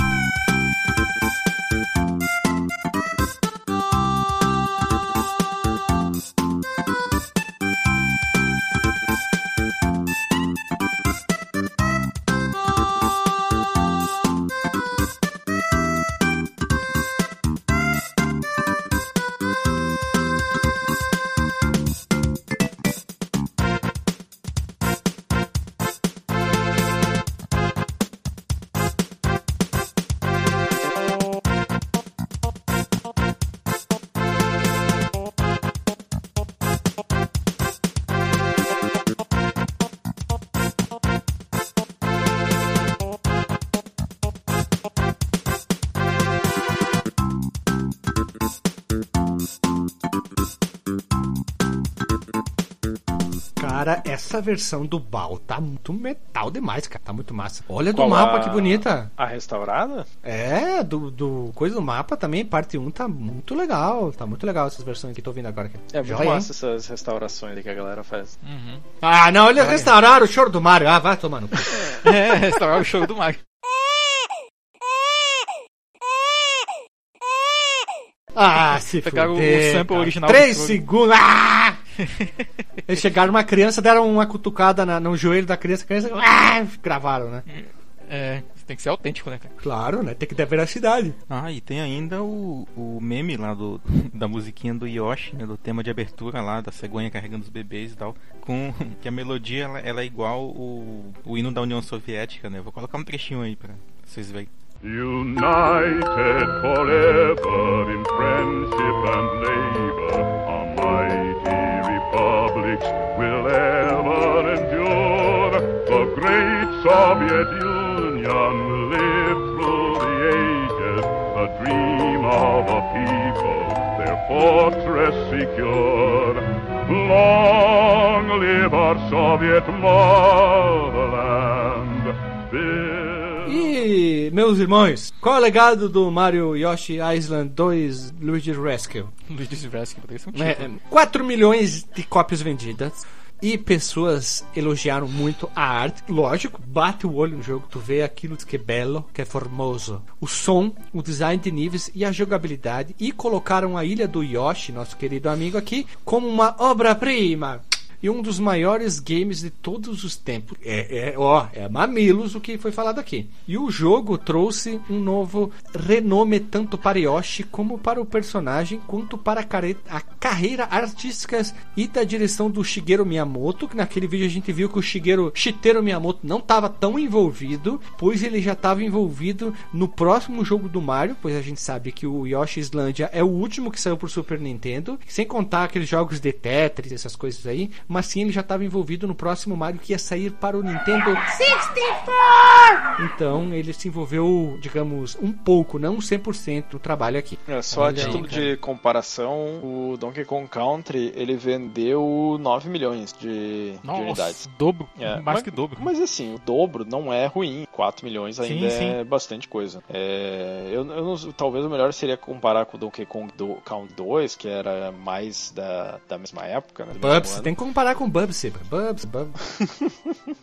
Cara, essa versão do Bal tá muito metal demais, cara. Tá muito massa. Olha do Qual mapa a- que bonita. A restaurada? É, do, do coisa do mapa também, parte 1 tá muito legal. Tá muito legal essas versões que tô vendo agora. Aqui. É muito Joia, hein? massa essas restaurações aí que a galera faz. Ah, não, eles restauraram o choro do Mario. Ah, vai tomando. É, restaurar o show do Mario. Ah, se Pegaram o sample cara. original Três do jogo. segundos. Ah! Eles chegaram uma criança, deram uma cutucada na- no joelho da criança, a criança ah! gravaram, né? É, tem que ser autêntico, né, cara? Claro, né? Tem que ter veracidade. Ah, e tem ainda o, o meme lá do, da musiquinha do Yoshi, né, do tema de abertura lá, da cegonha carregando os bebês e tal, com que a melodia ela, ela é igual o, o hino da União Soviética, né? Vou colocar um trechinho aí pra vocês verem. United forever in friendship and labor, our mighty republics will ever endure. The great Soviet Union lived through the ages, the dream of a people, their fortress secure. Long live our Soviet motherland. Build E, meus irmãos, qual é o legado do Mario Yoshi Island 2 Luigi's Rescue? Luigi's Rescue, ser um É, título. 4 milhões de cópias vendidas. E pessoas elogiaram muito a arte. Lógico, bate o olho no jogo, tu vê aquilo que é belo, que é formoso. O som, o design de níveis e a jogabilidade. E colocaram a ilha do Yoshi, nosso querido amigo aqui, como uma obra-prima. E um dos maiores games de todos os tempos. É, é, ó, é mamilos o que foi falado aqui. E o jogo trouxe um novo renome tanto para Yoshi como para o personagem, quanto para a, care- a carreira artística e da direção do Shigeru Miyamoto. Que naquele vídeo a gente viu que o Shigeru Shiteru Miyamoto não estava tão envolvido, pois ele já estava envolvido no próximo jogo do Mario, pois a gente sabe que o Yoshi Islandia é o último que saiu por Super Nintendo, sem contar aqueles jogos de Tetris, essas coisas aí, mas sim ele já estava envolvido no próximo Mario que ia sair para o Nintendo 64! então ele se envolveu, digamos, um pouco, não 100% no trabalho aqui. É, só a Olha aí, título cara. de comparação, o Donkey Kong Country ele vendeu 9 milhões de, de Nossa, unidades. dobro, É, mais mas, que dobro. Mas assim, o dobro não é ruim. 4 milhões ainda Sim, é bastante coisa. É, eu, eu não- talvez o melhor seria comparar com o Donkey Kong do, Count 2, que era mais da, da mesma época. Né, do Bubs, tem que comparar com Bubsy. Bubs, Bubs.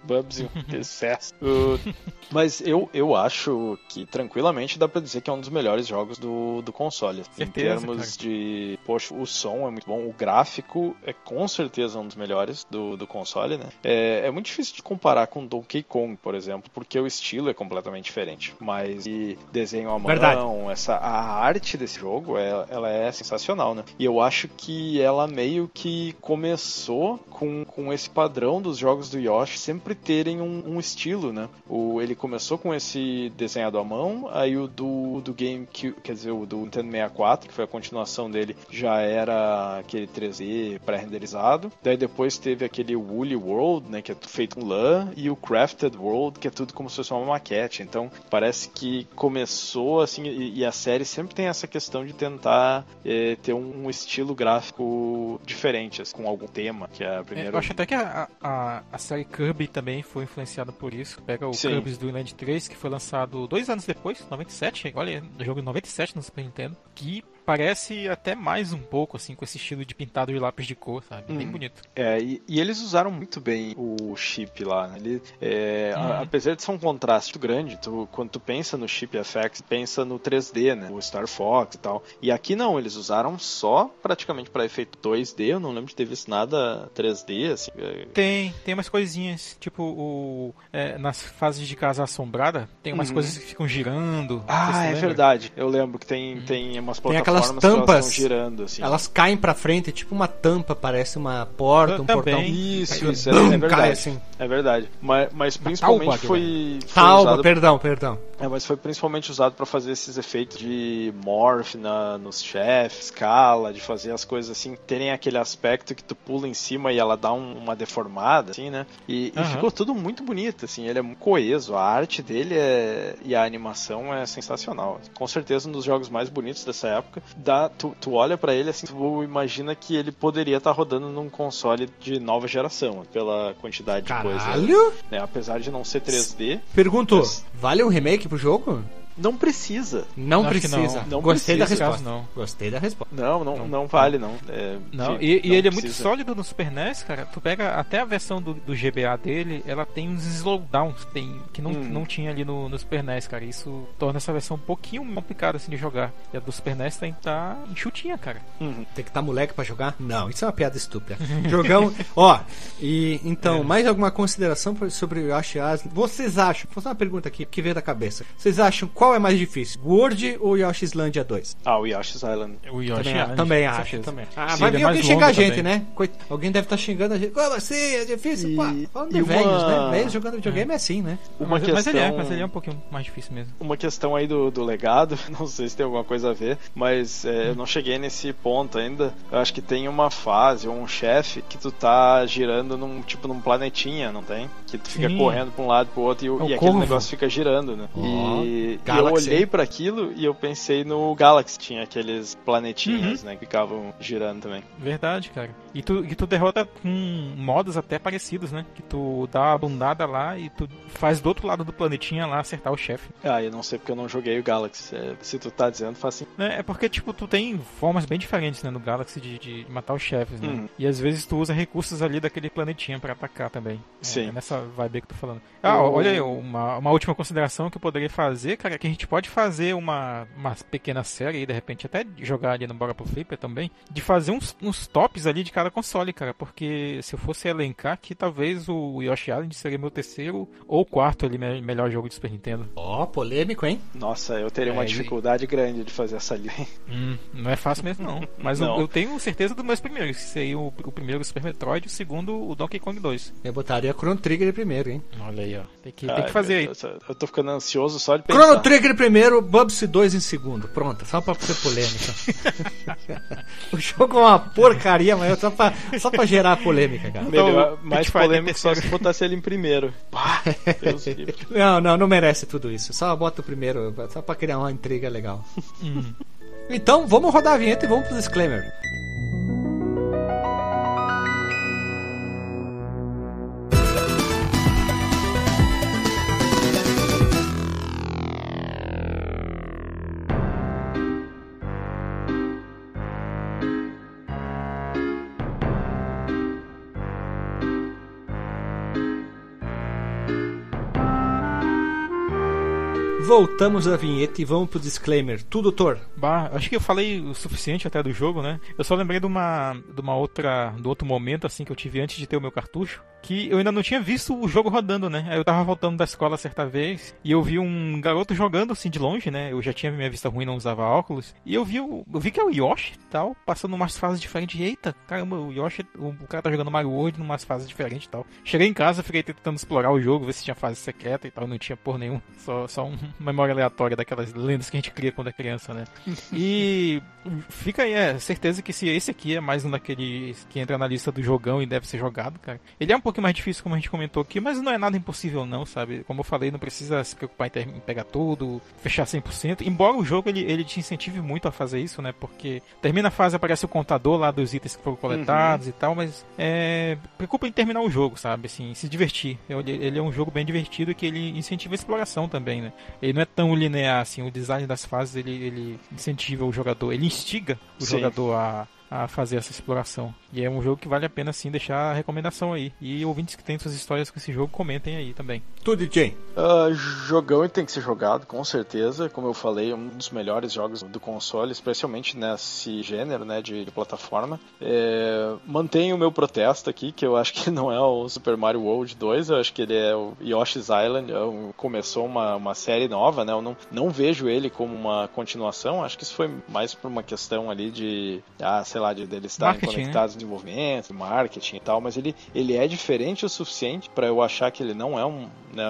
Bubs e um excesso. Uh, mas eu, eu acho que tranquilamente dá pra dizer que é um dos melhores jogos do, do console. em Certeza, termos cara. de. Poxa, o som é muito bom, o gráfico é com certeza um dos melhores do, do console, né? É, é muito difícil de comparar com Donkey Kong, por exemplo, porque o estilo é completamente diferente. Mas e desenho à mão, Verdade. essa, a arte desse jogo, é, ela é sensacional, né? E eu acho que ela meio que começou com, com esse padrão dos jogos do Yoshi sempre terem um, um estilo, né? O, ele começou com esse desenhado à mão, aí o do, do GameCube, quer dizer, o do Nintendo 64, que foi a continuação dele, já era aquele 3D pré-renderizado. Daí depois teve aquele Woolly World, né? Que é feito com lã, e o Crafted World, que é tudo como se fosse uma maquete. Então parece que começou assim, e, e a série sempre tem essa questão de tentar eh, ter um, um estilo gráfico diferente, assim, com algum tema, que é a É, primeira. eu acho até que a, a, a série Kirby também foi influenciada por isso. Pega o Sim. Kirby's Dream Land 3, que foi lançado dois anos depois, 97. Olha, jogo em 97 no Super Nintendo. Que parece até mais um pouco, assim, com esse estilo de pintado de lápis de cor, sabe? Bem Hum. bonito. É, e, e eles usaram muito bem o chip lá, né? Ele, é, a- Uhum. apesar de ser um contraste grande, tu, quando tu pensa no chip FX, pensa no 3D, né? O Star Fox e tal. E aqui não, eles usaram só praticamente para efeito 2D, eu não lembro de ter visto nada 3D, assim. é, Tem, tem umas coisinhas, tipo o. é, nas fases de casa assombrada, tem umas Uhum. coisas que ficam girando. Ah, é lembra. verdade. Eu lembro que tem, tem umas plataformas elas tampas. girando, assim. Elas caem pra frente, tipo uma tampa, parece uma porta, um Também. portão. Isso, isso, é, é verdade. cai assim. É verdade. Mas, mas principalmente Talba, foi, foi Calma, usado perdão, perdão. É, mas foi principalmente usado pra fazer esses efeitos de morph na, nos chefes, escala, de fazer as coisas assim, terem aquele aspecto que tu pula em cima e ela dá um- uma deformada, assim, né? E, e Aham. ficou tudo muito bonito, assim, ele é muito coeso, a arte dele é, e a animação é sensacional. Com certeza um dos jogos mais bonitos dessa época. Época, dá, tu, tu olha para ele assim, tu imagina que ele poderia estar tá rodando num console de nova geração, pela quantidade Caralho? de coisa. Né? Apesar de não ser 3D. Pergunto, Mas- vale um remake pro jogo? Não precisa. Não precisa. não. Não Gostei da precisa, resposta. não. Gostei da resposta. Não, não, não, vale, não. É, Não, de- e, e não ele é muito precisa. sólido no Super NES, cara. Tu pega até a versão do, do GBA dele, ela tem uns slowdowns tem, que não, Hum. não tinha ali no, no Super NES, cara. Isso torna essa versão um pouquinho complicada assim de jogar. E a do Super NES tem que tá enxutinha, cara. Uhum. Tem que estar moleque pra jogar? Não, isso é uma piada estúpida. Jogão. Ó, e então, mais alguma consideração sobre o Yoshi Island? Vocês acham? Vou fazer uma pergunta aqui que veio da cabeça. Vocês acham qual é mais difícil? World ou Yoshi Islandia 2? Ah, o Yoshi's Island. O Yoshi Também, Island, também acho, também. Ah, Sim, vai é vir mais alguém xingar a gente, também. né? Coit- Alguém deve estar xingando a gente. Como assim? É difícil? E- Pô, falando de e velhos, uma- né? Velhos jogando videogame é assim, né? Uma Mas, questão... mas ele é, mas ele é um pouquinho mais difícil mesmo. Uma questão aí do, do legado, não sei se tem alguma coisa a ver, mas é, eu não cheguei nesse ponto ainda. Eu acho que tem uma fase ou um chefe que tu tá girando num tipo num planetinha, não tem? Que tu fica Sim. correndo pra um lado pro outro e, É e aquele negócio fica girando, né? Ó, e, e eu Galaxy. olhei pra aquilo e eu pensei no Galaxy, tinha aqueles Uhum. planetinhas, né, que ficavam girando também. Verdade, cara. E tu, e tu derrota com modos até parecidos, né? Que tu dá uma bundada lá e tu faz do outro lado do planetinha lá acertar o chefe. Ah, eu não sei porque eu não joguei o Galaxy. É, se tu tá dizendo, faz assim. né? É porque, tipo, tu tem formas bem diferentes, né, no Galaxy de, de matar os chefes, né? Uhum. E às vezes tu usa recursos ali daquele planetinha pra atacar também. É, Sim. É nessa vibe aí que eu tô falando. Ah, olha aí, uma, uma última consideração que eu poderia fazer, cara, é que a gente pode fazer uma, uma pequena série aí, de repente, até jogar ali no Bora pro Flipper também, de fazer uns, uns tops ali de cada console, cara, porque se eu fosse elencar que talvez o Yoshi Island seria meu terceiro ou quarto ali, me- melhor jogo de Super Nintendo. Ó, polêmico, hein? Nossa, eu teria É, uma e- dificuldade grande de fazer essa linha. Hum, não é fácil mesmo, não. Mas eu- Não. Eu, tenho certeza dos meus primeiros. Que seria o, o primeiro Super Metroid, o segundo o Donkey Kong 2. Eu botaria Chrono Trigger primeiro, hein? Olha aí, ó. Tem que, tem Ai, que fazer aí. Eu tô ficando ansioso só de pensar. Chrono Trigger primeiro, Bubsy 2 em segundo. Pronto, só pra ser polêmica. o jogo é uma porcaria, mas é só pra, só pra gerar polêmica, cara. Melhor, Então, mais Pit Fighter polêmico só se botasse ele em primeiro. Pá. Não, não, não merece tudo isso. Só bota o primeiro, só pra criar uma intriga legal. Hum. Então, vamos rodar a vinheta e vamos pro disclaimer. Voltamos à vinheta e vamos pro disclaimer. Tu, doutor? Bah, acho que eu falei o suficiente até do jogo, né? Eu só lembrei de uma, de uma outra, do outro momento assim que eu tive antes de ter o meu cartucho, que eu ainda não tinha visto o jogo rodando, né? Aí eu tava voltando da escola certa vez e eu vi um garoto jogando assim de longe, né? Eu já tinha minha vista ruim, não usava óculos, e eu vi, eu vi que é o Yoshi, tal, passando umas fases diferentes. Eita, caramba, o Yoshi, o, cara tá jogando Mario World numas fases diferentes, tal. Cheguei em casa, fiquei tentando explorar o jogo, ver se tinha fase secreta e tal, não tinha por nenhum, só só um memória aleatória daquelas lendas que a gente cria quando é criança, né? E fica aí, é certeza que se esse aqui é mais um daqueles que entra na lista do jogão e deve ser jogado, cara. Ele é um pouquinho mais difícil, como a gente comentou aqui, mas não é nada impossível, não, sabe? Como eu falei, não precisa se preocupar em, ter- em pegar tudo, fechar 100%. Embora o jogo ele, ele te incentive muito a fazer isso, né? Porque termina a fase, aparece o contador lá dos itens que foram coletados e tal, mas é, preocupa em terminar o jogo, sabe? Assim, se divertir. Ele, ele é um jogo bem divertido que ele incentiva a exploração também, né? Ele não é tão linear assim, o design das fases ele, ele incentiva o jogador, ele instiga o Sim. jogador a, a fazer essa exploração. E é um jogo que vale a pena sim deixar a recomendação aí. E ouvintes que têm suas histórias com esse jogo, comentem aí também. Tu, DJ. Ah, jogão e tem que ser jogado, com certeza. Como eu falei, um dos melhores jogos do console, especialmente nesse gênero né, de, de plataforma. É, mantenho o meu protesto aqui, que eu acho que não é o Super Mario World 2, eu acho que ele é o Yoshi's Island. é um- começou uma, uma série nova, né? Eu não, não vejo ele como uma continuação. Acho que isso foi mais por uma questão ali de, ah, sei lá, de deles estarem Marketing, né? conectados no desenvolvimento, marketing e tal, mas ele, ele é diferente o suficiente para eu achar que ele não é um né,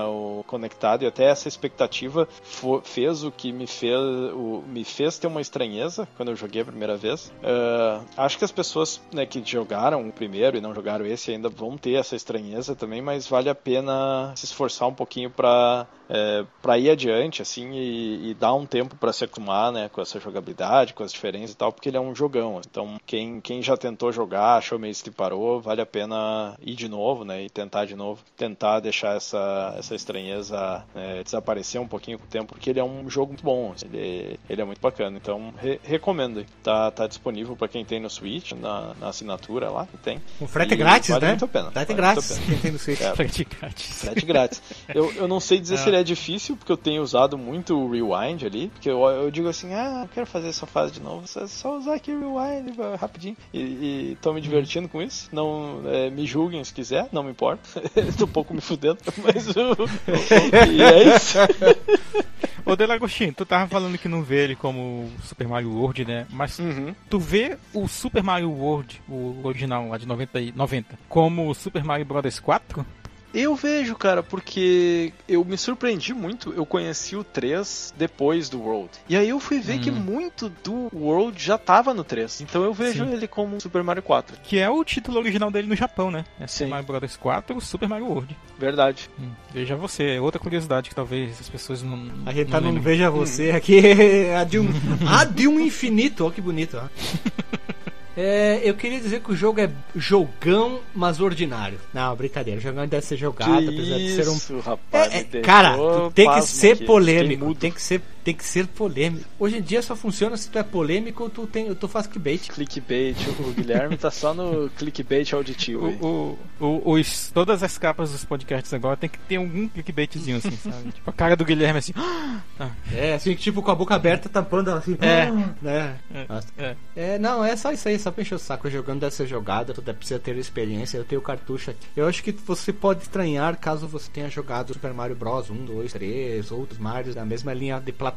conectado e até essa expectativa fo- fez o que me fez o, me fez ter uma estranheza quando eu joguei a primeira vez. Ah, acho que as pessoas né, que jogaram o primeiro e não jogaram esse ainda vão ter essa estranheza também, mas vale a pena se esforçar um pouquinho para é, para ir adiante, assim, e, e dar um tempo para se acostumar, né, com essa jogabilidade, com as diferenças e tal, porque ele é um jogão. Então, quem, quem já tentou jogar, achou meio que parou, vale a pena ir de novo, né, e tentar de novo, tentar deixar essa, essa estranheza é, desaparecer um pouquinho com o tempo, porque ele é um jogo muito bom, assim, ele, ele é muito bacana. Então, re, recomendo. Tá, tá disponível para quem tem no Switch, na, na assinatura lá, que tem. O frete é grátis, vale né? muito a pena. Frete vale grátis. Quem tem no Switch. É. Frete grátis. Frete grátis. Eu, eu não sei dizer se ele é difícil, porque eu tenho usado muito o Rewind ali, porque eu, eu digo assim, ah, eu quero fazer essa fase de novo, é só usar aqui o Rewind rapidinho. E, e tô me divertindo com isso. Não é, me julguem se quiser, não me importa. tô um pouco me fudendo, mas o, e é isso. Ô Delagostinho, tu tava falando que não vê ele como Super Mario World, né? Mas Uhum. tu vê o Super Mario World, o original lá de 90, e- 90 como Super Mario Bros 4? Eu vejo, cara, porque eu me surpreendi muito. Eu conheci o 3 depois do World. E aí eu fui ver que muito do World já tava no 3. Então eu vejo Sim. ele como Super Mario 4. Que é o título original dele no Japão, né? É Super Sim. Mario Bros 4, Super Mario World. Verdade. Hum, veja você, é outra curiosidade que talvez as pessoas não. A gente tá não num lembrem. Veja Você aqui, a de um, a de um infinito, ó que bonito, ó. É, eu queria dizer que o jogo é jogão, mas ordinário. Não, brincadeira, o jogão deve ser jogado, apesar de ser um isso, rapaz. É, é, cara, tu tem que ser aqui. polêmico. Tem que ser, tem que ser polêmico. Hoje em dia só funciona se tu é polêmico ou tu, tem, tu faz clickbait. Clickbait. O Guilherme tá só no clickbait auditivo. O, o, o- os, todas as capas dos podcasts agora tem que ter algum clickbaitzinho assim, sabe? tipo a cara do Guilherme assim. Ah, É, assim, tipo com a boca aberta, tampando ela assim. É. Né? é, é. É, não, é só isso aí, só pra encher o saco. Jogando dessa jogada, tu precisa ter experiência. Eu tenho cartucho aqui. Eu acho que você pode estranhar caso você tenha jogado Super Mario Bros. 1, 2, 3, outros Marios da mesma linha de plataforma,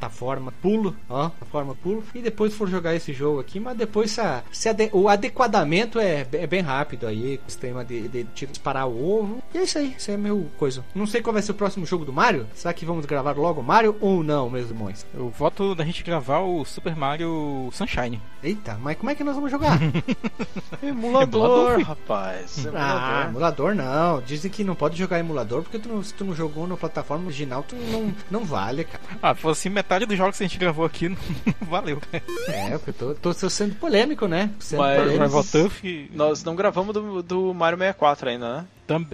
pulo, ó, plataforma pulo. E depois for jogar esse jogo aqui, mas depois se, a- se ade- o adequadamento é, é bem rápido aí, com o sistema de, de tiro disparar o ovo. E é isso aí, isso é meu coisa. Não sei qual vai ser o próximo jogo do Mario. Será que vamos gravar logo o Mario ou não, meus irmãos? Eu voto da gente gravar o Super Mario Sunshine. Eita, mas como é que nós vamos jogar? Emulador, Emulador, rapaz. Ah, Emulador. emulador não. Dizem que não pode jogar emulador porque tu não- se tu não jogou na plataforma original, tu não, não vale, cara. Ah, fosse metade dos jogos que a gente gravou aqui, não valeu. É, porque eu tô, tô sendo polêmico, né? Sendo Mas- polêmico. Nós não gravamos do, do Mario 64 ainda, né?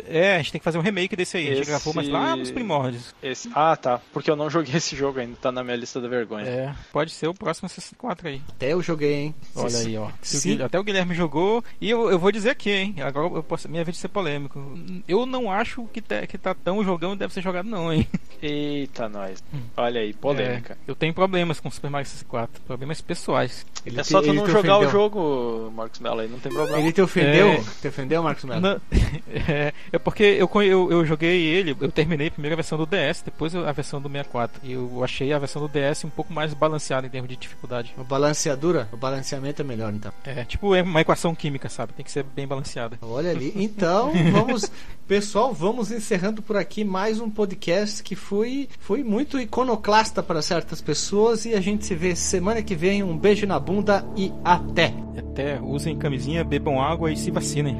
É, a gente tem que fazer um remake desse aí. A gente Esse- gravou, mas lá nos primórdios. Esse... Ah, tá. Porque eu não joguei esse jogo ainda, tá na minha lista da vergonha. É, pode ser o próximo 64 aí. Até eu joguei, hein? Olha Se- aí, ó. O Guilherme- Até o Guilherme jogou. E eu, eu vou dizer aqui, hein? Agora eu posso, minha vez de ser polêmico. Eu não acho que tá, que tá tão jogão e deve ser jogado, não, hein? Eita, nós. Olha aí, polêmica. É, eu tenho problemas com Super Mario 64. Problemas pessoais. Ele É te- só tu não te jogar o ofendeu. jogo, Marcos Mello, aí não tem problema. Ele te ofendeu? É. Te ofendeu, Marcos Melo? Não, é, é porque eu, eu, eu joguei ele, eu terminei primeiro a versão do DS, depois a versão do 64. E eu achei a versão do DS um pouco mais balanceada em termos de dificuldade. O balanceadura? O balanceamento é melhor, então. É tipo é uma equação química, sabe? Tem que ser bem balanceada. Olha ali. Então, vamos. Pessoal, vamos encerrando por aqui mais um podcast que foi, foi muito iconoclasta para certas pessoas. E a gente se vê semana que vem. Um beijo na bunda e até! Até usem camisinha, bebam água e se vacinem.